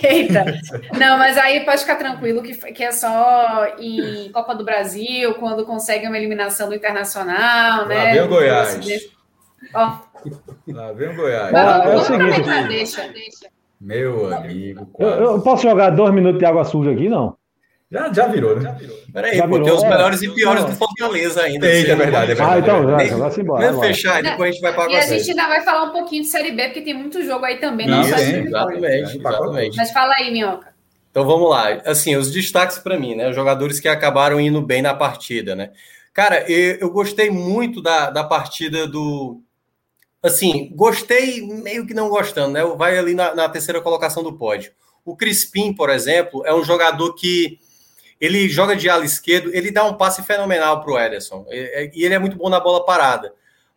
Eita! Não, mas aí pode ficar tranquilo que, que é só em Copa do Brasil, quando consegue uma eliminação do Internacional, né? Lá vem o Goiás. Ó. Lá vem o Goiás. Mas vamos, é o vamos seguinte, aproveitar, deixa, deixa. Meu amigo. Eu, eu posso jogar dois minutos de água suja aqui, não? Já, já virou, né? Peraí, Já pô, tem os é. melhores e piores Não. do Fortaleza ainda. Você é verdade, é não- Ah, então, verdade. vai, vai-se embora. Vamos fechar e depois a gente vai para E a gente ainda vai falar um pouquinho de Série B, porque tem muito jogo aí também, Não, não, tem, vitória. Exatamente, exatamente. Mas fala aí, Minhoca. Então vamos lá. Assim, os destaques para mim, né? Os jogadores que acabaram indo bem na partida, né? Cara, eu, eu gostei muito da, da partida do. Assim, gostei meio que não gostando, né? Vai ali na, na terceira colocação do pódio. O Crispim, por exemplo, é um jogador que ele joga de ala esquerdo, ele dá um passe fenomenal para o Ederson. E e ele é muito bom na bola parada.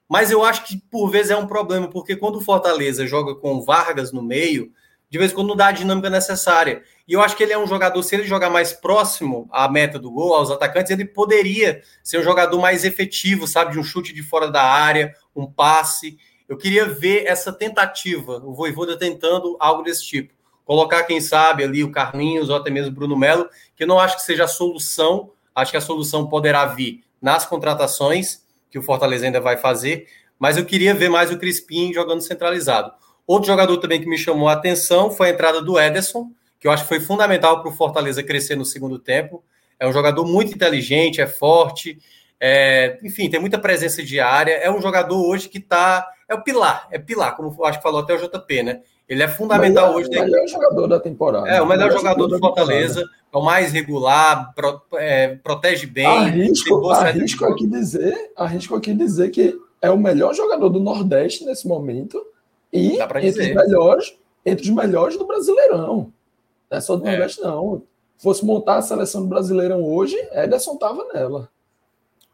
Mas eu acho que por vezes é um problema, porque quando o Fortaleza joga com Vargas no meio, de vez em quando não dá a dinâmica necessária. E eu acho que ele é um jogador, se ele jogar mais próximo à meta do gol, aos atacantes, ele poderia ser um jogador mais efetivo, sabe? De um chute de fora da área, um passe. Eu queria ver essa tentativa, o Voivoda tentando algo desse tipo. Colocar, quem sabe, ali o Carlinhos ou até mesmo o Bruno Melo, que eu não acho que seja a solução. Acho que a solução poderá vir nas contratações, que o Fortaleza ainda vai fazer. Mas eu queria ver mais o Crispim jogando centralizado. Outro jogador também que me chamou a atenção foi a entrada do Ederson, que eu acho que foi fundamental para o Fortaleza crescer no segundo tempo. É um jogador muito inteligente, é forte, é, enfim, tem muita presença de área. É um jogador hoje que está. É o pilar, é pilar, como acho que falou até o JP, né? Ele é fundamental melhor, hoje. O melhor jogador da temporada. É, o melhor jogador do da temporada. Fortaleza, é o mais regular, pro- é, protege bem. Arrisco, aqui dizer, arrisco aqui dizer que é o melhor jogador do Nordeste nesse momento e entre os melhores, entre os melhores do Brasileirão. Não é só do É. Nordeste não. Fosse montar a seleção do Brasileirão hoje, Ederson tava nela.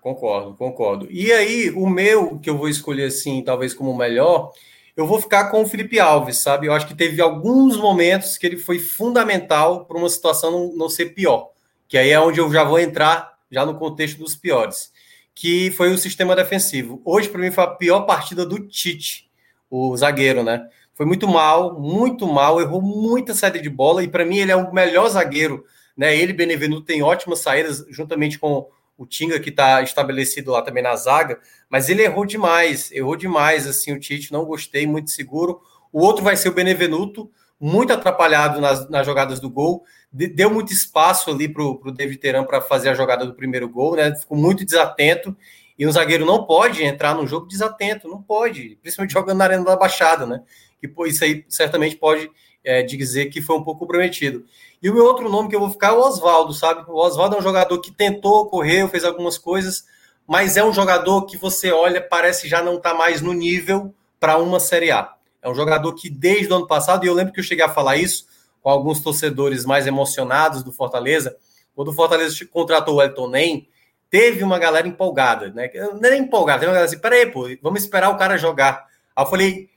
Concordo, concordo. E aí, o meu, que eu vou escolher assim, talvez como o melhor, eu vou ficar com o Felipe Alves, sabe? Eu acho que teve alguns momentos que ele foi fundamental para uma situação não, ser pior. Que aí é onde eu já vou entrar, já no contexto dos piores. Que foi o sistema defensivo. Hoje, para mim, foi a pior partida do Tite, o zagueiro, né? Foi muito mal, muito mal, errou muita saída de bola, e para mim ele é o melhor zagueiro, né? Ele, Benevenuto, tem ótimas saídas, juntamente com o Tinga, que está estabelecido lá também na zaga, mas ele errou demais, errou demais, assim, o Tite, não gostei, muito seguro. O outro vai ser o Benevenuto, muito atrapalhado nas, nas jogadas do gol, de- deu muito espaço ali para o David Teran para fazer a jogada do primeiro gol, né? Ficou muito desatento, e um zagueiro não pode entrar num jogo desatento, não pode, principalmente jogando na Arena da Baixada, né? Que pô, isso aí certamente pode é, dizer que foi um pouco comprometido. E o meu outro nome que eu vou ficar é o Oswaldo, sabe? O Oswaldo é um jogador que tentou, correu, fez algumas coisas, mas é um jogador que você olha, parece já não estar mais no nível para uma Série A. É um jogador que desde o ano passado, e eu lembro que eu cheguei a falar isso com alguns torcedores mais emocionados do Fortaleza, quando o Fortaleza contratou o Elton Nem, teve uma galera empolgada, né? Não é empolgada, teve uma galera assim, peraí, pô, vamos esperar o cara jogar. Aí eu falei,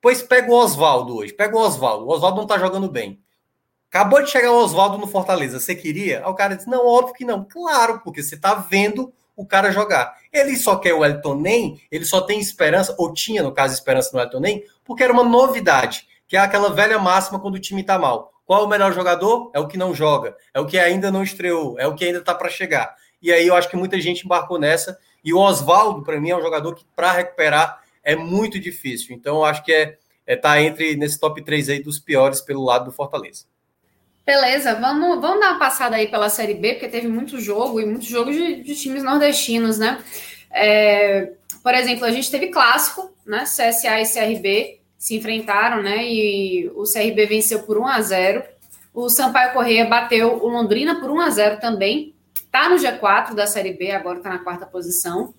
pois pega o Oswaldo hoje, pega o Oswaldo, o Oswaldo não tá jogando bem. Acabou de chegar o Oswaldo no Fortaleza, você queria? Aí o cara disse, não, óbvio que não. Claro, porque você tá vendo o cara jogar. Ele só quer o Elton Nem, ele só tem esperança, ou tinha, no caso, esperança no Elton Nem, porque era uma novidade, que é aquela velha máxima quando o time tá mal. Qual é o melhor jogador? É o que não joga, é o que ainda não estreou, é o que ainda tá para chegar. E aí eu acho que muita gente embarcou nessa, e o Oswaldo, para mim, é um jogador que, para recuperar, é muito difícil. Então, acho que é, é tá entre nesse top 3 aí dos piores pelo lado do Fortaleza. Beleza, vamos, vamos dar uma passada aí pela Série B, porque teve muito jogo e muitos jogos de, de times nordestinos, né? É, por exemplo, a gente teve clássico, né? CSA e CRB se enfrentaram, né? E o CRB venceu por 1 a 0 O Sampaio Correia bateu o Londrina por 1 a 0 também. Tá no G4 da Série B, agora tá na quarta posição.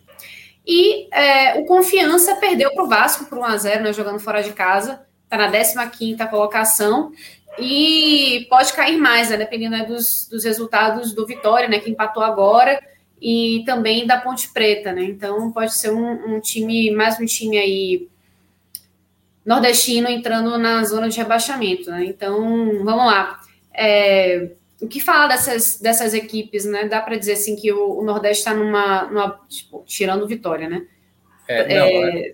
E é, o Confiança perdeu para o Vasco por 1 a 0 né, jogando fora de casa. Tá na 15 colocação. E pode cair mais, né, dependendo né, dos, dos resultados do Vitória, né, que empatou agora, e também da Ponte Preta, né? Então pode ser um, um time, mais um time aí nordestino entrando na zona de rebaixamento, né? Então, vamos lá. É, o que falar dessas, dessas equipes, né? Dá para dizer assim que o, o Nordeste está numa, numa tipo, tirando Vitória, né? É, não, é.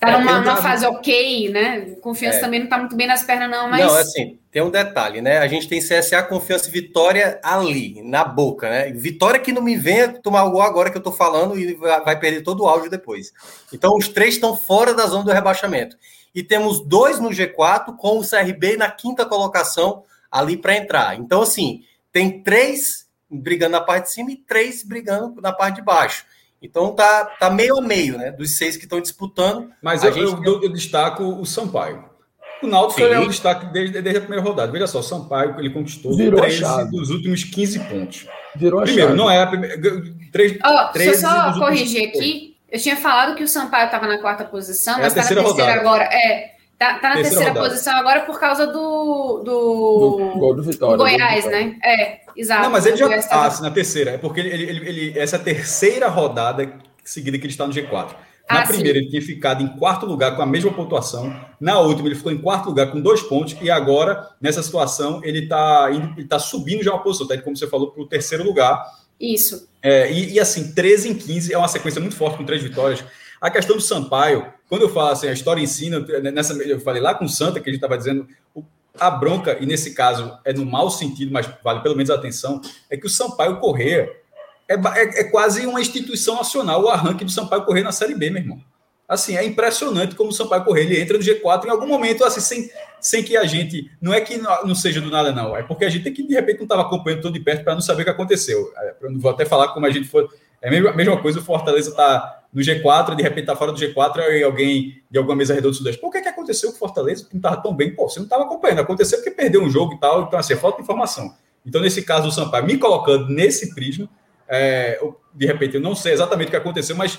Tá numa, é, numa fase ok, né? Confiança é. também não tá muito bem nas pernas, não, mas. Não, assim, tem um detalhe, né? A gente tem CSA, confiança e vitória ali, na boca, né? Vitória que não me venha tomar o gol agora que eu tô falando e vai perder todo o áudio depois. Então, os três estão fora da zona do rebaixamento. E temos dois no G4, com o CRB na quinta colocação ali para entrar. Então, assim, tem três brigando na parte de cima e três brigando na parte de baixo. Então tá, tá meio a meio, né? Dos seis que estão disputando. Mas eu, gente... eu, eu, destaco o Sampaio. O Náutico é um destaque desde, desde, a primeira rodada. Veja só, o Sampaio ele conquistou Virou 13 dos últimos 15 pontos. Virou Primeiro, não é a primeira. 3, oh, 13 deixa eu só corrigir aqui. Eu tinha falado que o Sampaio estava na quarta posição, é mas está na terceira rodada. agora. É, Tá, tá na terceira, terceira posição agora por causa do. Do, do gol do Vitória. Do Goiás, do né? É, exato. Não, mas ele já está tá na terceira. É porque ele, ele, ele, essa é a terceira rodada seguida que ele está no G4. Na ah, primeira, sim. ele tinha ficado em quarto lugar com a mesma pontuação. Na última, ele ficou em quarto lugar com dois pontos. E agora, nessa situação, ele está tá subindo já uma posição, tá? como você falou, para o terceiro lugar. Isso. É, e, e, assim, 13 em 15 é uma sequência muito forte com três vitórias. A questão do Sampaio, quando eu falo assim, a história ensina, nessa, eu falei lá com o Santa, que a gente estava dizendo, a bronca, e nesse caso é no mau sentido, mas vale pelo menos a atenção, é que o Sampaio Correia é, é, é, quase uma instituição nacional, o arranque do Sampaio Correia na Série B, meu irmão. Assim, é impressionante como o Sampaio Correia ele entra no G4 em algum momento, assim, sem, sem que a gente. Não é que não seja do nada, não. É porque a gente tem que, de repente, não estava acompanhando tudo de perto para não saber o que aconteceu. É, eu não vou até falar como a gente foi. É a mesma, a mesma coisa, o Fortaleza está no G4, de repente está fora do G4, aí alguém de alguma mesa redonda do Sudeste. Por que, que aconteceu com o Fortaleza? Que não estava tão bem. Pô, você não estava acompanhando. Aconteceu porque perdeu um jogo e tal. Então, assim, é falta de informação. Então, nesse caso, o Sampaio me colocando nesse prisma, é, de repente, eu não sei exatamente o que aconteceu, mas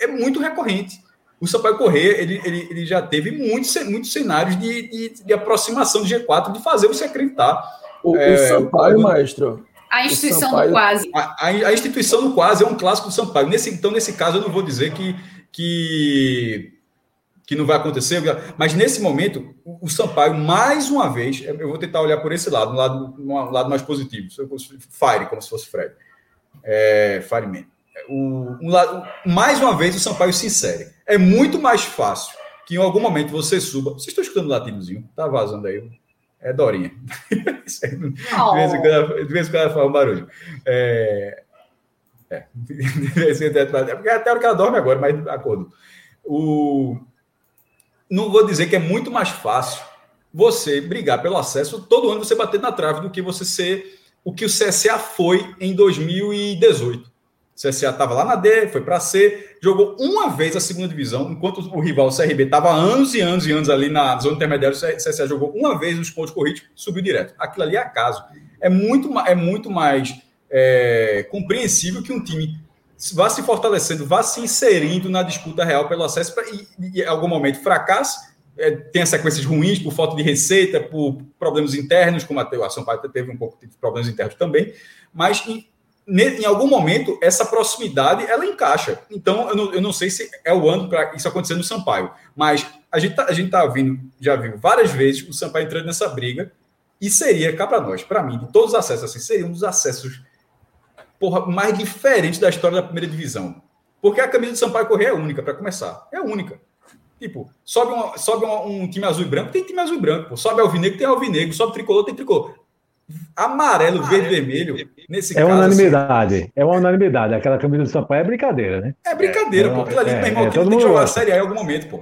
é muito recorrente. O Sampaio Corrêa, ele, ele, ele já teve muitos, muitos cenários de, de, de aproximação do G4, de fazer você acreditar. O, é, o Sampaio, o, maestro, a instituição Sampaio, do quase. A, a, instituição do quase é um clássico do Sampaio. Nesse, então, nesse caso, eu não vou dizer que, que, que não vai acontecer, mas nesse momento, o, o Sampaio, mais uma vez, eu vou tentar olhar por esse lado, um lado, um lado mais positivo. Fire, como se fosse Fred. É, Fireman. O, um lado, mais uma vez, o Sampaio se insere. É muito mais fácil que em algum momento você suba. Vocês estão escutando o latidozinho? Tá vazando aí. É Dorinha. Oh. de, vez em quando, de vez em quando ela faz um barulho. É, é, é porque até a hora que ela dorme agora, mas acordo. O, não vou dizer que é muito mais fácil você brigar pelo acesso todo ano você bater na trave do que você ser o que o CSA foi em 2018. CSA estava lá na D, foi para C, jogou uma vez a segunda divisão, enquanto o rival CRB estava anos e anos e anos ali na zona intermediária, o CSA jogou uma vez os pontos corridos, subiu direto. Aquilo ali é acaso. É muito, é muito mais é, compreensível que um time vá se fortalecendo, vá se inserindo na disputa real pelo acesso pra, e, e em algum momento fracasse, é, tenha sequências ruins por falta de receita, por problemas internos, como a, a São Paulo teve um pouco de problemas internos também, mas em algum momento, essa proximidade ela encaixa. Então, eu não, eu não sei se é o ano para isso acontecer no Sampaio, mas a gente tá, a gente tá vindo, já viu várias vezes o Sampaio entrando nessa briga e seria, cá para nós, para mim, de todos os acessos, assim, seria um dos acessos porra, mais diferentes da história da primeira divisão. Porque a camisa do Sampaio Correia é única, para começar. É única. Tipo, sobe, uma, sobe uma, um time azul e branco, tem time azul e branco. Pô. Sobe alvinegro, tem alvinegro. Sobe tricolor, tem tricolor amarelo, verde, vermelho, nesse é caso. Unanimidade, assim, é uma unanimidade. Aquela camisa do Sampaio é brincadeira, né? É brincadeira, é, pô. Aquilo ali, é, meu irmão, é, tem que jogar a Série A em algum momento, pô.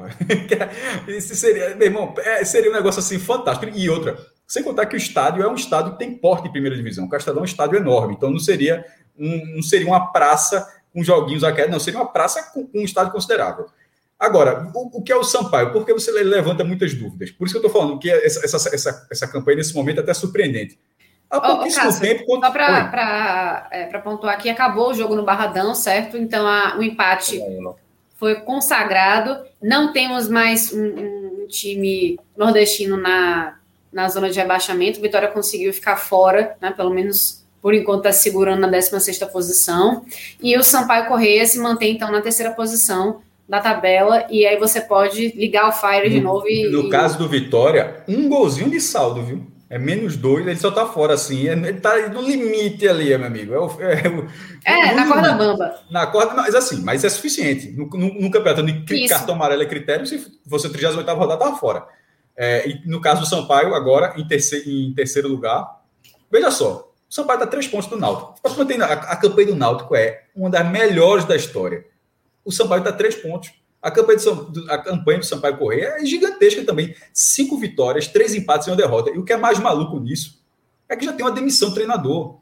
Isso seria, meu irmão, é, seria um negócio assim fantástico. E outra, sem contar que o estádio é um estádio que tem porte de primeira divisão. O Castelão é um estádio enorme, então não seria, um, não seria uma praça com joguinhos aqui, não, seria uma praça com, com um estádio considerável. Agora, o, o, que é o Sampaio? Porque você levanta muitas dúvidas. Por isso que eu estou falando que essa, essa, essa, essa campanha, nesse momento, é até surpreendente. Há pouquíssimo oh, tempo. Só para é, pontuar aqui, acabou o jogo no Barradão, certo? Então a, o empate foi consagrado. Não temos mais um, um, time nordestino na, na zona de rebaixamento. Vitória conseguiu ficar fora, né? Pelo menos por enquanto está segurando na 16 posição. E o Sampaio Correia se mantém, então, na terceira posição da tabela. E aí você pode ligar o Fire de novo. E, no e... caso do Vitória, um golzinho de saldo, viu? É menos dois, ele só tá fora assim. é- Ele tá no limite ali, meu amigo. É, o- é, o- É, no na corda bamba. Na corda, mas assim, mas é suficiente. No, no, no campeonato de cartão amarelo é critério, se a 38 rodada, tava fora. É, e no caso do Sampaio, agora, em terceiro, em terceiro lugar, veja só, o Sampaio está três pontos do Náutico. Você A, a campanha do Náutico é uma das melhores da história. O Sampaio está três pontos. A campanha, do, Sam- do- a campanha do Sampaio Correia é gigantesca também. Cinco vitórias, três empates e uma derrota. E o que é mais maluco nisso é que já tem uma demissão do treinador.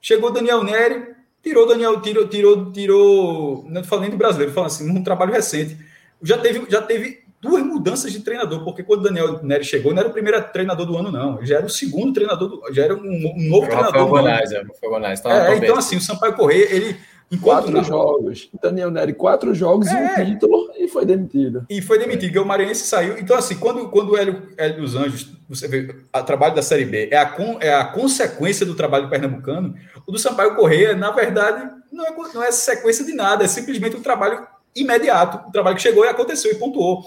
Chegou Daniel Neri, tirou Daniel, tirou, tirou, tirou. Não tô falando do brasileiro, falando assim, um trabalho recente. Já teve, já teve duas mudanças de treinador, porque quando o Daniel Neri chegou, não era o primeiro treinador do ano, não. Ele já era o segundo treinador, do, já era um, um novo O treinador. Do ano. Gonais, é, o Rafael Gonais. Tá É, então assim, o Sampaio Correia, ele. Enquanto Quatro não- jogos. Daniel Neri, quatro jogos e É. um título e foi demitido. E foi demitido, porque o Maranhense saiu. Então, assim, quando, quando o Hélio, Hélio dos Anjos, você vê, o trabalho da Série B é a, con- é a consequência do trabalho pernambucano, o do Sampaio Correia, na verdade, não é, não é sequência de nada, é simplesmente um trabalho imediato, um trabalho que chegou e aconteceu e pontuou.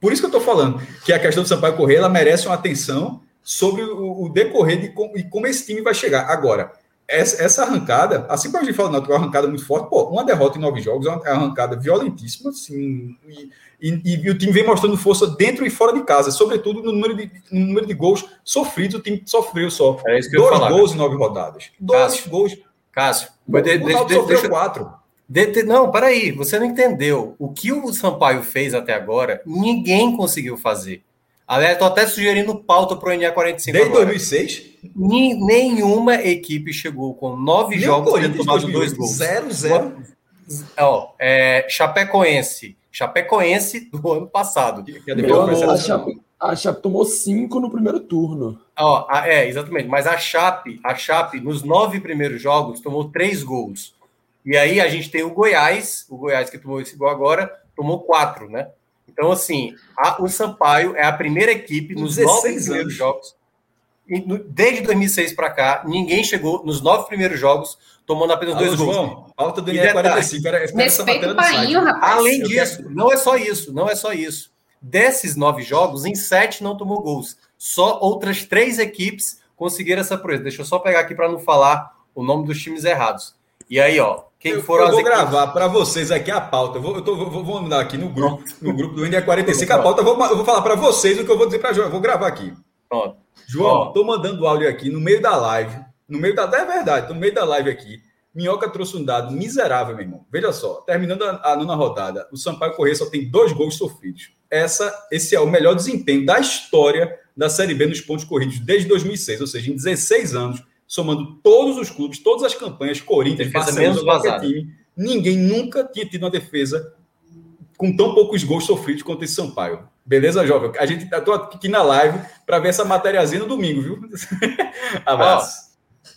Por isso que eu estou falando que a questão do Sampaio Correia ela merece uma atenção sobre o, o decorrer de com- e como esse time vai chegar. Agora, essa, essa arrancada, assim como a gente fala, não, é uma arrancada muito forte, pô, uma derrota em nove jogos é uma, arrancada violentíssima, assim, e, e- e o time vem mostrando força dentro e fora de casa, sobretudo no número de, no número de gols sofridos, o time sofreu só. É Dois falar. gols em nove rodadas. Dois gols. Cássio, O de- de- sofreu deixa, quatro. de- não, peraí, você não entendeu. O que o Sampaio fez até agora, ninguém conseguiu fazer. Aliás, estou até sugerindo pauta para o NA45 Desde agora. 2006, Ni- Nenhuma equipe chegou com nove nem jogos tendo Corinthians tomado dois 2008, gols. Zero, zero. Ó, é, Chapecoense. Chapecoense do ano passado. Meu amigo, foi a. Chape, a Chape tomou cinco no primeiro turno. Ó, a- é, exatamente. Mas a Chape, a Chape, nos nove primeiros jogos, tomou três gols. E aí a gente tem o Goiás, o Goiás que tomou esse gol agora, tomou quatro, né? Então, assim, a- o Sampaio é a primeira equipe nos 16 nove primeiros jogos. E no- Desde 2006 para cá, ninguém chegou nos nove primeiros jogos tomando apenas Alô, dois gols. João, do E NE detalhe, 45. Era, Respeita o do painho, rapaz. Além Eu disso, não é só isso, não é só isso. Desses nove jogos, em sete não tomou gols. Só outras três equipes conseguiram essa proeza. Deixa eu só pegar aqui para não falar o nome dos times errados. E aí, ó, quem Eu, foram eu vou gravar para vocês aqui a pauta. Eu Vou, eu tô- vou, vou mandar aqui no grupo, no grupo do NE 45 a pauta. Eu vou, eu vou falar para vocês o que eu vou dizer para João. Eu vou gravar aqui. Pronto. João, tô mandando áudio aqui no meio da live. No meio da. É verdade, tô no meio da live aqui. Minhoca trouxe um dado miserável, meu irmão. Veja só, terminando a, a nona rodada, o Sampaio Corrêa só tem dois gols sofridos. Essa, esse é o melhor desempenho da história da Série B nos pontos corridos desde 2006, ou seja, em 16 anos, somando todos os clubes, todas as campanhas, Corinthians, Barcelona, qualquer vazada. time, ninguém nunca tinha tido uma defesa com tão poucos gols sofridos quanto esse Sampaio. Beleza, jovem? A gente tá aqui na live para ver essa matériazinha no domingo, viu? Abraço.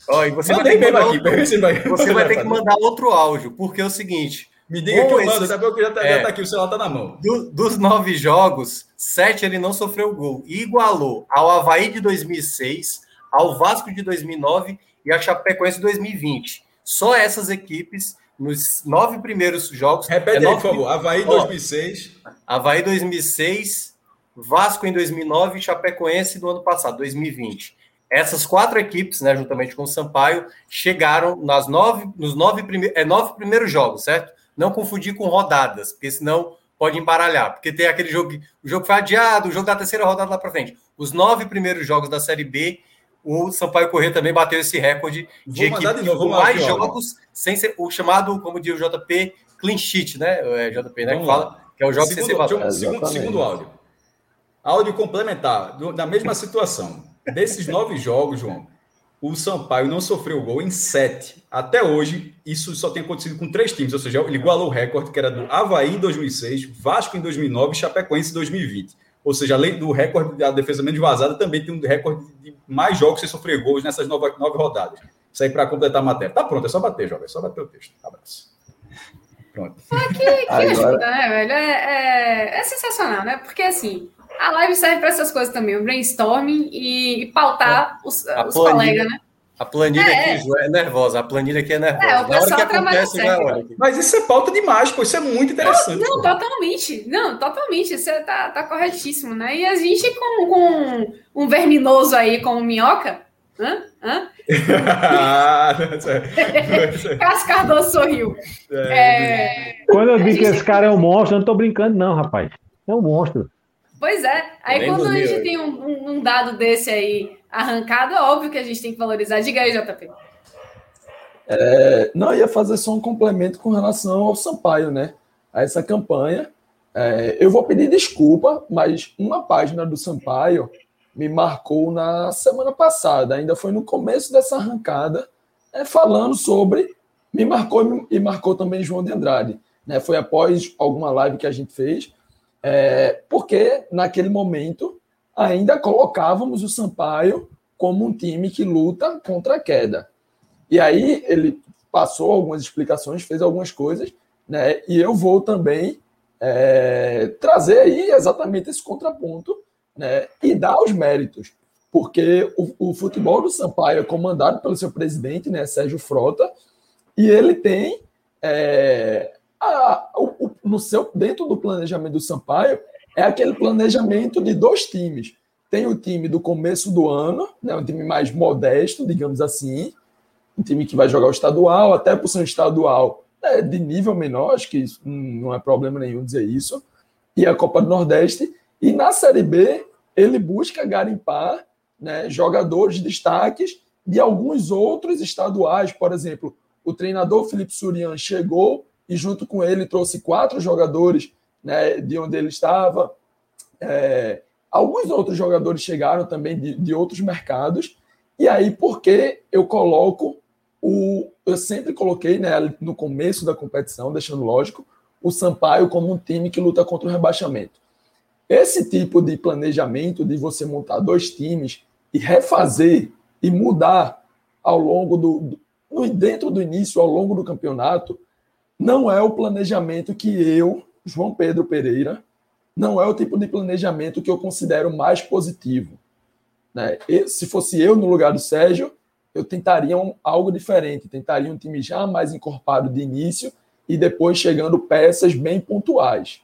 Ó, e você vai Mandei que mesmo mandar aqui, vai. Você vai ter que mandar outro áudio, porque é o seguinte: Me diga que eu mando, esses- sabe? Porque já tá, É. já tá aqui, o celular tá na mão. do- dos nove jogos, sete ele não sofreu gol. E igualou ao Havaí de 2006, ao Vasco de 2009 e a Chapecoense de 2020. Só essas equipes, nos nove primeiros jogos. Repete é aí, por favor. Havaí Ó. 2006. Havaí 2006, Vasco em 2009 e Chapecoense do ano passado, 2020. Essas quatro equipes, né, juntamente com o Sampaio, chegaram nas nove, nos nove, prime é, nove primeiros jogos, certo? Não confundir com rodadas, porque senão pode embaralhar. Porque tem aquele jogo, que- o jogo foi adiado, o jogo da terceira rodada lá para frente. Os nove primeiros jogos da Série B, o Sampaio Corrêa também bateu esse recorde de Vou equipe de novo, com lá, mais jogos sem ser o chamado, como diz o JP, clean sheet, né? É JP, né? Vamos que lá. fala que é o jogo sem ser Segundo, vazado. deixa eu- segundo, segundo áudio. Áudio complementar, do- da mesma situação. Desses nove jogos, João, o Sampaio não sofreu gol em sete. Até hoje, isso só tem acontecido com três times, ou seja, ele igualou o recorde que era do Havaí em 2006, Vasco em 2009 e Chapecoense em 2020. Ou seja, além do recorde da defesa menos vazada, também tem um recorde de mais jogos sem sofrer gols nessas nove, nove rodadas. Isso aí para completar a matéria. Tá pronto, é só bater, jovem. É só bater o texto. Abraço. Pronto. Que Agora- ajuda, né, velho? É, é, é sensacional, né? Porque assim, a live serve para essas coisas também, o brainstorming e, e pautar os, A os planilha. colegas, né? A planilha é, aqui é nervosa, a planilha aqui é nervosa. É, o Na hora que acontece, vai Mas isso é pauta demais, pô, isso é muito interessante. Não, não totalmente. Não, totalmente. Isso é, tá, tá corretíssimo, né? E a gente com, com um verminoso aí como minhoca. Hã? Hã? Cássio Cardoso sorriu. É, é... Quando eu gente... que esse cara é um monstro, eu não tô brincando, não, rapaz. É um monstro. Pois é. Aí quando a gente tem um, um, dado desse aí arrancado, é óbvio que a gente tem que valorizar. Diga aí, JP. É, não, ia fazer só um complemento com relação ao Sampaio, né? A essa campanha. É, eu vou pedir desculpa, mas uma página do Sampaio me marcou na semana passada, ainda foi no começo dessa arrancada, é, falando sobre. Me marcou e marcou também João de Andrade. Né? Foi após alguma live que a gente fez, é, porque naquele momento ainda colocávamos o Sampaio como um time que luta contra a queda. E aí ele passou algumas explicações, fez algumas coisas, né? E eu vou também é, trazer aí exatamente esse contraponto né, e dar os méritos, porque o, o, futebol do Sampaio é comandado pelo seu presidente, né, Sérgio Frota, e ele tem é, a, o, no seu dentro do planejamento do Sampaio é aquele planejamento de dois times. Tem o time do começo do ano, né, um time mais modesto, digamos assim, um time que vai jogar o estadual, até por ser um estadual é, de nível menor, acho que não é problema nenhum dizer isso, e a Copa do Nordeste. E na Série B, ele busca garimpar né, jogadores destaques de alguns outros estaduais. Por exemplo, o treinador Felipe Surian chegou e, junto com ele, trouxe quatro jogadores né, de onde ele estava. É, alguns outros jogadores chegaram também de, de outros mercados. E aí, por que eu coloco o. Eu sempre coloquei né, no começo da competição, deixando lógico, o Sampaio como um time que luta contra o rebaixamento. Esse tipo de planejamento de você montar dois times e refazer e mudar ao longo do, do dentro do início, ao longo do campeonato, não é o planejamento que eu, João Pedro Pereira, não é o tipo de planejamento que eu considero mais positivo. Né? E, se fosse eu no lugar do Sérgio, eu tentaria um, algo diferente, tentaria um time já mais encorpado de início e depois chegando peças bem pontuais.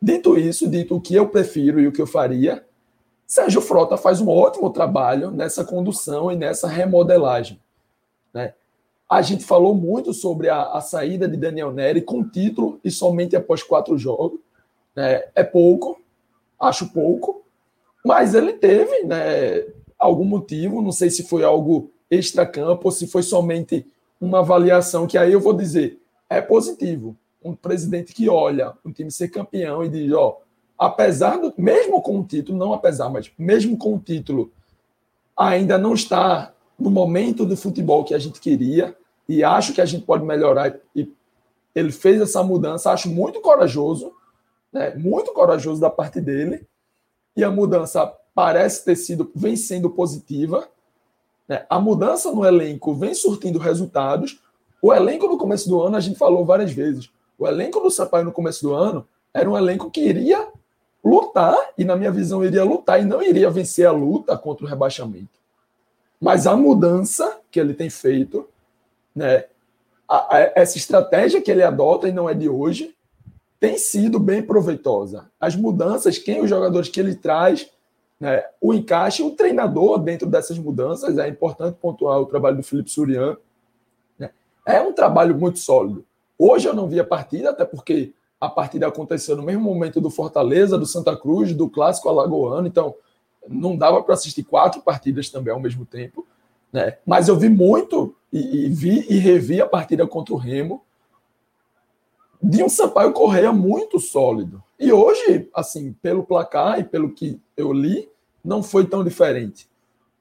Dito isso, dito o que eu prefiro e o que eu faria, Sérgio Frota faz um ótimo trabalho nessa condução e nessa remodelagem. A gente falou muito sobre a, a, saída de Daniel Neri com título e somente após quatro jogos. Né? É pouco, acho pouco, mas ele teve né, algum motivo, não sei se foi algo extra-campo ou se foi somente uma avaliação que aí eu vou dizer é positivo um presidente que olha um time ser campeão e diz, ó, apesar do, mesmo com o título, não apesar, mas mesmo com o título, ainda não está no momento do futebol que a gente queria e acho que a gente pode melhorar e ele fez essa mudança, acho muito corajoso, né? Muito corajoso da parte dele. E a mudança parece ter sido vem sendo positiva. Né? A mudança no elenco vem surtindo resultados. O elenco no começo do ano a gente falou várias vezes o elenco do Sampaio no começo do ano era um elenco que iria lutar, e na minha visão iria lutar e não iria vencer a luta contra o rebaixamento. Mas a mudança que ele tem feito, né, a, a, essa estratégia que ele adota e não é de hoje, tem sido bem proveitosa. As mudanças, quem os jogadores que ele traz, né, o encaixe, o treinador dentro dessas mudanças, é importante pontuar o trabalho do Felipe Surian. Né, é um trabalho muito sólido. Hoje eu não vi a partida, até porque a partida aconteceu no mesmo momento do Fortaleza, do Santa Cruz, do Clássico Alagoano, então não dava para assistir quatro partidas também ao mesmo tempo. Né? Mas eu vi muito e, e, vi e revi a partida contra o Remo de um Sampaio Correia muito sólido. E hoje, assim, pelo placar e pelo que eu li, não foi tão diferente.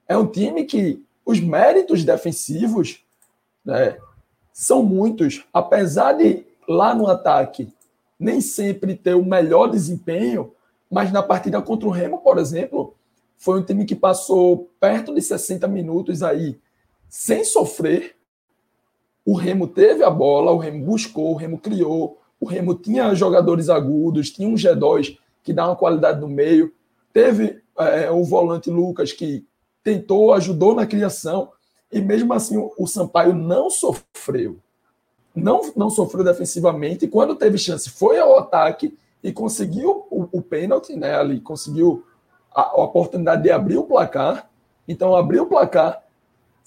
É um time que os méritos defensivos, né, são muitos. Apesar de lá no ataque nem sempre ter o melhor desempenho, mas na partida contra o Remo, por exemplo, foi um time que passou perto de 60 minutos aí sem sofrer. O Remo teve a bola, o Remo buscou, o Remo criou, o Remo tinha jogadores agudos, tinha um G2 que dá uma qualidade no meio, teve é, o volante Lucas que tentou, ajudou na criação. e mesmo assim o, Sampaio não sofreu. Não, não sofreu defensivamente, e quando teve chance foi ao ataque e conseguiu o, o pênalti, né, ali, conseguiu a, a oportunidade de abrir o placar, então abriu o placar,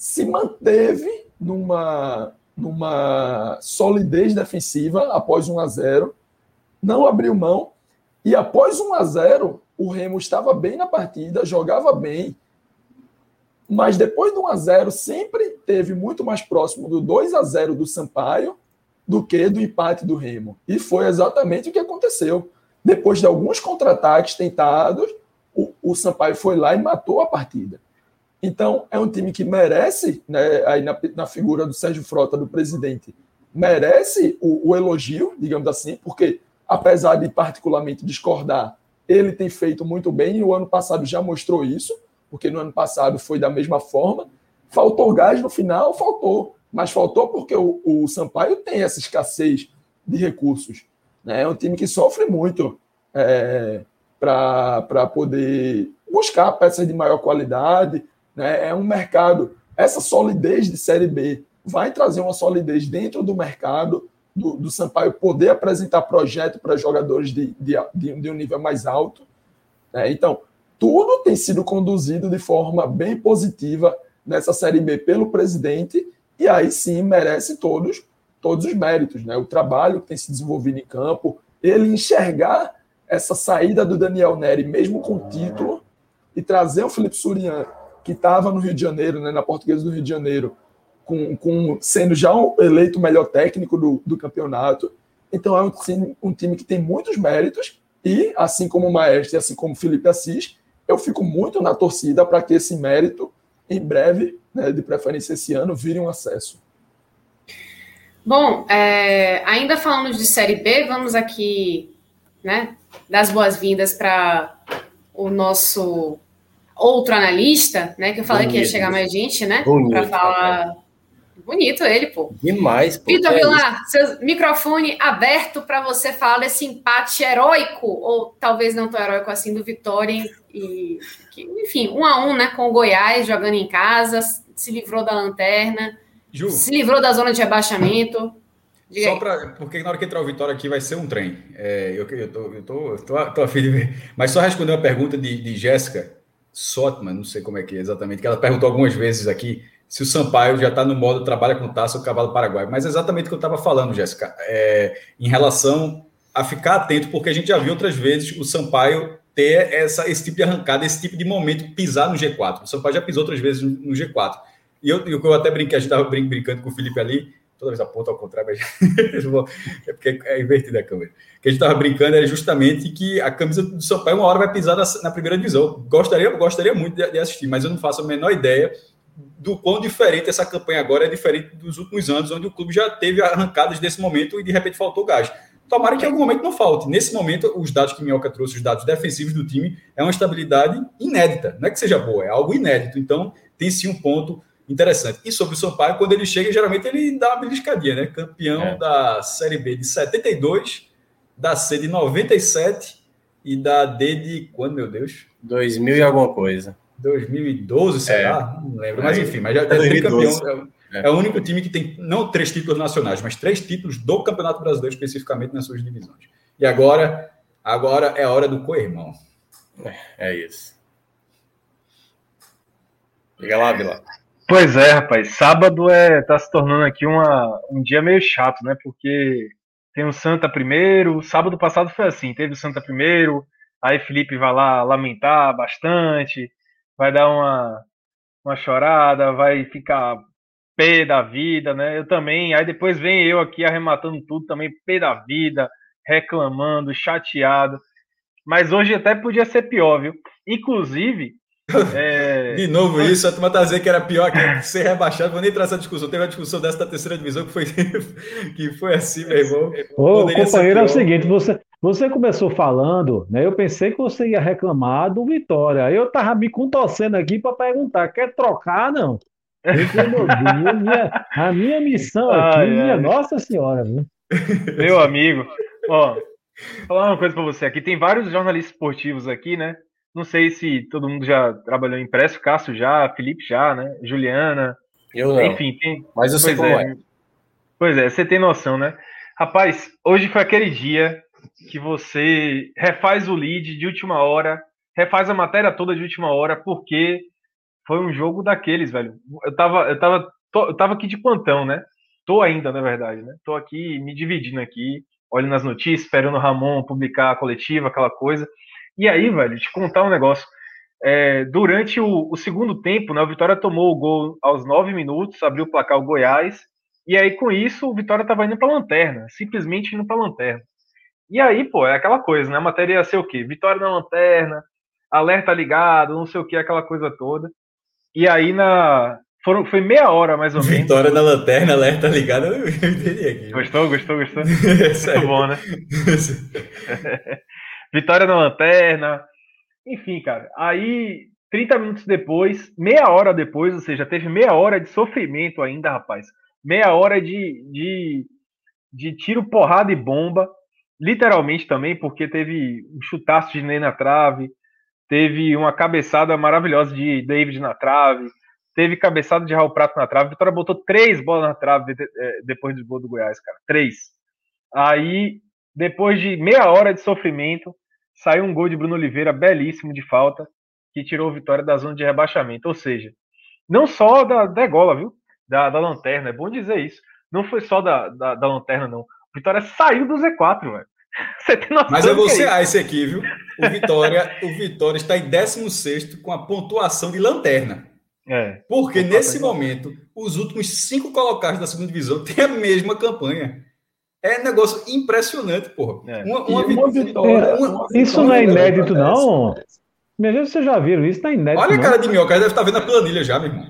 se manteve numa, numa solidez defensiva após 1 a 0 não abriu mão, e após 1 a 0 o Remo estava bem na partida, jogava bem, mas depois do 1 a 0 sempre teve muito mais próximo do 2 a 0 do Sampaio do que do empate do Remo. E foi exatamente o que aconteceu. Depois de alguns contra-ataques tentados, o, o Sampaio foi lá e matou a partida. Então, é um time que merece, né, aí na, na figura do Sérgio Frota, do presidente, merece o, o elogio, digamos assim, porque, apesar de particularmente discordar, ele tem feito muito bem e o ano passado já mostrou isso, porque no ano passado foi da mesma forma. Faltou gás no final? Faltou. Mas faltou porque o, o Sampaio tem essa escassez de recursos. Né? É um time que sofre muito é, para poder buscar peças de maior qualidade. Né? É um mercado. Essa solidez de Série B vai trazer uma solidez dentro do mercado do, do Sampaio poder apresentar projeto para jogadores de, de, de, um nível mais alto. Né? Então, tudo tem sido conduzido de forma bem positiva nessa Série B pelo presidente, e aí sim merece todos, todos os méritos. Né? O trabalho que tem se desenvolvido em campo, ele enxergar essa saída do Daniel Neri, mesmo com título, e trazer o Felipe Surian, que estava no Rio de Janeiro, né, na Portuguesa do Rio de Janeiro, com, com sendo já eleito o melhor técnico do, do campeonato. Então é um time, um time que tem muitos méritos e, assim como o Maestro e assim como o Felipe Assis, eu fico muito na torcida para que esse mérito, em breve, né, de preferência esse ano, vire um acesso. Bom, é, ainda falando de Série B, vamos aqui né, dar as boas-vindas para o nosso outro analista, né? Que eu falei Bonito. que ia chegar mais gente, né? Para falar Bonito ele, pô. Demais, pô. Vitor é Vilar, seu microfone aberto para você falar desse empate heróico, ou talvez não tão heróico assim, do Vitória. E, enfim, um a um, né? Com o Goiás jogando em casa, se livrou da lanterna, Ju, se livrou da zona de rebaixamento. Diga só para. Porque na hora que entrar o Vitória aqui vai ser um trem. É, eu, eu, tô, eu, tô, eu tô, tô afim de ver. Mas só responder uma pergunta de, de Jéssica Sotman, não sei como é que é exatamente, que ela perguntou algumas vezes aqui se o Sampaio já está no modo trabalha com taça o cavalo paraguai. Mas é exatamente o que eu estava falando, Jéssica, é, em relação a ficar atento, porque a gente já viu outras vezes o Sampaio ter essa, esse tipo de arrancada, esse tipo de momento, pisar no G4. O Sampaio já pisou outras vezes no, no G4. E eu, eu, até brinquei, a gente estava brin brincando com o Felipe ali, toda vez aponta ao contrário, mas é porque é invertida a câmera. O que a gente estava brincando era justamente que a camisa do Sampaio uma hora vai pisar na, na primeira divisão. Gostaria, gostaria muito de, de assistir, mas eu não faço a menor ideia do quão diferente essa campanha agora é diferente dos últimos anos, onde o clube já teve arrancadas desse momento e de repente faltou gás. Tomara que em algum momento não falte. Nesse momento, os dados que Minhoca trouxe, os dados defensivos do time, é uma estabilidade inédita. Não é que seja boa, é algo inédito. Então, tem sim um ponto interessante. E sobre o Sampaio, quando ele chega, geralmente ele dá uma beliscadinha, né? Campeão é. da Série B de 72, da C de 97 e da D de quando, meu Deus? 2000 e alguma coisa. 2012, sei é. lá, não lembro, mas enfim, mas já é campeão. É, é, o único time que tem não três títulos nacionais, mas três títulos do Campeonato Brasileiro, especificamente nas suas divisões. E agora, agora é a hora do co-irmão. É, é isso. Liga lá, Vila. Pois é, rapaz. Sábado é tá se tornando aqui uma, um dia meio chato, né? Porque tem o Santa primeiro. Sábado passado foi assim: teve o Santa primeiro, aí Felipe vai lá lamentar bastante vai dar uma, uma chorada, vai ficar pé da vida, né? Eu também. Aí depois vem eu aqui arrematando tudo também, pé da vida, reclamando, chateado. Mas hoje até podia ser pior, viu? Inclusive. É... De novo isso, a turma tá dizendo que era pior que ser rebaixado. Vou nem trazer essa discussão. Teve uma discussão dessa da terceira divisão que foi, que foi assim, meu irmão. Ô, companheiro, é o seguinte: você, você começou falando, né? Eu pensei que você ia reclamar do Vitória. Eu tava me contorcendo aqui para perguntar: quer trocar, não? Minha, a minha missão aqui, ai, minha ai. Nossa Senhora, viu? Meu amigo, ó, vou falar uma coisa para você aqui. Tem vários jornalistas esportivos aqui, né? Não sei se todo mundo já trabalhou impresso, Cássio já, Felipe já, né? Juliana. Eu não. Enfim, tem. Mas eu sei pois como é. é. Pois é, você tem noção, né? Rapaz, hoje foi aquele dia que você refaz o lead de última hora, refaz a matéria toda de última hora, porque foi um jogo daqueles, velho. Eu tava, eu tava, tô- eu tava aqui de plantão, né? Tô ainda, na verdade, né? Tô aqui me dividindo aqui, olhando as notícias, esperando o Ramon publicar a coletiva, aquela coisa. E aí, velho, te contar um negócio. É, durante o, o segundo tempo, né, o Vitória tomou o gol aos nove minutos, abriu o placar o Goiás, e aí com isso o Vitória tava indo pra lanterna, simplesmente indo pra lanterna. E aí, pô, é aquela coisa, né? A matéria ia ser o quê? Vitória na lanterna, alerta ligado, não sei o que, aquela coisa toda. E aí na. Foram, foi meia hora mais ou menos. Vitória na lanterna, alerta ligada, eu entendi aqui. Gostou, gostou, gostou? Sério. Muito bom, né? Vitória na lanterna. Enfim, cara. Aí, 30 minutos depois, meia hora depois, ou seja, teve meia hora de sofrimento ainda, rapaz. Meia hora de, de, de tiro, porrada e bomba. Literalmente também, porque teve um chutaço de Ney na trave, teve uma cabeçada maravilhosa de David na trave, teve cabeçada de Raul Prato na trave. Vitória botou três bolas na trave eh, depois do gol do Goiás, cara. Três. Aí, depois de meia hora de sofrimento, saiu um gol de Bruno Oliveira belíssimo de falta, que tirou o Vitória da zona de rebaixamento. Ou seja, não só da degola, viu? Da, da lanterna, é bom dizer isso. Não foi só da, da, da lanterna, não. O Vitória saiu do Z4, velho. Você tem noção Mas eu vou que é cear esse aqui, viu? O Vitória, o Vitória está em 16 com a pontuação de lanterna. É. Porque nesse momento, os últimos cinco colocados da segunda divisão têm a mesma campanha. É um negócio impressionante, porra. É. Uma, E uma uma vi- vitória- uma- uma Isso não é inédito, não. Minha gente, vocês já viram isso? Não é inédito. Olha a cara de minhoca, deve estar vendo a planilha já, meu irmão.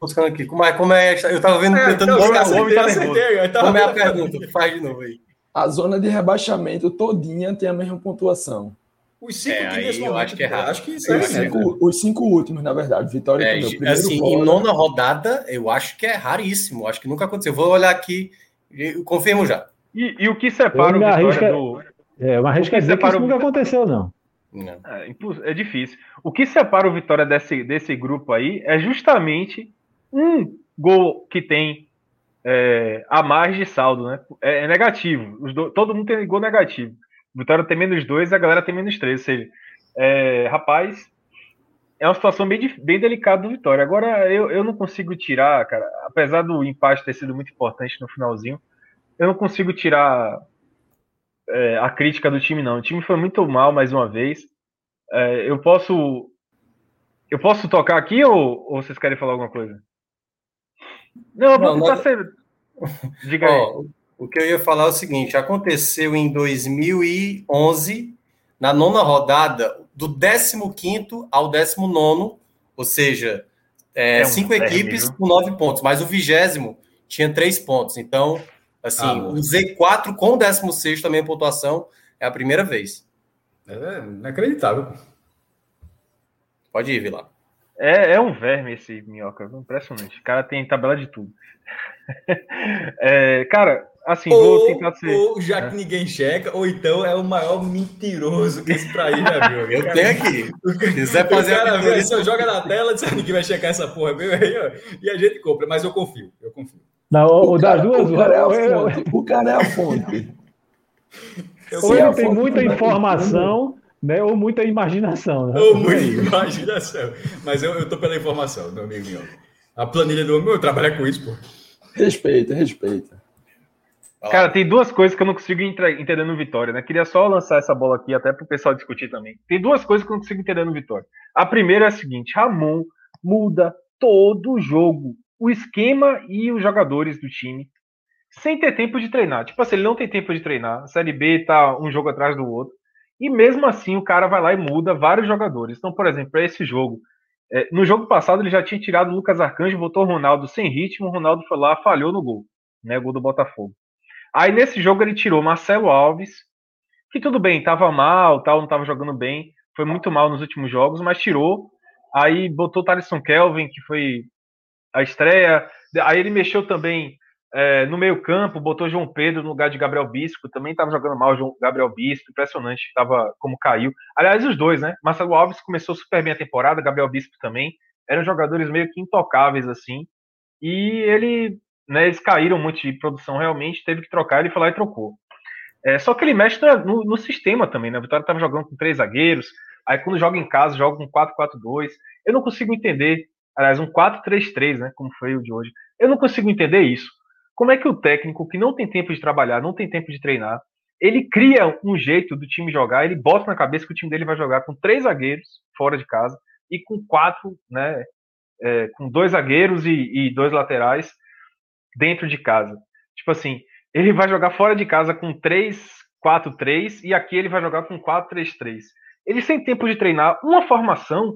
Buscando aqui. Como é, como é, eu tava vendo, É, tentando acertei, o homem tá acertei, nervoso. eu tava Como é a pergunta? Faz de novo aí. A zona de rebaixamento todinha tem a mesma pontuação. Os cinco É, que aí eu acho que é errado. Acho que isso é Os cinco, os cinco últimos, na verdade. Vitória É, primeiro assim, em nona rodada, eu acho que é raríssimo. Acho que nunca aconteceu. Vou olhar aqui, confirmo já. E, e o que separa o Vitória arrisco a- do. É, mas arrisco a dizer que separa isso o nunca aconteceu, não. Não. É, é difícil. O que separa o Vitória desse, desse grupo aí é justamente um gol que tem é, a mais de saldo, né? É, é negativo. Os do- todo mundo tem gol negativo. O Vitória tem menos dois e a galera tem menos três. Ou seja, é, rapaz, é uma situação bem, bem delicada do Vitória. Agora, eu, eu não consigo tirar, cara, apesar do empate ter sido muito importante no finalzinho, eu não consigo tirar é, a crítica do time, não. O time foi muito mal mais uma vez. É, eu posso. Eu posso tocar aqui ou, ou vocês querem falar alguma coisa? Não, eu vou Não, nós- ser. Diga aí. Ó, o que eu ia falar é o seguinte: aconteceu em 2011, na nona rodada, do 15 ao 19, ou seja, é, É um cinco verme, equipes com nove pontos, mas o vigésimo tinha três pontos. Então, assim, Ah, o Z4 com o 16 também a pontuação é a primeira vez. É inacreditável. Pode ir, Vila. É, é um verme esse minhoca, impressionante. O cara tem tabela de tudo. É, cara, assim, vou Ou, tentar ser. ou já que ninguém checa, ou então é o maior mentiroso que esse país já viu. Eu tenho aqui. O cara, quiser fazer cara a vitória- só joga na tela, diz, ninguém vai checar essa porra, viu? Aí, ó, e a gente compra, mas eu confio, eu confio. Não, o, O o das cara, duas. o cara é a eu- eu- fonte. O cara é a fonte. Eu ou ele tem muita informação, né? Ou muita imaginação. Né? Ou muita imaginação. Mas eu, eu tô pela informação, meu amigo meu. A planilha do homem, eu trabalho com isso, pô. Respeita, respeita. Cara, tem duas coisas que eu não consigo entender no Vitória, né? Queria só lançar essa bola aqui, até pro pessoal discutir também. Tem duas coisas que eu não consigo entender no Vitória. A primeira é a seguinte: Ramon muda todo o jogo, o esquema e os jogadores do time, sem ter tempo de treinar. Tipo assim, ele não tem tempo de treinar. A Série B tá um jogo atrás do outro. E mesmo assim, o cara vai lá e muda vários jogadores. Então, por exemplo, para esse jogo, é, no jogo passado ele já tinha tirado o Lucas Arcanjo, botou o Ronaldo sem ritmo, o Ronaldo foi lá, falhou no gol, né? Gol do Botafogo. Aí nesse jogo ele tirou Marcelo Alves, que tudo bem, tava mal, tal, não tava jogando bem, foi muito mal nos últimos jogos, mas tirou. Aí botou o Thaleson Kelvin, que foi a estreia. Aí ele mexeu também é, no meio-campo, botou João Pedro no lugar de Gabriel Bispo, também tava jogando mal, João, Gabriel Bispo, impressionante, tava como caiu. Aliás, os dois, né? Marcelo Alves começou super bem a temporada, Gabriel Bispo também. Eram jogadores meio que intocáveis, assim. e ele, né, eles caíram muito de produção realmente, teve que trocar, ele foi lá e trocou. É, só que ele mexe no, no sistema também, né? A Vitória estava jogando com três zagueiros, aí quando joga em casa, joga com 4-4-2. Eu não consigo entender, aliás, um 4-3-3, né? Como foi o de hoje. Eu não consigo entender isso. Como é que o técnico, que não tem tempo de trabalhar, não tem tempo de treinar, ele cria um jeito do time jogar, ele bota na cabeça que o time dele vai jogar com três zagueiros fora de casa e com quatro, né? É, com dois zagueiros e, e dois laterais dentro de casa. Tipo assim, ele vai jogar fora de casa com 3-4-3 e aqui ele vai jogar com 4-3-3. Ele sem tempo de treinar uma formação,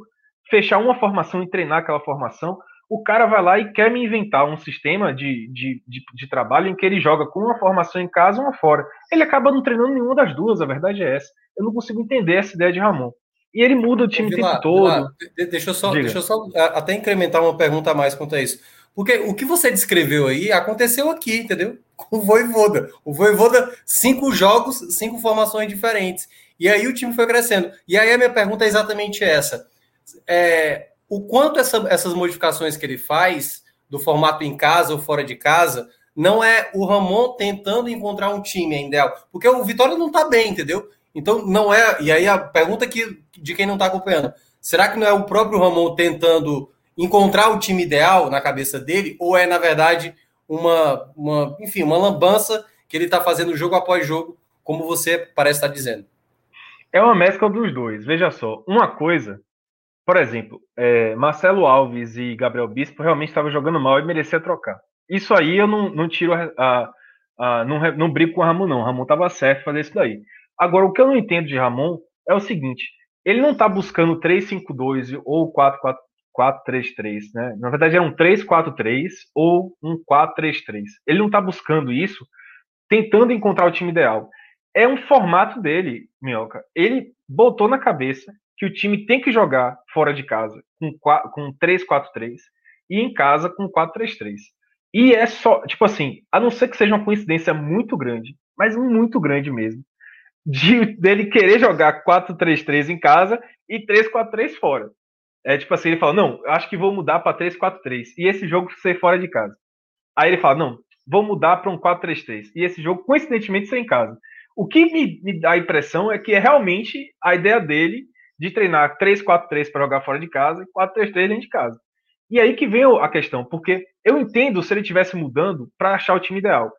fechar uma formação e treinar aquela formação, o cara vai lá e quer me inventar um sistema de, de, de, de trabalho em que ele joga com uma formação em casa e uma fora. Ele acaba não treinando nenhuma das duas, a verdade é essa. Eu não consigo entender essa ideia de Ramon. E ele muda o time o tempo todo. deixa eu só, deixa eu só até incrementar uma pergunta a mais quanto a isso. Porque o que você descreveu aí aconteceu aqui, entendeu? Com o Voivoda. O Voivoda, cinco jogos, cinco formações diferentes. E aí o time foi crescendo. E aí a minha pergunta é exatamente essa. É, o quanto essa, essas modificações que ele faz, do formato em casa ou fora de casa, não é o Ramon tentando encontrar um time ainda. Porque o Vitória não está bem, entendeu? Então não é. E aí a pergunta que, de quem não está acompanhando: será que não é o próprio Ramon tentando encontrar o time ideal na cabeça dele, ou é, na verdade, uma, uma enfim, uma lambança que ele está fazendo jogo após jogo, como você parece estar dizendo? É uma mescla dos dois. Veja só, uma coisa, por exemplo, é, Marcelo Alves e Gabriel Bispo realmente estavam jogando mal e merecia trocar. Isso aí eu não, não tiro a, a, a não, não brigo com o Ramon, não. O Ramon estava certo fazer isso daí. Agora, o que eu não entendo de Ramon é o seguinte: ele não está buscando 3-5-2 ou 4-4 4-3-3, né? Na verdade é um 3-4-3 ou um 4-3-3. Ele não está buscando isso, tentando encontrar o time ideal. É um formato dele, Minhoca. Ele botou na cabeça que o time tem que jogar fora de casa com, com 3-4-3 e em casa com 4-3-3. E é só, tipo assim, a não ser que seja uma coincidência muito grande, mas muito grande mesmo, de dele querer jogar 4-3-3 em casa e 3-4-3 fora. É tipo assim, ele fala, não, acho que vou mudar para 3-4-3. E esse jogo ser fora de casa. Aí ele fala, não, vou mudar para um 4-3-3. E esse jogo, coincidentemente, ser em casa. O que me, me, dá a impressão é que é realmente a ideia dele de treinar 3-4-3 para jogar fora de casa e 4-3-3 dentro de casa. E aí que vem a questão, porque eu entendo se ele estivesse mudando para achar o time ideal.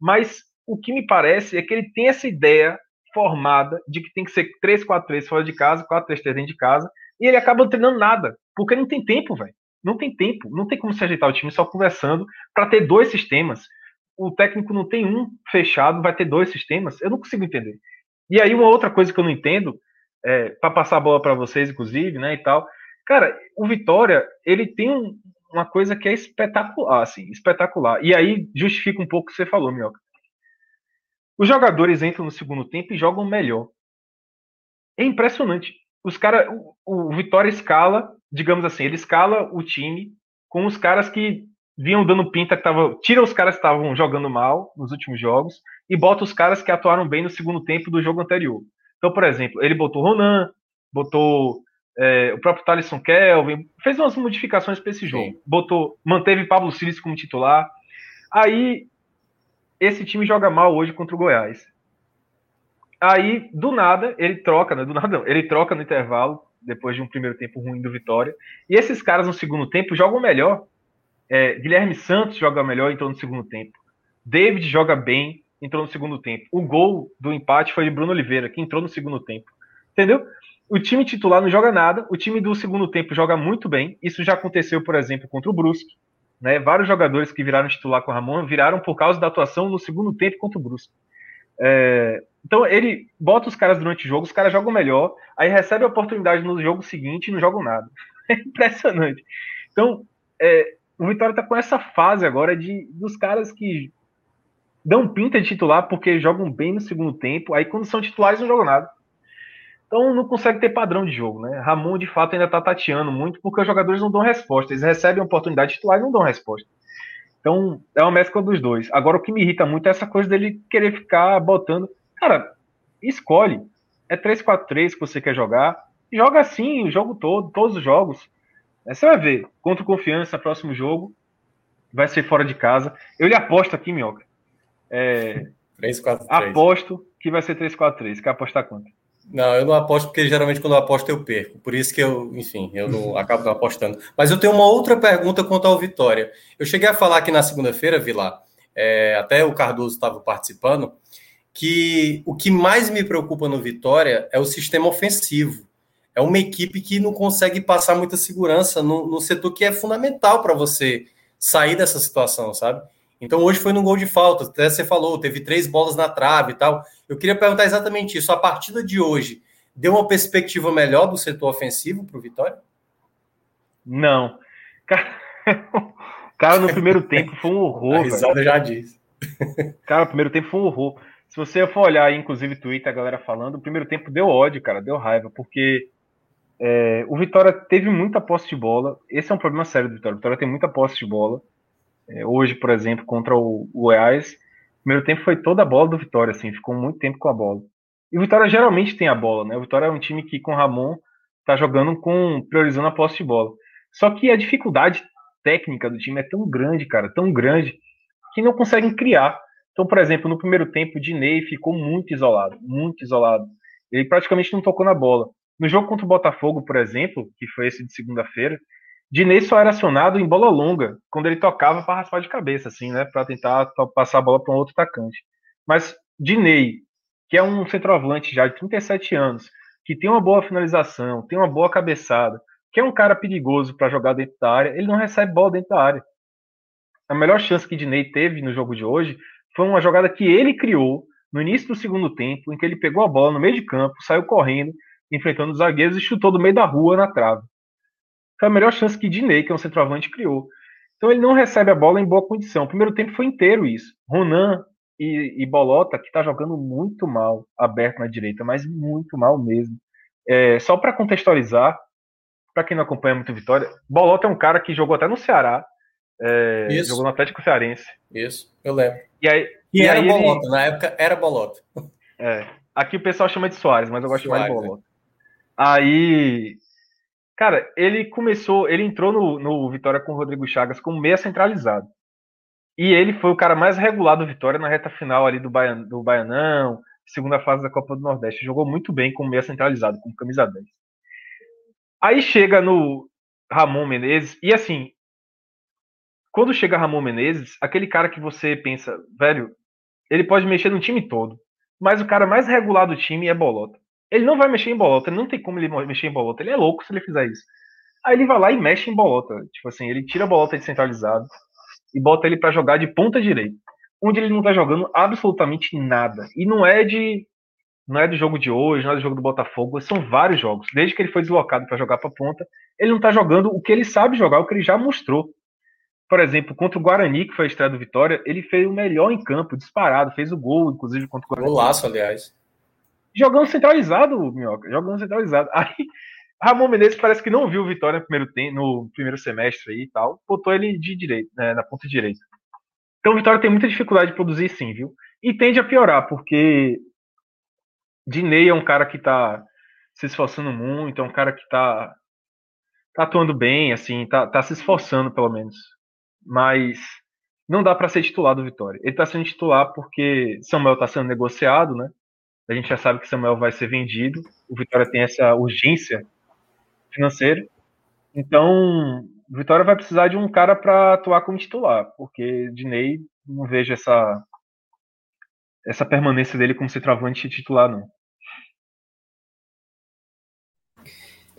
Mas o que me parece é que ele tem essa ideia formada de que tem que ser 3-4-3 fora de casa, 4-3-3 dentro de casa, e ele acaba não treinando nada, porque não tem tempo, velho. Não tem tempo, não tem como se ajeitar o time só conversando para ter dois sistemas. O técnico não tem um fechado, vai ter dois sistemas. Eu não consigo entender. E aí uma outra coisa que eu não entendo, é, para passar a bola para vocês, inclusive, né, e tal. Cara, o Vitória, ele tem um, uma coisa que é espetacular, assim, espetacular. E aí justifica um pouco o que você falou, Minhoca. Os jogadores entram no segundo tempo e jogam melhor. É impressionante os caras, o, o Vitória escala, digamos assim, ele escala o time com os caras que vinham dando pinta que tava, tira os caras que estavam jogando mal nos últimos jogos e bota os caras que atuaram bem no segundo tempo do jogo anterior. Então, por exemplo, ele botou Ronan, botou é, o próprio Thaleson Kelvin, fez umas modificações para esse jogo. Sim. Botou, manteve Pablo Siles como titular. Aí esse time joga mal hoje contra o Goiás. Aí, do nada, ele troca, né? Do nada não, ele troca no intervalo, depois de um primeiro tempo ruim do Vitória. E esses caras no segundo tempo jogam melhor. É, Guilherme Santos joga melhor, entrou no segundo tempo. David joga bem, entrou no segundo tempo. O gol do empate foi de Bruno Oliveira, que entrou no segundo tempo. Entendeu? O time titular não joga nada, o time do segundo tempo joga muito bem. Isso já aconteceu, por exemplo, contra o Brusque. Né? Vários jogadores que viraram titular com o Ramon viraram por causa da atuação no segundo tempo contra o Brusque. É, então ele bota os caras durante o jogo, os caras jogam melhor, aí recebe a oportunidade no jogo seguinte e não jogam nada. É impressionante. Então, é, o Vitória tá com essa fase agora de dos caras que dão pinta de titular porque jogam bem no segundo tempo, aí quando são titulares não jogam nada. Então não consegue ter padrão de jogo, né? Ramon de fato ainda tá tateando muito porque os jogadores não dão resposta, eles recebem a oportunidade de titular e não dão resposta. Então, é uma mescla dos dois. Agora, o que me irrita muito é essa coisa dele querer ficar botando. Cara, escolhe. É 3-4-3 que você quer jogar. Joga assim o jogo todo, todos os jogos. Aí você vai ver. Contra o Confiança, próximo jogo. vai ser fora de casa. Eu lhe aposto aqui, Minhoca. É, 3, 4, 3. Aposto que vai ser 3-4-3. Quer apostar quanto? Não, eu não aposto porque geralmente quando eu aposto eu perco. Por isso que eu, enfim, eu não acabo não apostando. Mas eu tenho uma outra pergunta quanto ao Vitória. Eu cheguei a falar aqui na segunda-feira, Vilar, é, até o Cardoso estava participando, que o que mais me preocupa no Vitória é o sistema ofensivo. É uma equipe que não consegue passar muita segurança no, no setor que é fundamental para você sair dessa situação, sabe? Então hoje foi num gol de falta, até você falou, teve três bolas na trave e tal. Eu queria perguntar exatamente isso. A partida de hoje deu uma perspectiva melhor do setor ofensivo para o Vitória? Não. Cara, cara, no primeiro tempo foi um horror. A risada já disse. Cara, no primeiro tempo foi um horror. Se você for olhar inclusive, Twitter, a galera falando, o primeiro tempo deu ódio, cara, deu raiva, porque é, o Vitória teve muita posse de bola. Esse é um problema sério do Vitória. O Vitória tem muita posse de bola. É, hoje, por exemplo, contra o, o Goiás, o primeiro tempo foi toda a bola do Vitória, assim, ficou muito tempo com a bola. E o Vitória geralmente tem a bola, né? O Vitória é um time que com o Ramon tá jogando com priorizando a posse de bola. Só que a dificuldade técnica do time é tão grande, cara, tão grande, que não conseguem criar. Então, por exemplo, no primeiro tempo, o Dinei ficou muito isolado, muito isolado. Ele praticamente não tocou na bola. No jogo contra o Botafogo, por exemplo, que foi esse de segunda-feira, Dinei só era acionado em bola longa, quando ele tocava para raspar de cabeça, assim, né? Para tentar passar a bola para um outro atacante. Mas Dinei, que é um centroavante já de 37 anos, que tem uma boa finalização, tem uma boa cabeçada, que é um cara perigoso para jogar dentro da área, ele não recebe bola dentro da área. A melhor chance que Dinei teve no jogo de hoje foi uma jogada que ele criou no início do segundo tempo, em que ele pegou a bola no meio de campo, saiu correndo, enfrentando os zagueiros e chutou do meio da rua na trave. Foi a melhor chance que Dinei, que é um centroavante, criou. Então ele não recebe a bola em boa condição. O primeiro tempo foi inteiro isso. Ronan e, e Bolota, que está jogando muito mal aberto na direita, mas muito mal mesmo. É, só para contextualizar, para quem não acompanha muito Vitória, Bolota é um cara que jogou até no Ceará, é, jogou no Atlético Cearense. Isso, eu lembro. E, aí, e, e era aí Bolota, ele... na época era Bolota. É, aqui o pessoal chama de Soares, mas eu gosto Soares, mais de Bolota. Aí, cara, ele começou, ele entrou no, no Vitória com o Rodrigo Chagas como meia centralizado. E ele foi o cara mais regular do Vitória na reta final ali do, Baian, do Baianão, segunda fase da Copa do Nordeste. Jogou muito bem como meia centralizado, com camisa 10. Aí chega no Ramon Menezes, e assim, quando chega Ramon Menezes, aquele cara que você pensa, velho, ele pode mexer no time todo, mas o cara mais regular do time é Bolota. Ele não vai mexer em bolota, não tem como ele mexer em bolota. Ele é louco se ele fizer isso. Aí ele vai lá e mexe em bolota. Tipo assim, ele tira a bolota de centralizado e bota ele para jogar de ponta direita, onde ele não tá jogando absolutamente nada. E não é de não é do jogo de hoje, não é do jogo do Botafogo, são vários jogos. Desde que ele foi deslocado para jogar para ponta, ele não tá jogando o que ele sabe jogar, o que ele já mostrou. Por exemplo, contra o Guarani, que foi a estreia do Vitória, ele fez o melhor em campo, disparado, fez o gol, inclusive, contra o Guarani. Golaço, aliás jogando centralizado, Minhoca, jogando centralizado. Aí Ramon Menezes parece que não viu o Vitória no primeiro, tempo, no primeiro semestre aí e tal, botou ele de direito, né, na ponta direita. Então o Vitória tem muita dificuldade de produzir sim, viu? E tende a piorar, porque Dinei é um cara que tá se esforçando muito, é um cara que tá, tá atuando bem, assim, tá, tá se esforçando pelo menos. Mas não dá para ser titular do Vitória. Ele tá sendo titular porque Samuel tá sendo negociado, né? A gente já sabe que Samuel vai ser vendido. O Vitória tem essa urgência financeira. Então, o Vitória vai precisar de um cara para atuar como titular, porque Dinei não vejo essa essa permanência dele como centroavante titular, não.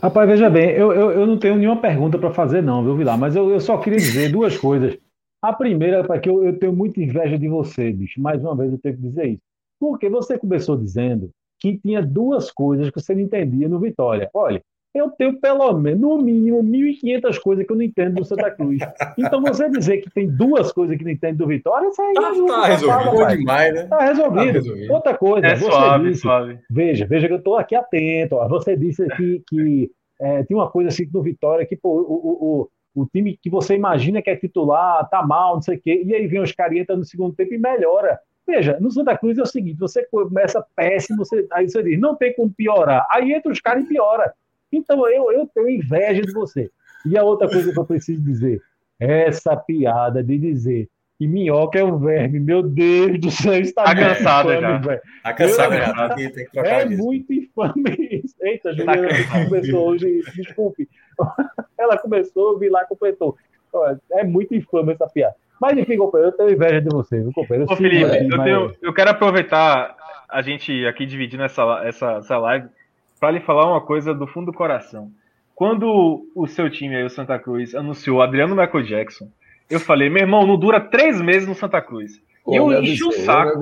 Rapaz, veja bem, eu, eu, eu não tenho nenhuma pergunta para fazer, não, viu, Vilar? Mas eu, eu só queria dizer duas coisas. A primeira é que eu, eu tenho muita inveja de você, bicho. Mais uma vez eu tenho que dizer isso. Porque você começou dizendo que tinha duas coisas que você não entendia no Vitória. Olha, eu tenho pelo menos, no mínimo, 1.500 coisas que eu não entendo do Santa Cruz. Então você dizer que tem duas coisas que não entende do Vitória, isso aí tá, tá resolvido. demais, né? Tá resolvido. Tá resolvido. Outra coisa, é você suave, disse, suave. Veja, veja que eu estou aqui atento. Ó. Você disse que, que é, tem uma coisa assim no Vitória que pô, o, o, o, time que você imagina que é titular, tá mal, não sei o quê, e aí vem os caras no segundo tempo e melhora. Veja, no Santa Cruz é o seguinte: você começa péssimo, você, aí você diz, não tem como piorar. Aí entra os caras e piora. Então eu, eu tenho inveja de você. E a outra coisa que eu preciso dizer: essa piada de dizer que minhoca é um verme, meu Deus do céu, está Tá cansado infame, já. Tá cansado Eu- já, tem tem que trocar É disso. muito infame isso. Eita, Tá Juliana cansado. começou hoje, desculpe. Ela começou, vi lá, completou. É muito infame essa piada. Mas enfim, companheiro, eu tenho inveja de você, viu, companheiro? Ô, Eu Felipe, sigo aqui, eu, mas- tenho- eu quero aproveitar a gente aqui dividindo essa, essa, essa live para lhe falar uma coisa do fundo do coração. Quando o seu time aí, o Santa Cruz, anunciou Adriano Michael Jackson, eu falei, meu irmão, não dura três meses no Santa Cruz. E eu enchi o saco.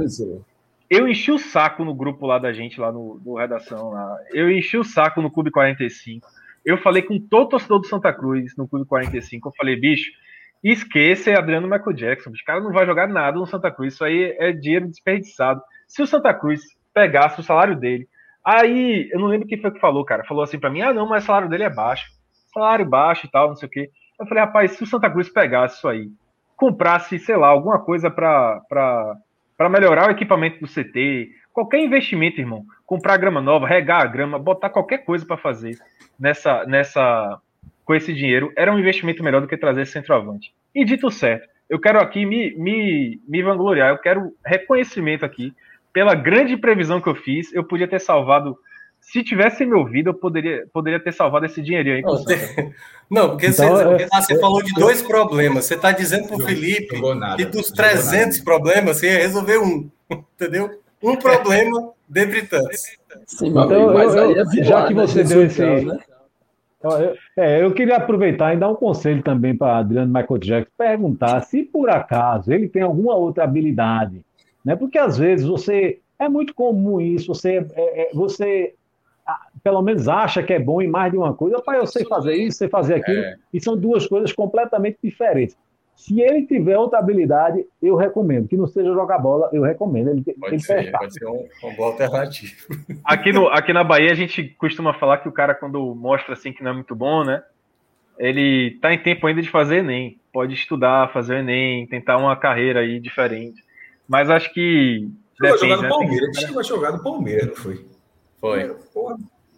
Eu enchi o saco no grupo lá da gente, lá no, no Redação. Lá. Eu enchi o saco no Clube 45. Eu falei com todo torcedor do Santa Cruz no Clube 45. Eu falei, bicho, esqueça Adriano Michael Jackson. O cara não vai jogar nada no Santa Cruz. Isso aí é dinheiro desperdiçado. Se o Santa Cruz pegasse o salário dele, aí eu não lembro quem foi que falou, cara. Falou assim pra mim: ah, não, mas o salário dele é baixo. Salário baixo e tal, não sei o quê. Eu falei, rapaz, se o Santa Cruz pegasse isso aí, comprasse, sei lá, alguma coisa para melhorar o equipamento do CT, qualquer investimento, irmão, comprar grama nova, regar a grama, botar qualquer coisa para fazer nessa, nessa, com esse dinheiro, era um investimento melhor do que trazer esse centroavante. E dito certo, eu quero aqui me, me, me vangloriar, eu quero reconhecimento aqui pela grande previsão que eu fiz. Eu podia ter salvado, se tivesse me ouvido, eu poderia, poderia ter salvado esse dinheirinho aí. Não, tem- Não, porque Então, você, é- Renato, você falou de dois problemas. Você está dizendo para o Felipe nada, que dos jogou nada. 300 problemas você ia resolver um, entendeu? Um problema dentre tantos. Sim, Então, eu- aí é eu- já que né? você deu esse- né? Então, eu- É, eu queria aproveitar e dar um conselho também para Adriano Michael Jackson, perguntar se por acaso ele tem alguma outra habilidade, né? Porque às vezes você é muito comum isso, você, é, é, você pelo menos acha que é bom em mais de uma coisa. Pai, eu sei fazer isso, sei fazer aquilo, É. e são duas coisas completamente diferentes. Se ele tiver outra habilidade, eu recomendo. Que não seja jogar bola, eu recomendo. Ele, Pode ele ser, pode ser um, uma boa alternativa. Aqui, no, aqui na Bahia a gente costuma falar que o cara, quando mostra assim que não é muito bom, né? Ele tá em tempo ainda de fazer Enem. Pode estudar, fazer o Enem, tentar uma carreira aí diferente. Mas acho que. Depende, jogar no né? Palmeiras. Ele chegou a jogar no Palmeiras, não foi? Foi. Porra.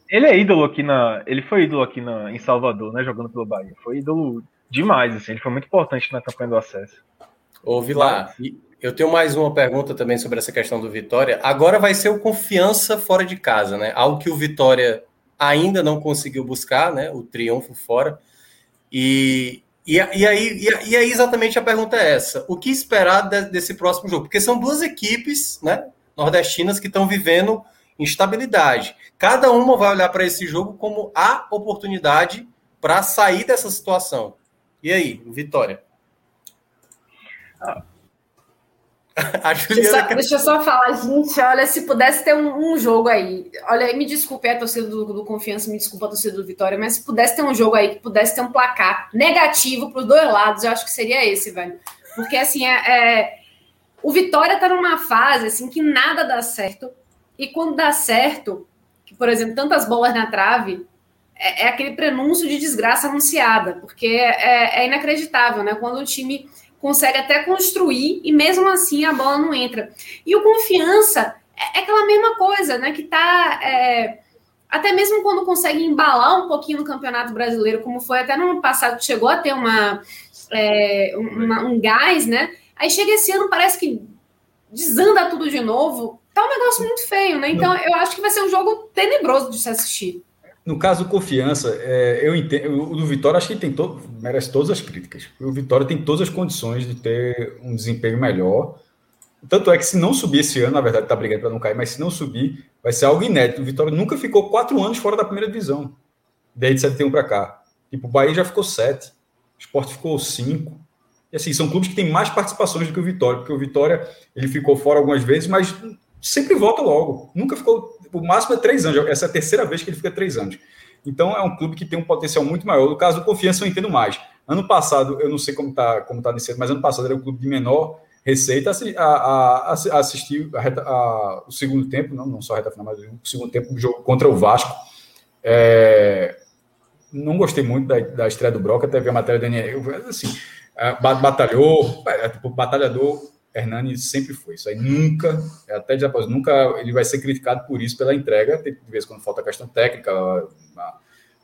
Ele é ídolo aqui na. Ele foi ídolo aqui na, em Salvador, né? Jogando pelo Bahia. Foi ídolo demais, assim. Ele foi muito importante na campanha do acesso. Vilar, e eu tenho mais uma pergunta também sobre essa questão do Vitória. Agora vai ser o confiança fora de casa, né? Algo que o Vitória ainda não conseguiu buscar, né? O triunfo fora. E, e, e aí, e, e aí exatamente a pergunta é essa: o que esperar de- desse próximo jogo? Porque são duas equipes, né? Nordestinas que estão vivendo instabilidade. Cada uma vai olhar para esse jogo como a oportunidade para sair dessa situação. E aí, o Vitória? A Deixa só, deixa eu só falar, gente, olha, se pudesse ter um, um jogo aí, olha, me desculpe a torcida do, do Confiança, me desculpa a torcida do Vitória, mas se pudesse ter um jogo aí que pudesse ter um placar negativo para os dois lados, eu acho que seria esse, velho. Porque, assim, é, é- o Vitória tá numa fase, assim, que nada dá certo, e quando dá certo, que, por exemplo, tantas bolas na trave, é, é aquele prenúncio de desgraça anunciada, porque é, é inacreditável, né? Quando o time consegue até construir e mesmo assim a bola não entra. E o confiança é, é aquela mesma coisa, né? Que tá. é, até mesmo quando consegue embalar um pouquinho no Campeonato Brasileiro, como foi até no ano passado, chegou a ter uma, é, um- uma- um gás, né? Aí chega esse ano, parece que desanda tudo de novo. Tá um negócio muito feio, né? Então eu acho que vai ser um jogo tenebroso de se assistir. No caso Confiança, é, eu entendo. O do Vitória, acho que tem todo, merece todas as críticas. O Vitória tem todas as condições de ter um desempenho melhor. Tanto é que se não subir esse ano, na verdade, tá brigando para não cair, mas se não subir, vai ser algo inédito. O Vitória nunca ficou quatro anos fora da primeira divisão, desde 71 para cá. Tipo, o Bahia já ficou sete, o Sport ficou cinco. E assim, são clubes que têm mais participações do que o Vitória, porque o Vitória ele ficou fora algumas vezes, mas sempre volta logo. Nunca ficou. O máximo é três anos. Essa é a terceira vez que ele fica três anos. Então é um clube que tem um potencial muito maior. No caso do Confiança, eu entendo mais. Ano passado, eu não sei como está como tá nesse ano, mas ano passado era um clube de menor receita. A, a, a, assistir a reta- a- o segundo tempo, não, não só a reta final, mas o segundo tempo do jogo contra o Vasco. É, não gostei muito da, da estreia do Broca, até ver a matéria do Daniel. Assim, ba- batalhou, é, tipo, batalhador Hernani sempre foi. Isso aí nunca, até já nunca ele vai ser criticado por isso pela entrega. De vez quando falta questão técnica,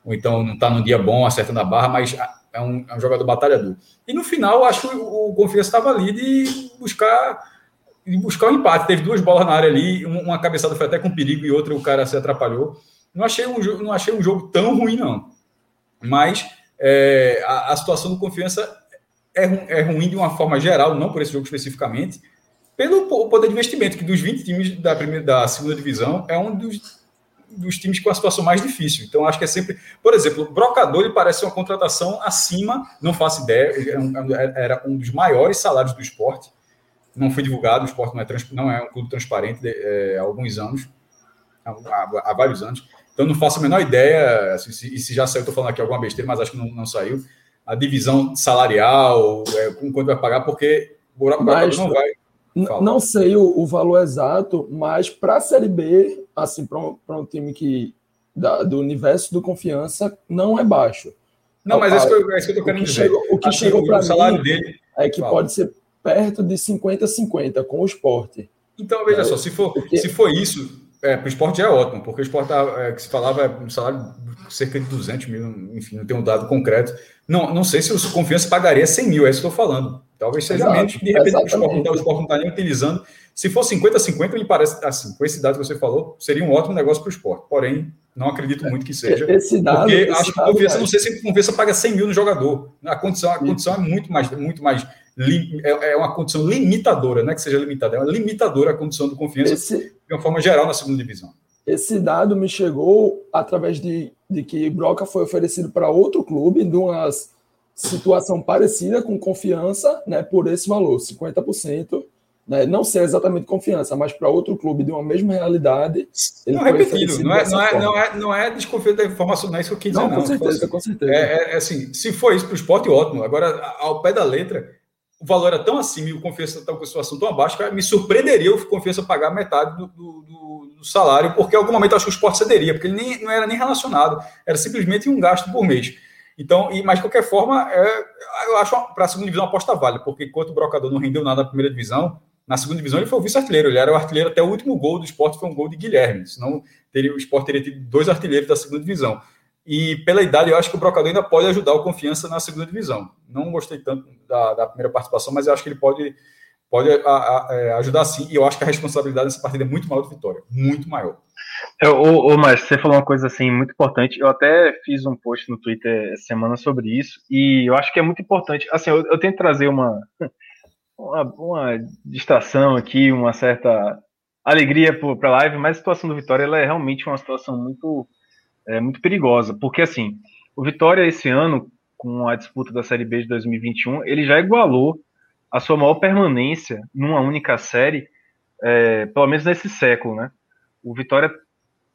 ou então não está no dia bom, acertando a barra, mas é um, é um jogador batalhador. E no final, acho que o, o Confiança estava ali de buscar de buscar o um empate. Teve duas bolas na área ali, uma cabeçada foi até com perigo e outra o cara se atrapalhou. Não achei um, não achei um jogo tão ruim, não. Mas é, a, a, situação do Confiança é, é ruim de uma forma geral, não por esse jogo especificamente, pelo poder de investimento, que dos 20 times da, primeira, da segunda divisão é um dos, dos times com a situação mais difícil. Então, acho que é sempre. Por exemplo, o Brocador ele parece uma contratação acima, não faço ideia, era um dos maiores salários do esporte. Não foi divulgado, o esporte não é, não é um clube transparente é, há alguns anos, há, há, vários anos. Então, não faço a menor ideia, assim, se, e se já saiu, estou falando aqui alguma besteira, mas acho que não, não saiu. A divisão salarial, é, com quanto vai pagar, porque o Brocador não vai não sei o, o, valor exato, mas para a Série B, assim, para um, um, time que da, do universo do confiança, não é baixo. Não, mas é isso que eu, é tô querendo dizer. Chegou, o que assim, chegou para mim salário dele, é que fala. pode ser perto de 50-50 com o esporte. Então, veja é, só, se for, porque... se for isso, é, para o esporte é ótimo, porque o esporte tá, é, que se falava é um salário cerca de 200 mil, enfim, não tem um dado concreto. Não, não sei se o Confiança pagaria 100 mil, é isso que eu estou falando. Talvez seja Exato, menos. De repente, o esporte, não, o esporte não está nem utilizando. Se for 50-50, me parece, assim, com esse dado que você falou, seria um ótimo negócio para o esporte. Porém, não acredito muito que seja. Esse dado, porque esse acho que a confiança, não sei se a confiança paga 100 mil no jogador. A condição, a condição é muito mais, muito mais é, é uma condição limitadora, não é que seja limitada, é uma limitadora a condição do confiança esse, de uma forma geral na segunda divisão. Esse dado me chegou através de, de que Broca foi oferecido para outro clube, de uma situação parecida com confiança, né, por esse valor, 50%. Né, não ser exatamente confiança, mas para outro clube de uma mesma realidade. Ele não, repetido, não é, não, é, não, é, não é desconfio da informação, não é isso que eu quis dizer. Não, com certeza, assim, com certeza. É, é, é, assim, se for isso para o esporte, ótimo. Agora, ao pé da letra, o valor era tão acima e o confiança está com a situação tão abaixo que me surpreenderia o confiança pagar metade do, do, do, salário, porque em algum momento acho que o esporte cederia, porque ele nem, não era nem relacionado, era simplesmente um gasto por mês. Então, e, mas de qualquer forma, é, eu acho para a segunda divisão uma aposta válida, porque enquanto o Brocador não rendeu nada na primeira divisão, na segunda divisão ele foi o vice-artilheiro, ele era o artilheiro até o último gol do esporte, foi um gol de Guilherme, senão teria, o esporte teria tido dois artilheiros da segunda divisão. E pela idade, eu acho que o Brocador ainda pode ajudar o confiança na segunda divisão. Não gostei tanto da, da primeira participação, mas eu acho que ele pode, pode a, a, é, ajudar sim. E eu acho que a responsabilidade nessa partida é muito maior do Vitória. Muito maior. Eu, ô, ô, mas você falou uma coisa assim muito importante. Eu até fiz um post no Twitter essa semana sobre isso. E eu acho que é muito importante. Assim, eu, eu tento trazer uma, uma, uma distração aqui, uma certa alegria para a live, mas a situação do Vitória ela é realmente uma situação muito é muito perigosa, porque assim, o Vitória esse ano, com a disputa da Série B de 2021, ele já igualou a sua maior permanência numa única série, é, pelo menos nesse século, né? O Vitória,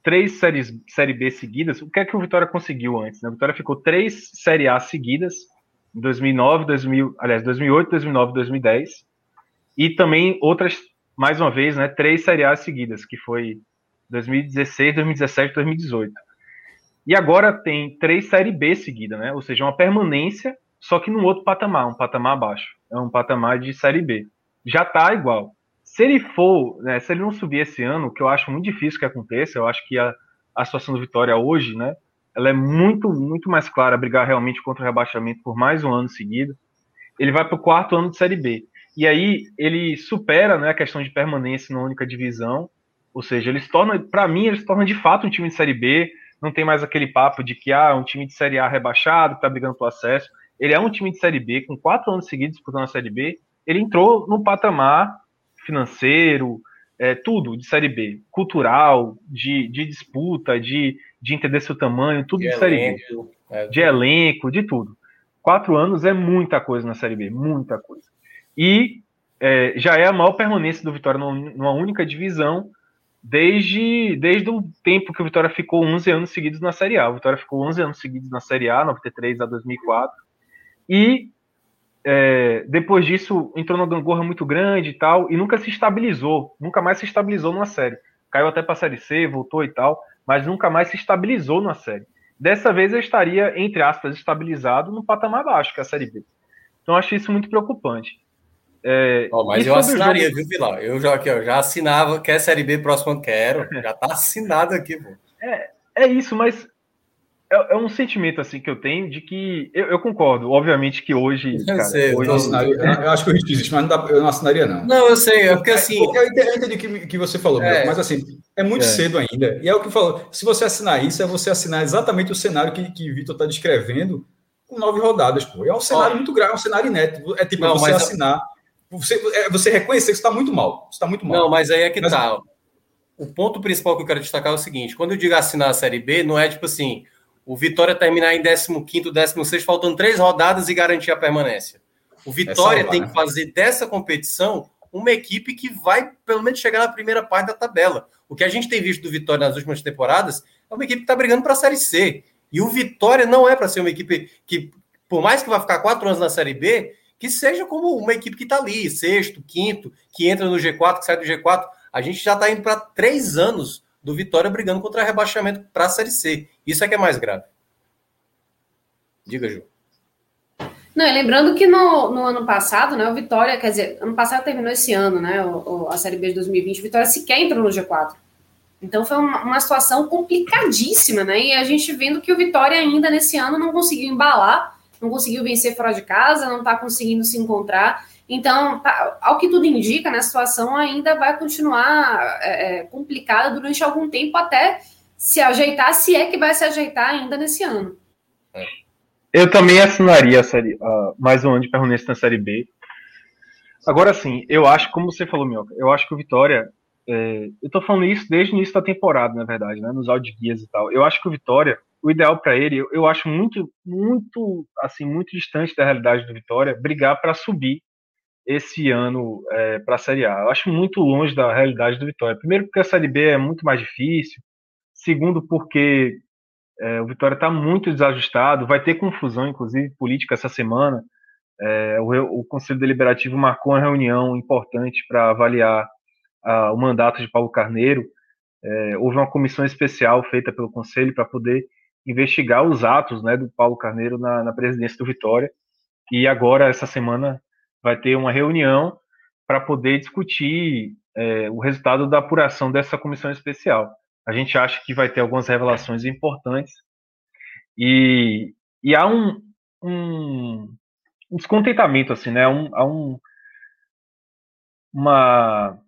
três séries Série B seguidas, o que é que o Vitória conseguiu antes? Né? O Vitória ficou três Série A seguidas, em 2009, 2000, aliás, 2008, 2009, 2010, e também outras, mais uma vez, né, três Série A seguidas, que foi 2016, 2017, 2018. E agora tem três Série B seguida, né? Ou seja, uma permanência, só que num outro patamar, um patamar abaixo. É um patamar de Série B. Já tá igual. Se ele for, né, se ele não subir esse ano, que eu acho muito difícil que aconteça, eu acho que a, a situação do Vitória hoje, né? Ela é muito, muito mais clara brigar realmente contra o rebaixamento por mais um ano seguido. Ele vai para o quarto ano de Série B. E aí ele supera né, a questão de permanência na única divisão. Ou seja, ele se torna, para mim, ele se torna de fato um time de Série B não tem mais aquele papo de que ah, um time de Série A rebaixado, que tá brigando pelo acesso. Ele é um time de Série B, com quatro anos seguidos disputando a Série B. Ele entrou no patamar financeiro, é, tudo de Série B, cultural, de, de disputa, de, de entender seu tamanho, tudo de, de Série B. É, de elenco, de tudo. Quatro anos é muita coisa na Série B, muita coisa. E é, já é a maior permanência do Vitória numa única divisão, desde, desde o tempo que o Vitória ficou 11 anos seguidos na Série A. O Vitória ficou 11 anos seguidos na Série A, 93 a 2004. E é, depois disso entrou numa gangorra muito grande e tal, e nunca se estabilizou, nunca mais se estabilizou numa série. Caiu até para a Série C, voltou e tal, mas nunca mais se estabilizou na série. Dessa vez eu estaria, entre aspas, estabilizado no patamar baixo, que é a Série B. Então acho isso muito preocupante. É, oh, mas eu assinaria, jogo... viu, Vilão? Eu já, aqui, ó, já assinava, quer Série B próximo, quero. Já tá assinado aqui, pô. É, é isso, mas é, é, um sentimento assim que eu tenho de que eu, eu concordo, obviamente que hoje, cara, sei, hoje... Eu, assinaria, eu, acho que o risco existe, mas não dá, eu não assinaria não. Não, eu sei, é porque assim, porque eu entendi o que, que você falou, é. mas assim é muito é. cedo ainda. E é o que falou. Se você assinar isso, é você assinar exatamente o cenário que, que Vitor está descrevendo com nove rodadas, pô. É um cenário muito grave, é um cenário inédito. É tipo não, você assinar, você, é, você reconhecer que está muito mal. está muito mal. Não, mas aí é que mas, tá. O ponto principal que eu quero destacar é o seguinte: quando eu digo assinar a Série B, não é tipo assim o Vitória terminar em 15º, 16 faltando três rodadas e garantir a permanência. O Vitória é salvar, tem né? que fazer dessa competição uma equipe que vai, pelo menos, chegar na primeira parte da tabela. O que a gente tem visto do Vitória nas últimas temporadas é uma equipe que está brigando para a Série C. E o Vitória não é para ser uma equipe que, por mais que vá ficar quatro anos na Série B, que seja como uma equipe que está ali, sexto, quinto, que entra no G4, que sai do G4. A gente já está indo para três anos do Vitória brigando contra rebaixamento para a Série C. Isso é que é mais grave. Diga, Ju. Não, e lembrando que no, no, ano passado, né, o Vitória, quer dizer, ano passado terminou esse ano, né, o, a Série B de 2020, o Vitória sequer entrou no G4. Então foi uma, uma, situação complicadíssima, né, e a gente vendo que o Vitória ainda nesse ano não conseguiu embalar, não conseguiu vencer fora de casa, não está conseguindo se encontrar, então, tá, ao que tudo indica, né, a situação ainda vai continuar é, é, complicada durante algum tempo até se ajeitar, se é que vai se ajeitar ainda nesse ano. É. Eu também assinaria série, uh, mais um ano de permanência na Série B. Agora sim, eu acho, como você falou, Mioca, eu acho que o Vitória. É, eu tô falando isso desde o início da temporada, na verdade, né, nos guias e tal. Eu acho que o Vitória, o ideal para ele, eu, acho muito, muito, assim, muito distante da realidade do Vitória, brigar para subir esse ano é, para a Série A. Eu acho muito longe da realidade do Vitória. Primeiro, porque a Série B é muito mais difícil. Segundo, porque é, o Vitória está muito desajustado. Vai ter confusão, inclusive, política essa semana. É, o, o, Conselho Deliberativo marcou uma reunião importante para avaliar a, o mandato de Paulo Carneiro. É, houve uma comissão especial feita pelo Conselho para poder investigar os atos né, do Paulo Carneiro na, na presidência do Vitória. E agora, essa semana, vai ter uma reunião para poder discutir é, o resultado da apuração dessa comissão especial. A gente acha que vai ter algumas revelações importantes e, e há um, um, um descontentamento, assim, né? Um, há um, uma,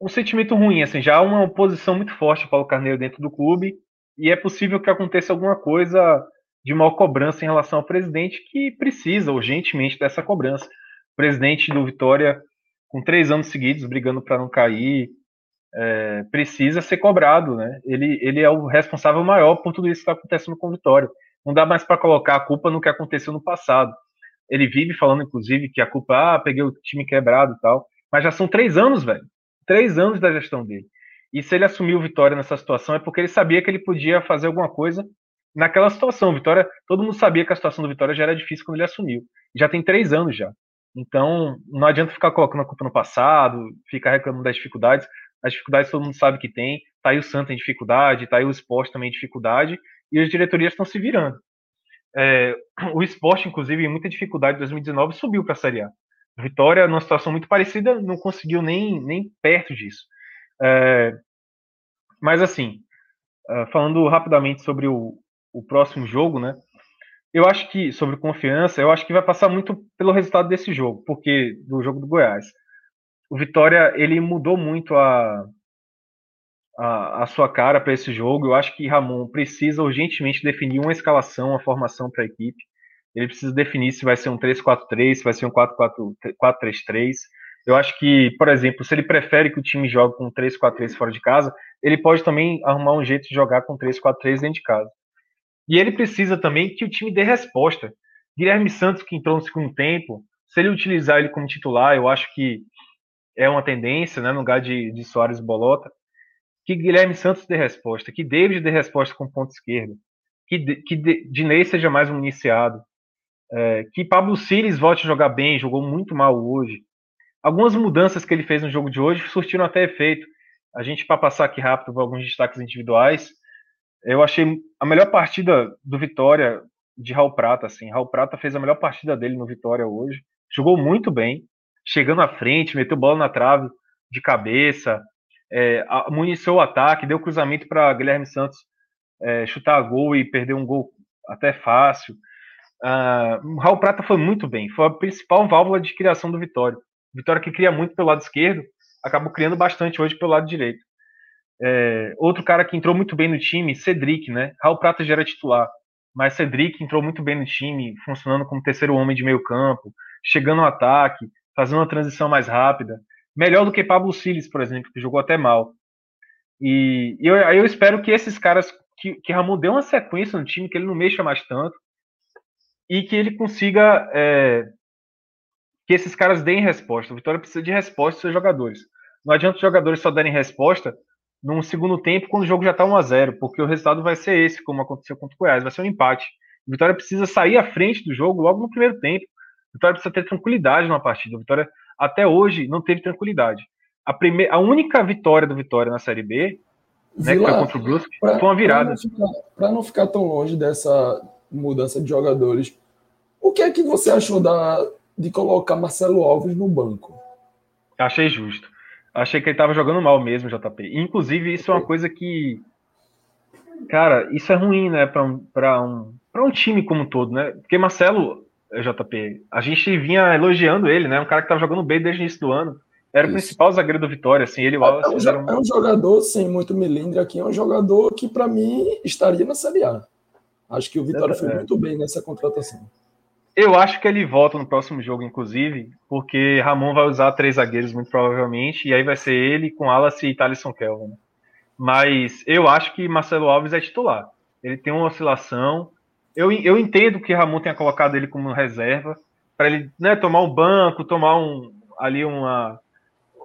um sentimento ruim, assim, já há uma oposição muito forte para o Carneiro dentro do clube e é possível que aconteça alguma coisa de uma cobrança em relação ao presidente que precisa urgentemente dessa cobrança presidente do Vitória, com três anos seguidos, brigando para não cair, é, precisa ser cobrado, né? Ele, ele é o responsável maior por tudo isso que está acontecendo com o Vitória. Não dá mais para colocar a culpa no que aconteceu no passado. Ele vive falando, inclusive, que a culpa, ah, peguei o time quebrado e tal. Mas já são três anos, velho. Três anos da gestão dele. E se ele assumiu o Vitória nessa situação é porque ele sabia que ele podia fazer alguma coisa naquela situação. Vitória, todo mundo sabia que a situação do Vitória já era difícil quando ele assumiu. Já tem três anos já. Então, não adianta ficar colocando a culpa no passado, ficar reclamando das dificuldades. As dificuldades todo mundo sabe que tem. Tá aí o Santa em dificuldade, tá aí o esporte também em dificuldade, e as diretorias estão se virando. É, o esporte, inclusive, em muita dificuldade em 2019, subiu para a Série A. Vitória, numa situação muito parecida, não conseguiu nem, nem perto disso. É, mas, assim, é, falando rapidamente sobre o, o próximo jogo, né? Eu acho que, sobre confiança, eu acho que vai passar muito pelo resultado desse jogo, porque do jogo do Goiás. O Vitória, ele mudou muito a, a, a sua cara para esse jogo. Eu acho que Ramon precisa urgentemente definir uma escalação, uma formação para a equipe. Ele precisa definir se vai ser um 3-4-3, se vai ser um 4-3-3. Eu acho que, por exemplo, se ele prefere que o time jogue com 3-4-3 fora de casa, ele pode também arrumar um jeito de jogar com 3-4-3 dentro de casa. E ele precisa também que o time dê resposta. Guilherme Santos, que entrou no segundo tempo, se ele utilizar ele como titular, eu acho que é uma tendência, né, no lugar de, de Soares Bolota, que Guilherme Santos dê resposta, que David dê resposta com ponto esquerdo, que, que Dinei seja mais um iniciado, é, que Pablo Siles volte a jogar bem, jogou muito mal hoje. Algumas mudanças que ele fez no jogo de hoje surtiram até efeito. A gente, para passar aqui rápido alguns destaques individuais, eu achei a melhor partida do Vitória de Raul Prata, assim. Raul Prata fez a melhor partida dele no Vitória hoje. Jogou muito bem, chegando à frente, meteu bola na trave de cabeça, é, municiou o ataque, deu cruzamento para Guilherme Santos é, chutar a gol e perder um gol até fácil. Uh, Raul Prata foi muito bem, foi a principal válvula de criação do Vitória. Vitória que cria muito pelo lado esquerdo, acabou criando bastante hoje pelo lado direito. É, outro cara que entrou muito bem no time, Cedric, né? Raul Prata já era titular, mas Cedric entrou muito bem no time, funcionando como terceiro homem de meio campo, chegando no ataque, fazendo uma transição mais rápida. Melhor do que Pablo Siles, por exemplo, que jogou até mal. E, e eu, eu espero que esses caras, que, que Ramon dê uma sequência no time, que ele não mexa mais tanto, e que ele consiga é, que esses caras deem resposta. O Vitória precisa de resposta dos seus jogadores. Não adianta os jogadores só darem resposta num segundo tempo quando o jogo já está 1 a 0 porque o resultado vai ser esse, como aconteceu contra o Goiás, vai ser um empate. O Vitória precisa sair à frente do jogo logo no primeiro tempo. O Vitória precisa ter tranquilidade numa partida. O Vitória até hoje não teve tranquilidade. A, primeira, a única vitória do Vitória na Série B, né, que foi contra o Brusque, foi uma virada. Para não ficar tão longe dessa mudança de jogadores, o que é que você achou da, de colocar Marcelo Alves no banco? Achei justo. Achei que ele estava jogando mal mesmo, JP. Inclusive, isso é uma coisa que. Cara, isso é ruim, né, para um, um, um time como um todo, né? Porque Marcelo, JP, a gente vinha elogiando ele, né? Um cara que estava jogando bem desde o início do ano. Era isso. o principal zagueiro do Vitória, assim, ele é, é, um, fizeram... é um jogador sem muito milindre aqui, é um jogador que, para mim, estaria na Série A. Acho que o Vitória é, foi muito bem nessa contratação. Eu acho que ele volta no próximo jogo, inclusive, porque Ramon vai usar três zagueiros, muito provavelmente, e aí vai ser ele com Alas e Thalisson Kelvin. Mas eu acho que Marcelo Alves é titular. Ele tem uma oscilação. Eu, eu entendo que Ramon tenha colocado ele como reserva, para ele né, tomar um banco, tomar um ali uma.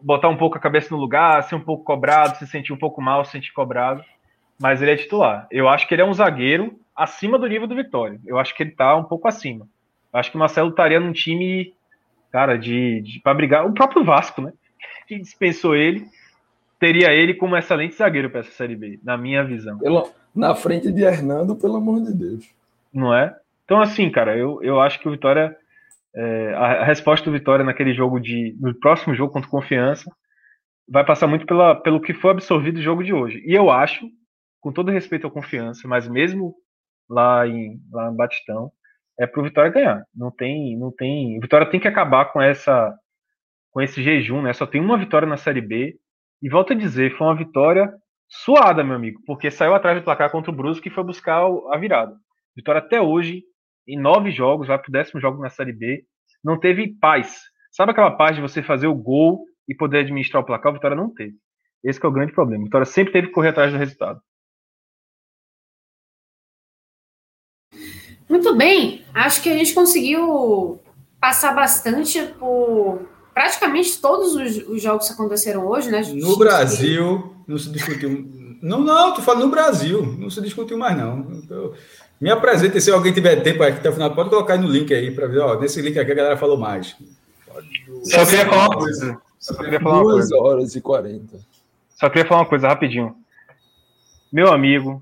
botar um pouco a cabeça no lugar, ser um pouco cobrado, se sentir um pouco mal, se sentir cobrado. Mas ele é titular. Eu acho que ele é um zagueiro acima do nível do Vitória. Eu acho que ele está um pouco acima. Acho que o Marcelo estaria num time, cara, de, de para brigar. O próprio Vasco, né? Que dispensou ele, teria ele como excelente zagueiro para essa Série B, na minha visão. Pela, na frente de Hernando, pelo amor de Deus. Não é? Então, assim, cara, eu, eu acho que o Vitória. É, a, a, resposta do Vitória naquele jogo de. no próximo jogo contra Confiança vai passar muito pela, pelo que foi absorvido do jogo de hoje. E eu acho, com todo respeito à confiança, mas mesmo lá em, lá em Batistão, é pro Vitória ganhar. Não tem, não tem. O Vitória tem que acabar com essa com esse jejum, né? Só tem uma vitória na Série B. E volto a dizer, foi uma vitória suada, meu amigo, porque saiu atrás do placar contra o Brusque e foi buscar a virada. Vitória até hoje, em nove jogos, vai pro décimo jogo na Série B, não teve paz. Sabe aquela paz de você fazer o gol e poder administrar o placar? O Vitória não teve. Esse é o grande problema. Vitória sempre teve que correr atrás do resultado. Muito bem, acho que a gente conseguiu passar bastante por praticamente todos os, os jogos que aconteceram hoje, né? No Brasil, não se discutiu. Não, não, tu fala no Brasil, não se discutiu mais, não. Eu, me apresenta, se alguém tiver tempo aqui até o final, pode colocar aí no link aí para ver. Ó, nesse link aqui a galera falou mais. Só queria falar uma coisa. Só queria falar uma coisa. horas e 40. Só queria falar uma coisa rapidinho. Meu amigo,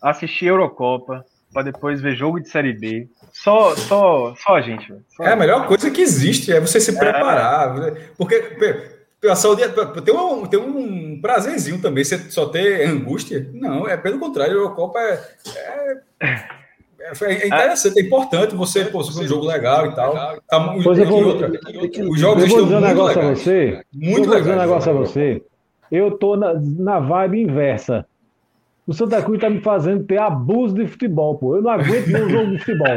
assisti a Eurocopa, para depois ver jogo de Série B. Só, só, só a gente. Só é a melhor coisa que existe, é você se é. preparar. É. Porque a saúde tem um, tem um prazerzinho também, você só ter angústia. Não, é pelo contrário, a Eurocopa é, é, é, é interessante, é importante você pô, um jogo legal e tal. Tá, pois eu vou, outra, os jogos eu vou dizer um negócio a você. Muito eu vou dizer um negócio a você. Eu tô na, na vibe inversa. O Santa Cruz tá me fazendo ter abuso de futebol, pô. Eu não aguento ver um jogo de futebol.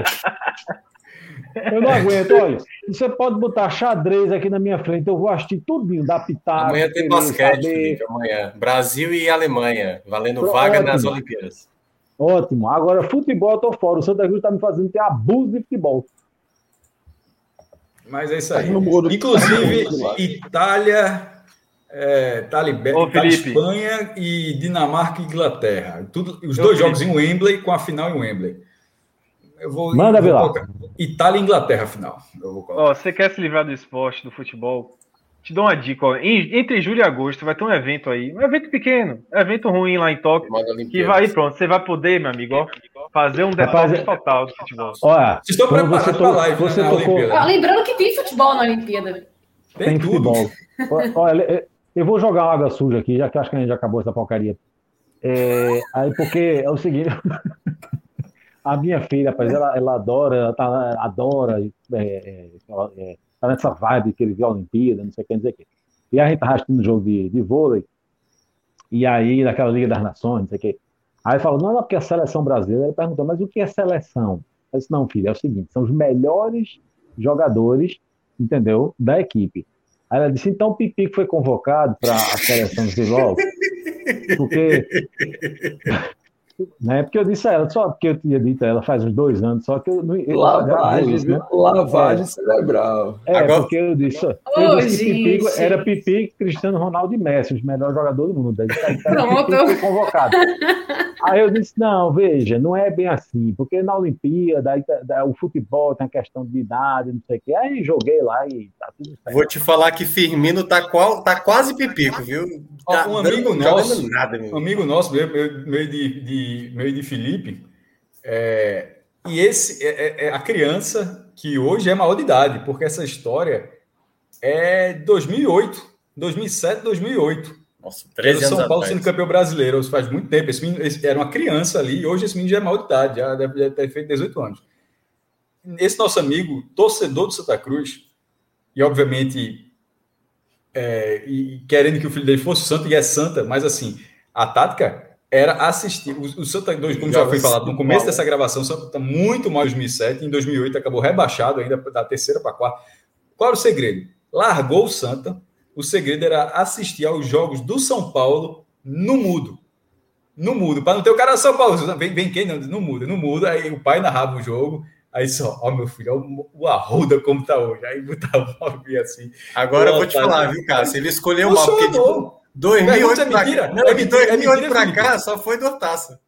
Eu não aguento, olha. Você pode botar xadrez aqui na minha frente, eu vou assistir tudinho, da pitada. Amanhã tem basquete, Felipe, amanhã. Brasil e Alemanha, valendo Pronto, vaga ótimo. nas Olimpíadas. Ótimo. Agora, futebol eu tô fora. O Santa Cruz tá me fazendo ter abuso de futebol. Mas é isso aí. Inclusive, Itália é, tá liberto, tá Espanha e Dinamarca e Inglaterra. Tudo, os dois jogos em Wembley com a final em Wembley. Eu vou, Manda eu vou Itália e Inglaterra final. Ó, você quer se livrar do esporte, do futebol? Te dou uma dica, ó. entre julho e agosto vai ter um evento aí, um evento pequeno, um evento ruim lá em Tóquio, que vai pronto, você vai poder, meu amigo, ó, fazer um detox é- total do futebol. Olha, Vocês estão preparados para a live você né, tocou... ah, lembrando que tem futebol na Olimpíada. Tem, tem futebol. Olha, eu vou jogar água suja aqui, já que acho que a gente acabou essa porcaria. É, aí, porque é o seguinte, a minha filha, rapaz, ela, ela adora, ela tá, adora, é, é, é, tá nessa vibe que ele viu a Olimpíada, não sei o que, não sei o que. E a gente tá assistindo um jogo de, de vôlei, e aí, naquela Liga das Nações, não sei o que. Aí falou, não, não, porque a seleção brasileira. Ele perguntou, mas o que é seleção? Eu disse, não, filho, é o seguinte, são os melhores jogadores, entendeu, da equipe. Aí ela disse, então o Pipi foi convocado para a seleção de futebol? Porque né? Porque eu disse a ela, só porque eu tinha dito a ela faz uns dois anos, só que eu não. Lavagem, isso, né? lavagem é. cerebral. É, Agora... porque eu disse, eu oh, disse que Pipi, era Pipi, Cristiano Ronaldo e Messi, os melhores jogadores do mundo. Aí, foi convocado. Aí eu disse, não, veja, não é bem assim, porque na Olimpíada, aí, tá, o futebol tem a questão de idade, não sei o quê. Aí joguei lá e tá tudo certo. Vou te falar que Firmino tá, qual, tá quase pipico, viu? Tá, um amigo nosso, nada, um amigo nosso, meio, meio de, de meio de Felipe, é, e esse é, é, é, a criança que hoje é maior de idade, porque essa história é 2008, 2007, 2008. Nossa, 13 anos São Paulo atrás. sendo campeão brasileiro, isso faz muito tempo. Esse, menino, esse era uma criança ali, e hoje esse menino já é maior de idade, já deve ter feito 18 anos. Esse nosso amigo, torcedor do Santa Cruz, e obviamente é, e querendo que o filho dele fosse santo, e é santa, mas assim, a tática era assistir. O, o Santa, como já foi falado no começo dessa gravação, o Santa está muito mal em 2007. Em 2008 acabou rebaixado ainda da terceira para quarta. Qual era o segredo? Largou o Santa. O segredo era assistir aos jogos do São Paulo no mudo. No mudo, para não ter o cara São Paulo. Vem, vem quem? Não, no mudo, no mudo. Aí o pai narrava o jogo. Aí só, ó, meu filho, ó, o Arruda como tá hoje. Aí botava assim. Agora eu vou te falar, viu, cara? Se ele escolheu mal, porque tipo, 2008 é mentira. Cá, não, é mentira, 2008 é para cá só foi do taça.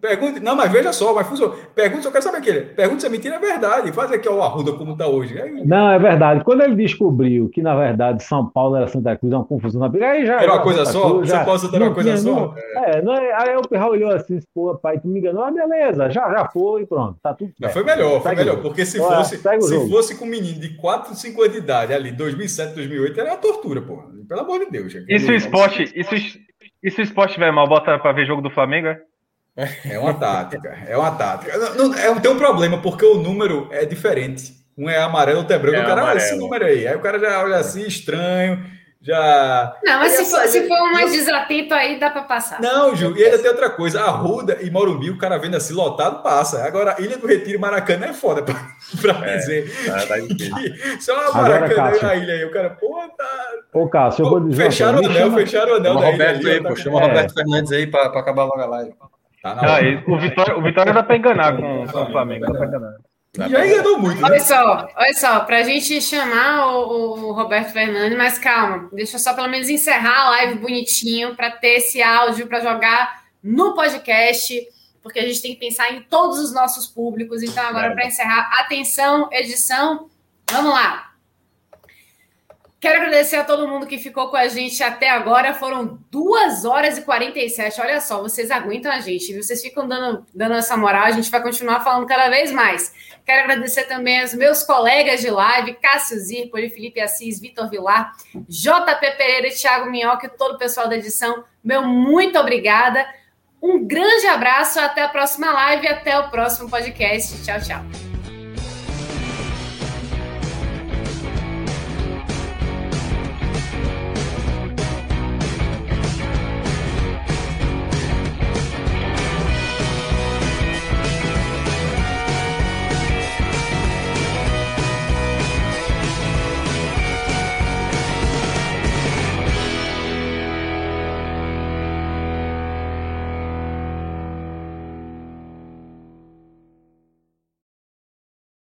Pergunte, não, mas veja só, mas funcionou. Pergunta se eu quero saber aquele. Pergunta se a mentira é verdade. Faz aqui o Arruda como está hoje. Aí... Não, é verdade. Quando ele descobriu que, na verdade, São Paulo era Santa Cruz, é uma confusão na briga, aí já. Era uma coisa Santa só? Cruz, São Paulo era uma coisa só? Não, é, não é, aí o Pirral olhou assim, pô, pai, tu me enganou. Ah, beleza, já, já foi, pronto, tá tudo certo. Foi melhor, foi melhor, porque se Olha, fosse, se fosse com um menino de 4, 5 anos de idade, ali, 2007, 2008, era uma tortura, pô. Pelo amor de Deus. E se o esporte, e se, e se o esporte tiver mal, bota pra ver jogo do Flamengo, é? É uma tática, é uma tática. Não, não, é, tem um problema, porque o número é diferente. Um é amarelo, outro é branco. É o cara, olha esse número aí. Aí o cara já olha assim, estranho, já. Não, mas se for, se for mais desatento aí, dá para passar. Não, Ju, e ainda tem outra coisa. A Ruda e Morumbi, o cara vendo assim lotado, passa. Agora, Ilha do Retiro e Maracanã é foda para é, dizer. Tá, tá que, só Maracanã e a ilha aí. O cara, pô, tá. Ô, Cássio, eu vou dizer. Fecharam o anel, fecharam o anel. Chama o Roberto aí, pô. Chama o Roberto Fernandes aí para acabar logo a live. Tá ah, o, Vitória, o Vitória dá para enganar com, com o Flamengo. Dá para enganar. Já enganou muito. Né? Olha só, olha só, para a gente chamar o, o, Roberto Fernandes, mas calma, deixa eu só pelo menos encerrar a live bonitinho para ter esse áudio para jogar no podcast, porque a gente tem que pensar em todos os nossos públicos. Então, agora, para encerrar, atenção, edição, vamos lá. Quero agradecer a todo mundo que ficou com a gente até agora. Foram 2 horas e 47. Olha só, vocês aguentam a gente, viu? Vocês ficam dando, dando essa moral. A gente vai continuar falando cada vez mais. Quero agradecer também aos meus colegas de live, Cássio Zirpoli, Felipe Assis, Vitor Vilar, JP Pereira e Thiago Minhoca e todo o pessoal da edição. Meu muito obrigada. Um grande abraço, até a próxima live até o próximo podcast. Tchau, tchau.